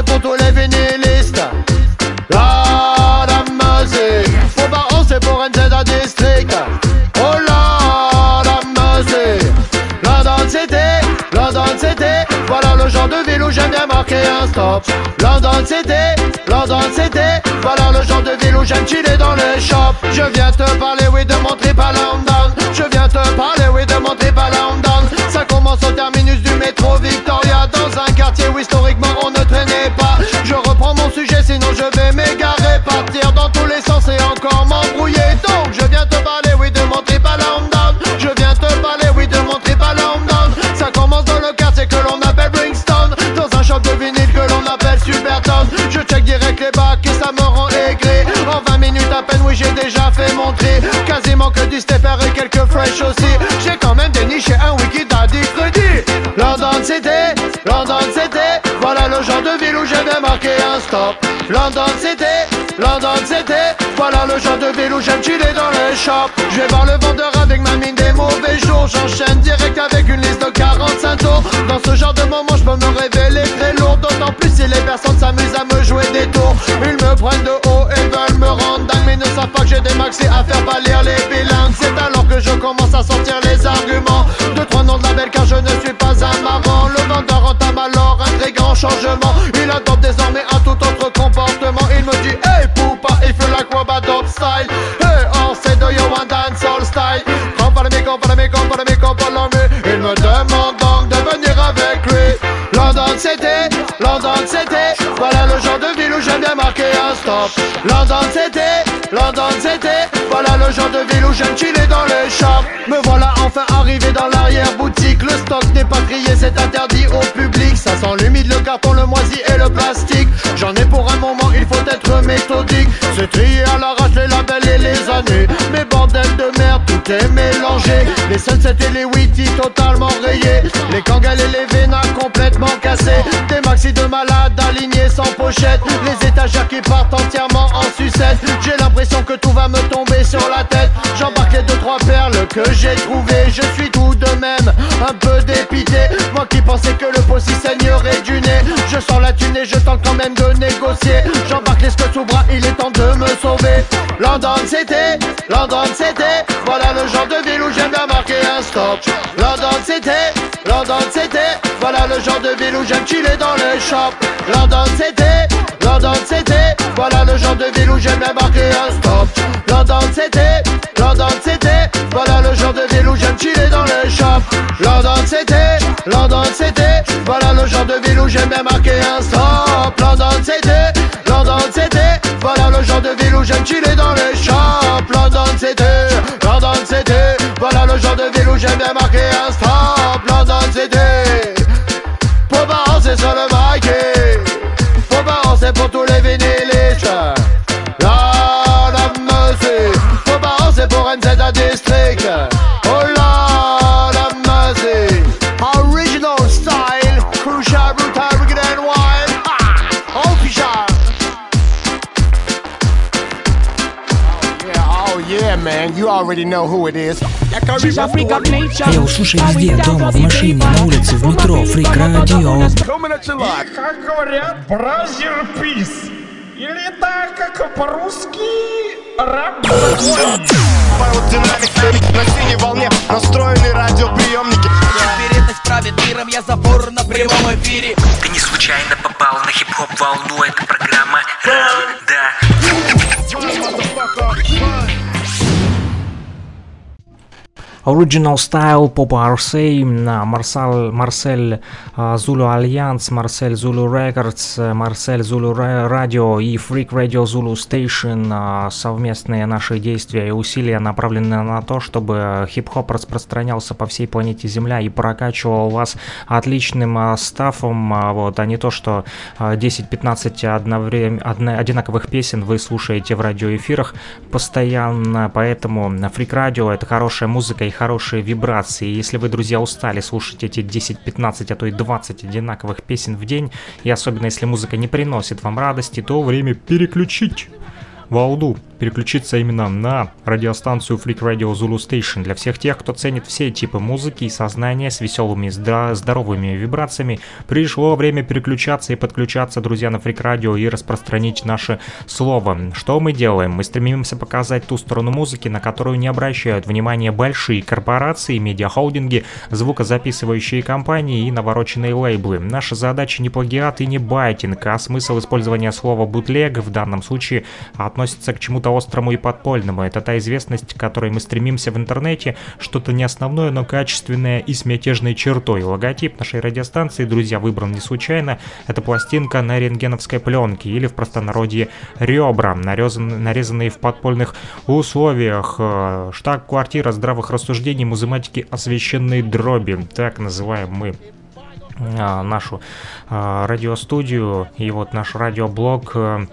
C'est pour tous les vinylistes. La la musique. Faut pas c'est pour NZ District. Oh la la musique. London City, London City. Voilà le genre de ville où j'aime bien marquer un stop. London City, London City. Voilà le genre de ville où j'aime chiller dans les shops. Je viens te parler, oui, de mon trip à London. Je viens te parler, oui, de mon trip à London. Commence au terminus du métro Victoria. Dans un quartier où historiquement on ne traînait pas. Je reprends mon sujet, sinon je vais m'égarer. Partir dans tous les sens et encore m'embrouiller. Donc je viens te parler, oui, de mon trip à London. Je viens te parler, oui, de mon trip à London. Ça commence dans le quartier que l'on appelle Bringstone. Dans un shop de vinyle que l'on appelle Superton. Je check direct les bacs et ça me rend aigri. En 20 minutes à peine, oui, j'ai déjà fait mon tri. Quasiment que du stepper et quelques fresh aussi. J'ai quand même déniché un wiki. London London. Voilà le genre de ville où j'ai bien marqué un stop. London City, London City. Voilà le genre de ville où j'aime chiller dans les shops. Je vais voir le vendeur avec ma mine des mauvais jours. J'enchaîne direct avec une liste de 45 tours. Dans ce genre de moment, je peux me révéler très lourd. D'autant plus si les personnes s'amusent à me jouer des tours. Ils me prennent de haut et veulent me rendre dingue. Mais ne savent pas que j'ai des maxi à faire pâlir les bilingues. C'est alors que je commence à sortir les arguments. De trois noms de label car je ne suis pas Il adopte désormais un tout autre comportement. Il me dit Hey Poupa, il fait la quabadop style. Hey, on sait do you want dancehall style. Come follow me, come follow me, come follow me, come. Il me demande donc de venir avec lui. London c'était, London c'était. Voilà le genre de ville où j'aime bien marquer un stop. London c'était, London c'était. Voilà le genre de ville où j'aime chiller dans les shops. Me voilà enfin arrivé dans l'arrière-boutique. Le stock n'est pas trié, c'est interdit au public. Sent l'humide, le carton, le moisi et le plastique. J'en ai pour un moment, il faut être méthodique. C'est trié à l'arrache les labels et les années. Mais bordel de merde, tout est mélangé. Les sunsets et les witty totalement rayés. Les kangals et les vénas complètement cassés. Des maxi de malades alignés sans pochette. Les étagères qui partent entièrement en sucette. J'ai l'impression que tout va me tomber sur la tête. J'embarque les deux trois perles que j'ai trouvées. Je suis tout de même un peu dépité. Moi qui pensais que le pot si saignerait du nez. Je sens la thune et je tente quand même de négocier. J'embarque les sous bras, il est temps de me sauver. London c'était, London c'était. Voilà le genre de ville où j'aime bien marquer un stop. London c'était, London c'était. Voilà le genre de ville où j'aime chiller dans les shops. London c'était, London c'était. Voilà le genre de ville où j'aime bien marquer un stop. London c'était, London c'était. Voilà le genre de chiller dans les shops. London c'était, London c'était. Voilà le genre de ville où j'aime bien marquer un stop. London c'était, London c'était. Voilà le genre de ville où j'aime chiller dans les shops. London c'était, London c'était. Voilà le genre de ville où j'aime bien marquer un stop. Already know who it is. Йоу, слушай везде, дома, в машине, на улице, в метро, фрик радио. Как говорят, бразер пис. Или так, как по-русски, раб динамик на синей волне настроены радиоприемники. Правит миром, я забор на прямом эфире Ты не случайно попал на хип-хоп волну, это программа Original Style, RC, на Марсал, Марсель Zulu Альянс, Марсель Records, э, Марсель Ra- Radio и Freak Radio Zulu Station. а, Совместные наши действия и усилия направлены на то, чтобы хип-хоп распространялся по всей планете Земля и прокачивал вас отличным а, стафом, а, вот, а не то, что а, 10-15 одноврем- одна- одинаковых песен вы слушаете в радиоэфирах постоянно, поэтому Freak Radio это хорошая музыка и хорошие вибрации. Если вы, друзья, устали слушать эти 10-15, а то и 20 одинаковых песен в день, и особенно если музыка не приносит вам радости, то время переключить волну, переключиться именно на радиостанцию Freak Radio Zulu Station. Для всех тех, кто ценит все типы музыки и сознания с веселыми, здра- здоровыми вибрациями, пришло время переключаться и подключаться, друзья, на Freak Radio и распространить наше слово. Что мы делаем? Мы стремимся показать ту сторону музыки, на которую не обращают внимания большие корпорации, медиахолдинги, звукозаписывающие компании и навороченные лейблы. Наша задача не плагиат и не байтинг, а смысл использования слова бутлег в данном случае относится к чему-то острому и подпольному. Это та известность, к которой мы стремимся в интернете, что-то не основное, но качественное и с мятежной чертой. Логотип нашей радиостанции, друзья, выбран не случайно. Это пластинка на рентгеновской пленке или в простонародье ребра, нарезан- нарезанные в подпольных условиях. Э, Штаб-квартира здравых рассуждений музыматики освещенной дроби. Так называем мы а, нашу а, радиостудию и вот наш радиоблог э,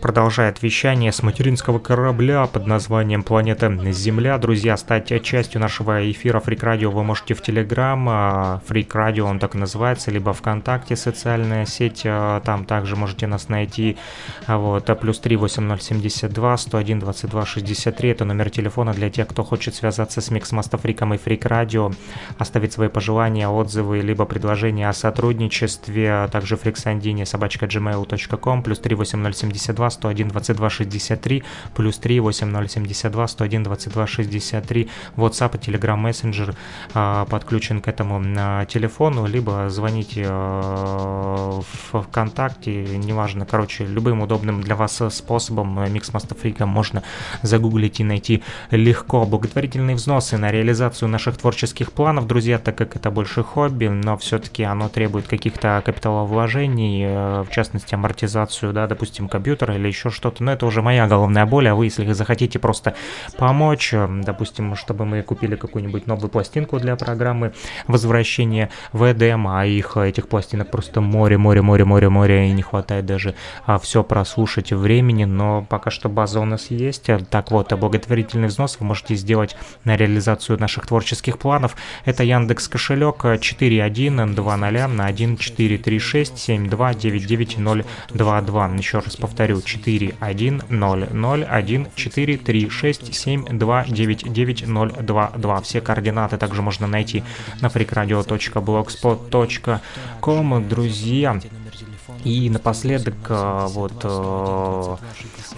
продолжает вещание с материнского корабля под названием «Планета Земля». Друзья, стать частью нашего эфира Freak Radio вы можете в Telegram, Freak Radio он так и называется, либо ВКонтакте социальная сеть, а, там также можете нас найти. А Вот, а плюс 3 8072 101 22 63, это номер телефона для тех, кто хочет связаться с Миксмаста Фриком и Freak Radio, оставить свои пожелания, отзывы, либо предложения о сотрудничестве, также фриксандине собачка gmail.com, плюс 3 8072 22 101 22 63, плюс 3 8072 101 22 63, WhatsApp и Telegram Messenger а, подключен к этому а, телефону, либо звоните а, в ВКонтакте, неважно, короче, любым удобным для вас способом Микс Master Freak можно загуглить и найти легко. Благотворительные взносы на реализацию наших творческих планов, друзья, так как это больше хобби, но все-таки оно требует каких-то капиталовложений, э, в частности амортизацию, да, допустим, компьютера или еще что-то, но это уже моя головная боль, а вы, если захотите просто помочь, э, допустим, чтобы мы купили какую-нибудь новую пластинку для программы возвращения в EDM, а их, этих пластинок просто море, море, море, море, море, и не хватает даже а, все прослушать времени, но пока что база у нас есть. Так вот, благотворительный взнос вы можете сделать на реализацию наших творческих планов. Это Яндекс кошелек 4120 на 1436 7299022. Еще раз повторю, 4100143672999022. Все координаты также можно найти на freakradio.blogspot.com. Друзья, и напоследок, э, вот, э,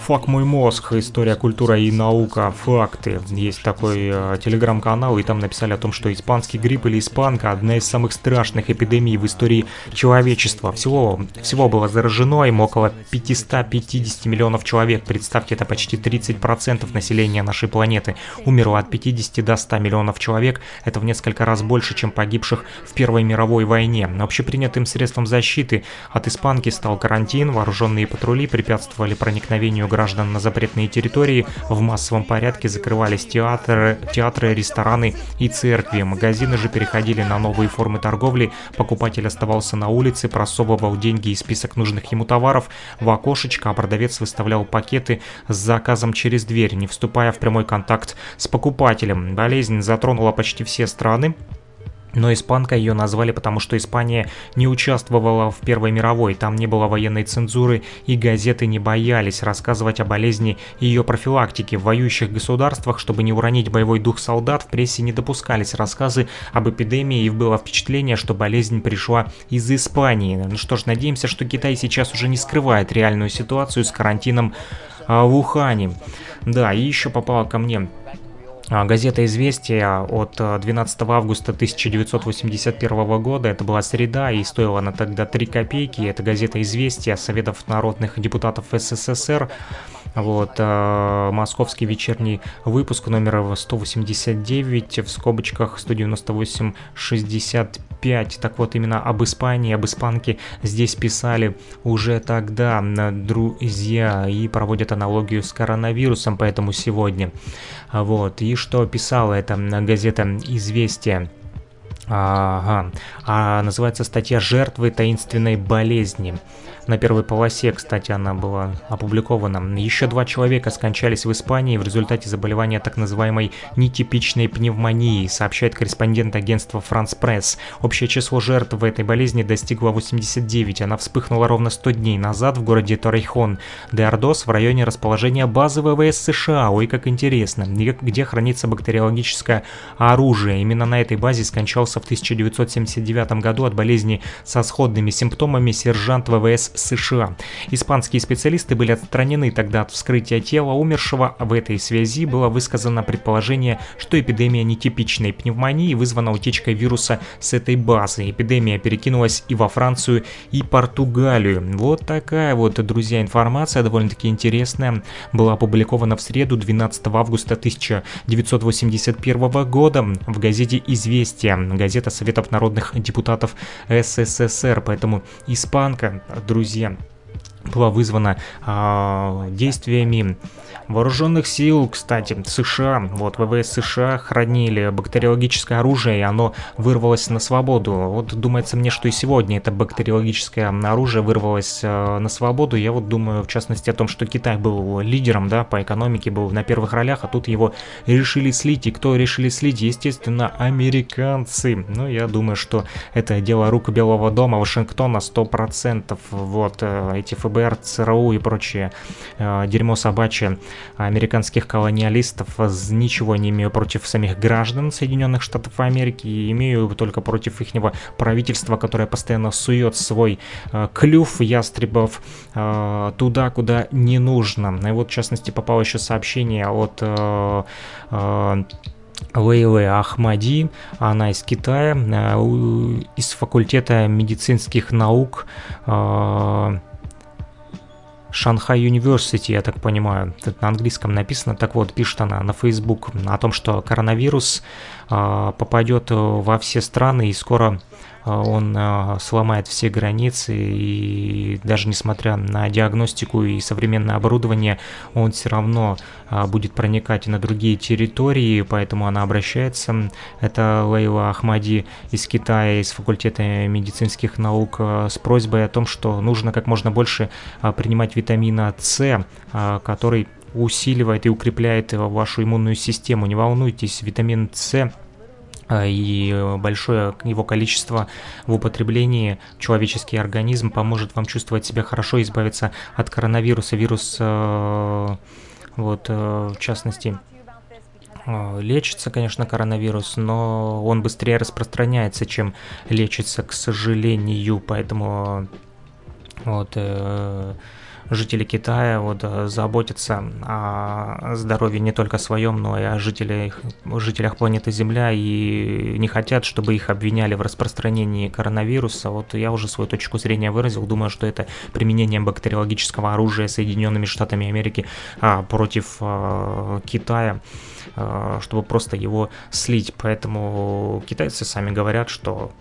«Фак мой мозг. История, культура и наука. Факты». Есть такой э, телеграм-канал, и там написали о том, что испанский грипп или испанка – одна из самых страшных эпидемий в истории человечества. Всего, всего было заражено им около 550 миллионов человек. Представьте, это почти 30% населения нашей планеты. Умерло от 50 до 100 миллионов человек. Это в несколько раз больше, чем погибших в Первой мировой войне. Общепринятым средством защиты от испанки стал карантин. Вооруженные патрули препятствовали проникновению граждан на запретные территории. В массовом порядке закрывались театры, театры, рестораны и церкви. Магазины же переходили на новые формы торговли. Покупатель оставался на улице, просовывал деньги и список нужных ему товаров в окошечко, а продавец выставлял пакеты с заказом через дверь, не вступая в прямой контакт с покупателем. Болезнь затронула почти все страны. Но испанка ее назвали, потому что Испания не участвовала в Первой мировой, там не было военной цензуры и газеты не боялись рассказывать о болезни и ее профилактике. В воюющих государствах, чтобы не уронить боевой дух солдат, в прессе не допускались рассказы об эпидемии и было впечатление, что болезнь пришла из Испании. Ну что ж, надеемся, что Китай сейчас уже не скрывает реальную ситуацию с карантином а, в Ухане. Да, и еще попало ко мне газета «Известия» от 12 э, августа 1981 года, это была среда, и стоила она тогда 3 копейки. Это газета «Известия» Советов народных депутатов СССР. Вот, э, московский вечерний выпуск номер 189, в скобочках 198-65. Так вот, именно об Испании, об испанке здесь писали уже тогда друзья и проводят аналогию с коронавирусом, поэтому сегодня. Вот, и что писала эта газета «Известия»? Ага. А называется статья «Жертвы таинственной болезни». На первой полосе, кстати, она была опубликована. Еще два человека скончались в Испании в результате заболевания так называемой нетипичной пневмонии, сообщает корреспондент агентства France Press. Общее число жертв в этой болезни достигло 89. Она вспыхнула ровно 100 дней назад в городе Торрейхон де в районе расположения базы ВВС США. Ой, как интересно. Где хранится бактериологическое оружие. Именно на этой базе скончался в 1979 году от болезни со сходными симптомами сержант ВВС США. Испанские специалисты были отстранены тогда от вскрытия тела умершего. В этой связи было высказано предположение, что эпидемия нетипичной пневмонии вызвана утечкой вируса с этой базы. Эпидемия перекинулась и во Францию, и Португалию. Вот такая вот, друзья, информация довольно-таки интересная. Была опубликована в среду 12 августа 1981 года в газете «Известия», газета Советов народных депутатов СССР. Поэтому испанка, друзья, друзья, была вызвана э, действиями вооруженных сил, кстати, США. Вот ВВС США хранили бактериологическое оружие, и оно вырвалось на свободу. Вот думается мне, что и сегодня это бактериологическое оружие вырвалось э, на свободу. Я вот думаю, в частности, о том, что Китай был лидером, да, по экономике, был на первых ролях, а тут его решили слить. И кто решили слить? Естественно, американцы. Ну, я думаю, что это дело рук Белого дома, Вашингтона 100%. Вот, э, эти ФБР ФБР, ЦРУ и прочее э, дерьмо собачье американских колониалистов. Ничего не имею против самих граждан Соединенных Штатов Америки, и имею только против их правительства, которое постоянно сует свой э, клюв ястребов э, туда, куда не нужно. И вот, в частности, попало еще сообщение от э, э, Лейлы Ахмади, она из Китая, э, из факультета медицинских наук э, Шанхай University, я так понимаю, на английском написано. Так вот, пишет она на Facebook о том, что коронавирус э, попадет во все страны и скоро он э, сломает все границы и даже несмотря на диагностику и современное оборудование, он все равно э, будет проникать на другие территории, поэтому она обращается. Это Лейла Ахмади из Китая, из факультета медицинских наук, с просьбой о том, что нужно как можно больше принимать витамина С, который усиливает и укрепляет вашу иммунную систему. Не волнуйтесь, витамин С а, и большое его количество в употреблении человеческий организм поможет вам чувствовать себя хорошо избавиться от коронавируса. Вирус, э, вот, э, в частности, э, лечится, конечно, коронавирус, но он быстрее распространяется, чем лечится, к сожалению, поэтому вот жители Китая вот э, заботятся о здоровье не только своем, но и о жителях, жителях планеты Земля и не хотят, чтобы их обвиняли в распространении коронавируса. Вот я уже свою точку зрения выразил, думаю, что это применение бактериологического оружия Соединенными Штатами Америки а, против а, Китая а, чтобы просто его слить. Поэтому китайцы сами говорят, что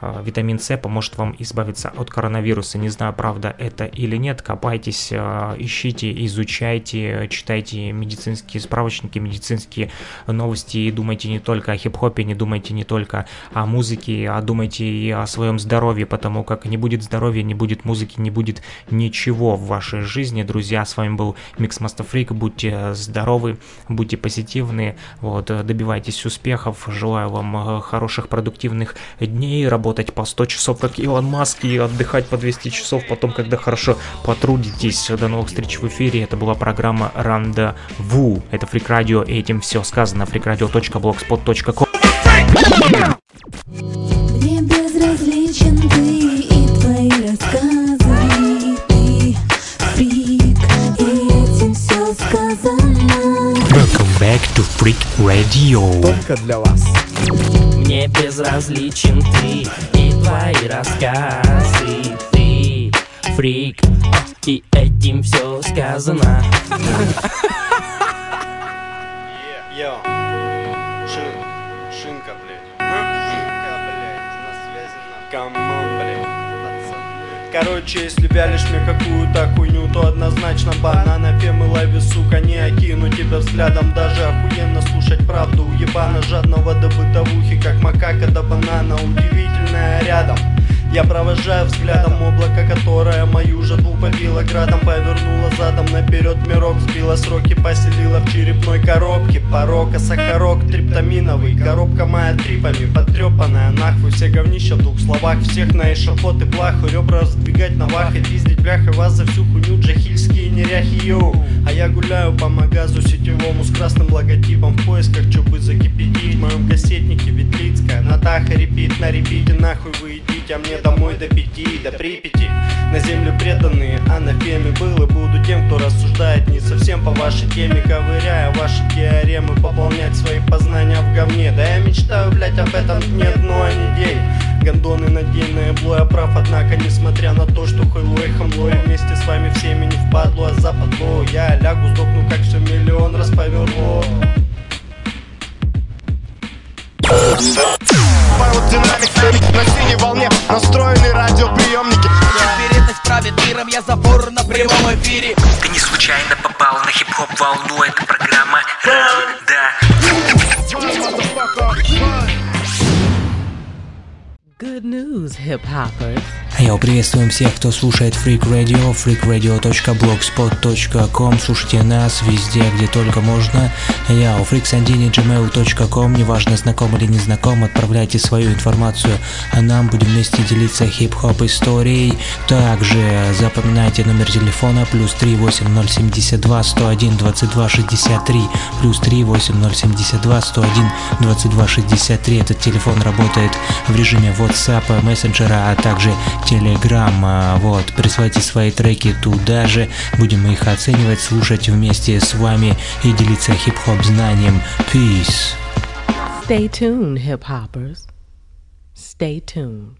Витамин С поможет вам избавиться от коронавируса. Не знаю, правда это или нет. Копайтесь, а, ищите, изучайте, читайте медицинские справочники, медицинские новости и думайте не только о хип-хопе, не думайте не только о музыке, а думайте и о своем здоровье, потому как не будет здоровья, не будет музыки, не будет ничего в вашей жизни. Друзья, с вами был Микс Freak. Будьте здоровы, будьте позитивны, вот, добивайтесь успехов. Желаю вам э, хороших, продуктивных дней, работать по 100 часов, как Илон Маск, и отдыхать по 200 часов потом, когда хорошо потрудитесь. До новых встреч в эфире. Это была программа Рандеву. Это Фрик Радио, и этим все сказано. freakradio.blogspot.com Мне безразличен ты и твои рассказы Ты фрик, и этим все сказано Welcome back to Freak Radio. Только для вас. Мне безразличен ты и твои рассказы Ты фрик, и этим все сказано Шинка, блядь. Шинка, блядь, на связи на. Короче, если вялишь мне какую-то хуйню, то однозначно банана Фемы лови, сука, не окину тебя взглядом. Даже охуенно слушать правду. Уебана жадного до бытовухи, как макака до банана. Удивительная рядом я провожаю взглядом облако, которое мою жатву побило градом Повернула задом наперед мирок, сбила сроки, поселила в черепной коробке. Порока, сахарок, триптаминовый, коробка моя трипами Потрепанная нахуй, все говнища в двух словах. Всех на эшафот и плаху, ребра раздвигать на вах И пиздить бляха вас за всю хуйню, джахильские неряхи, йоу. А я гуляю по магазу сетевому с красным логотипом В поисках, чё бы закипятить. В моем кассетнике Ветлицкая, Натаха репит на репите Нахуй вы идите, а мне домой до пяти, до Припяти. На землю преданные, а на феме был и буду тем, кто рассуждает не совсем по вашей теме Ковыряя ваши теоремы, пополнять свои познания в говне. Да я мечтаю, блять, об этом дне, ну а не день Гондоны на день на ебло я прав, однако несмотря на то, что хуйло и хамло Я вместе с вами всеми не впадло, а западло. Я лягу, сдохну, как все миллион раз поверло Аэродинамик на синей волне настроены радиоприемники это правит миром, я забор на прямом эфире Ты не случайно попал на хип-хоп волну, это программа Да. Good news, hip hoppers. Я приветствуем всех, кто слушает Freak Radio, freakradio.blogspot.com. Слушайте нас везде, где только можно. Я у freaksandini.gmail.com. Неважно, знаком или не знаком, отправляйте свою информацию, а нам будем вместе делиться хип-хоп историей. Также запоминайте номер телефона плюс 38072 101 22 63 плюс 38072 101 22 63. Этот телефон работает в режиме WhatsApp, мессенджера, а также Telegram. А, Вот, присылайте свои треки туда же, будем их оценивать, слушать вместе с вами и делиться хип-хоп знанием. Peace. Stay tuned, hip hoppers. Stay tuned.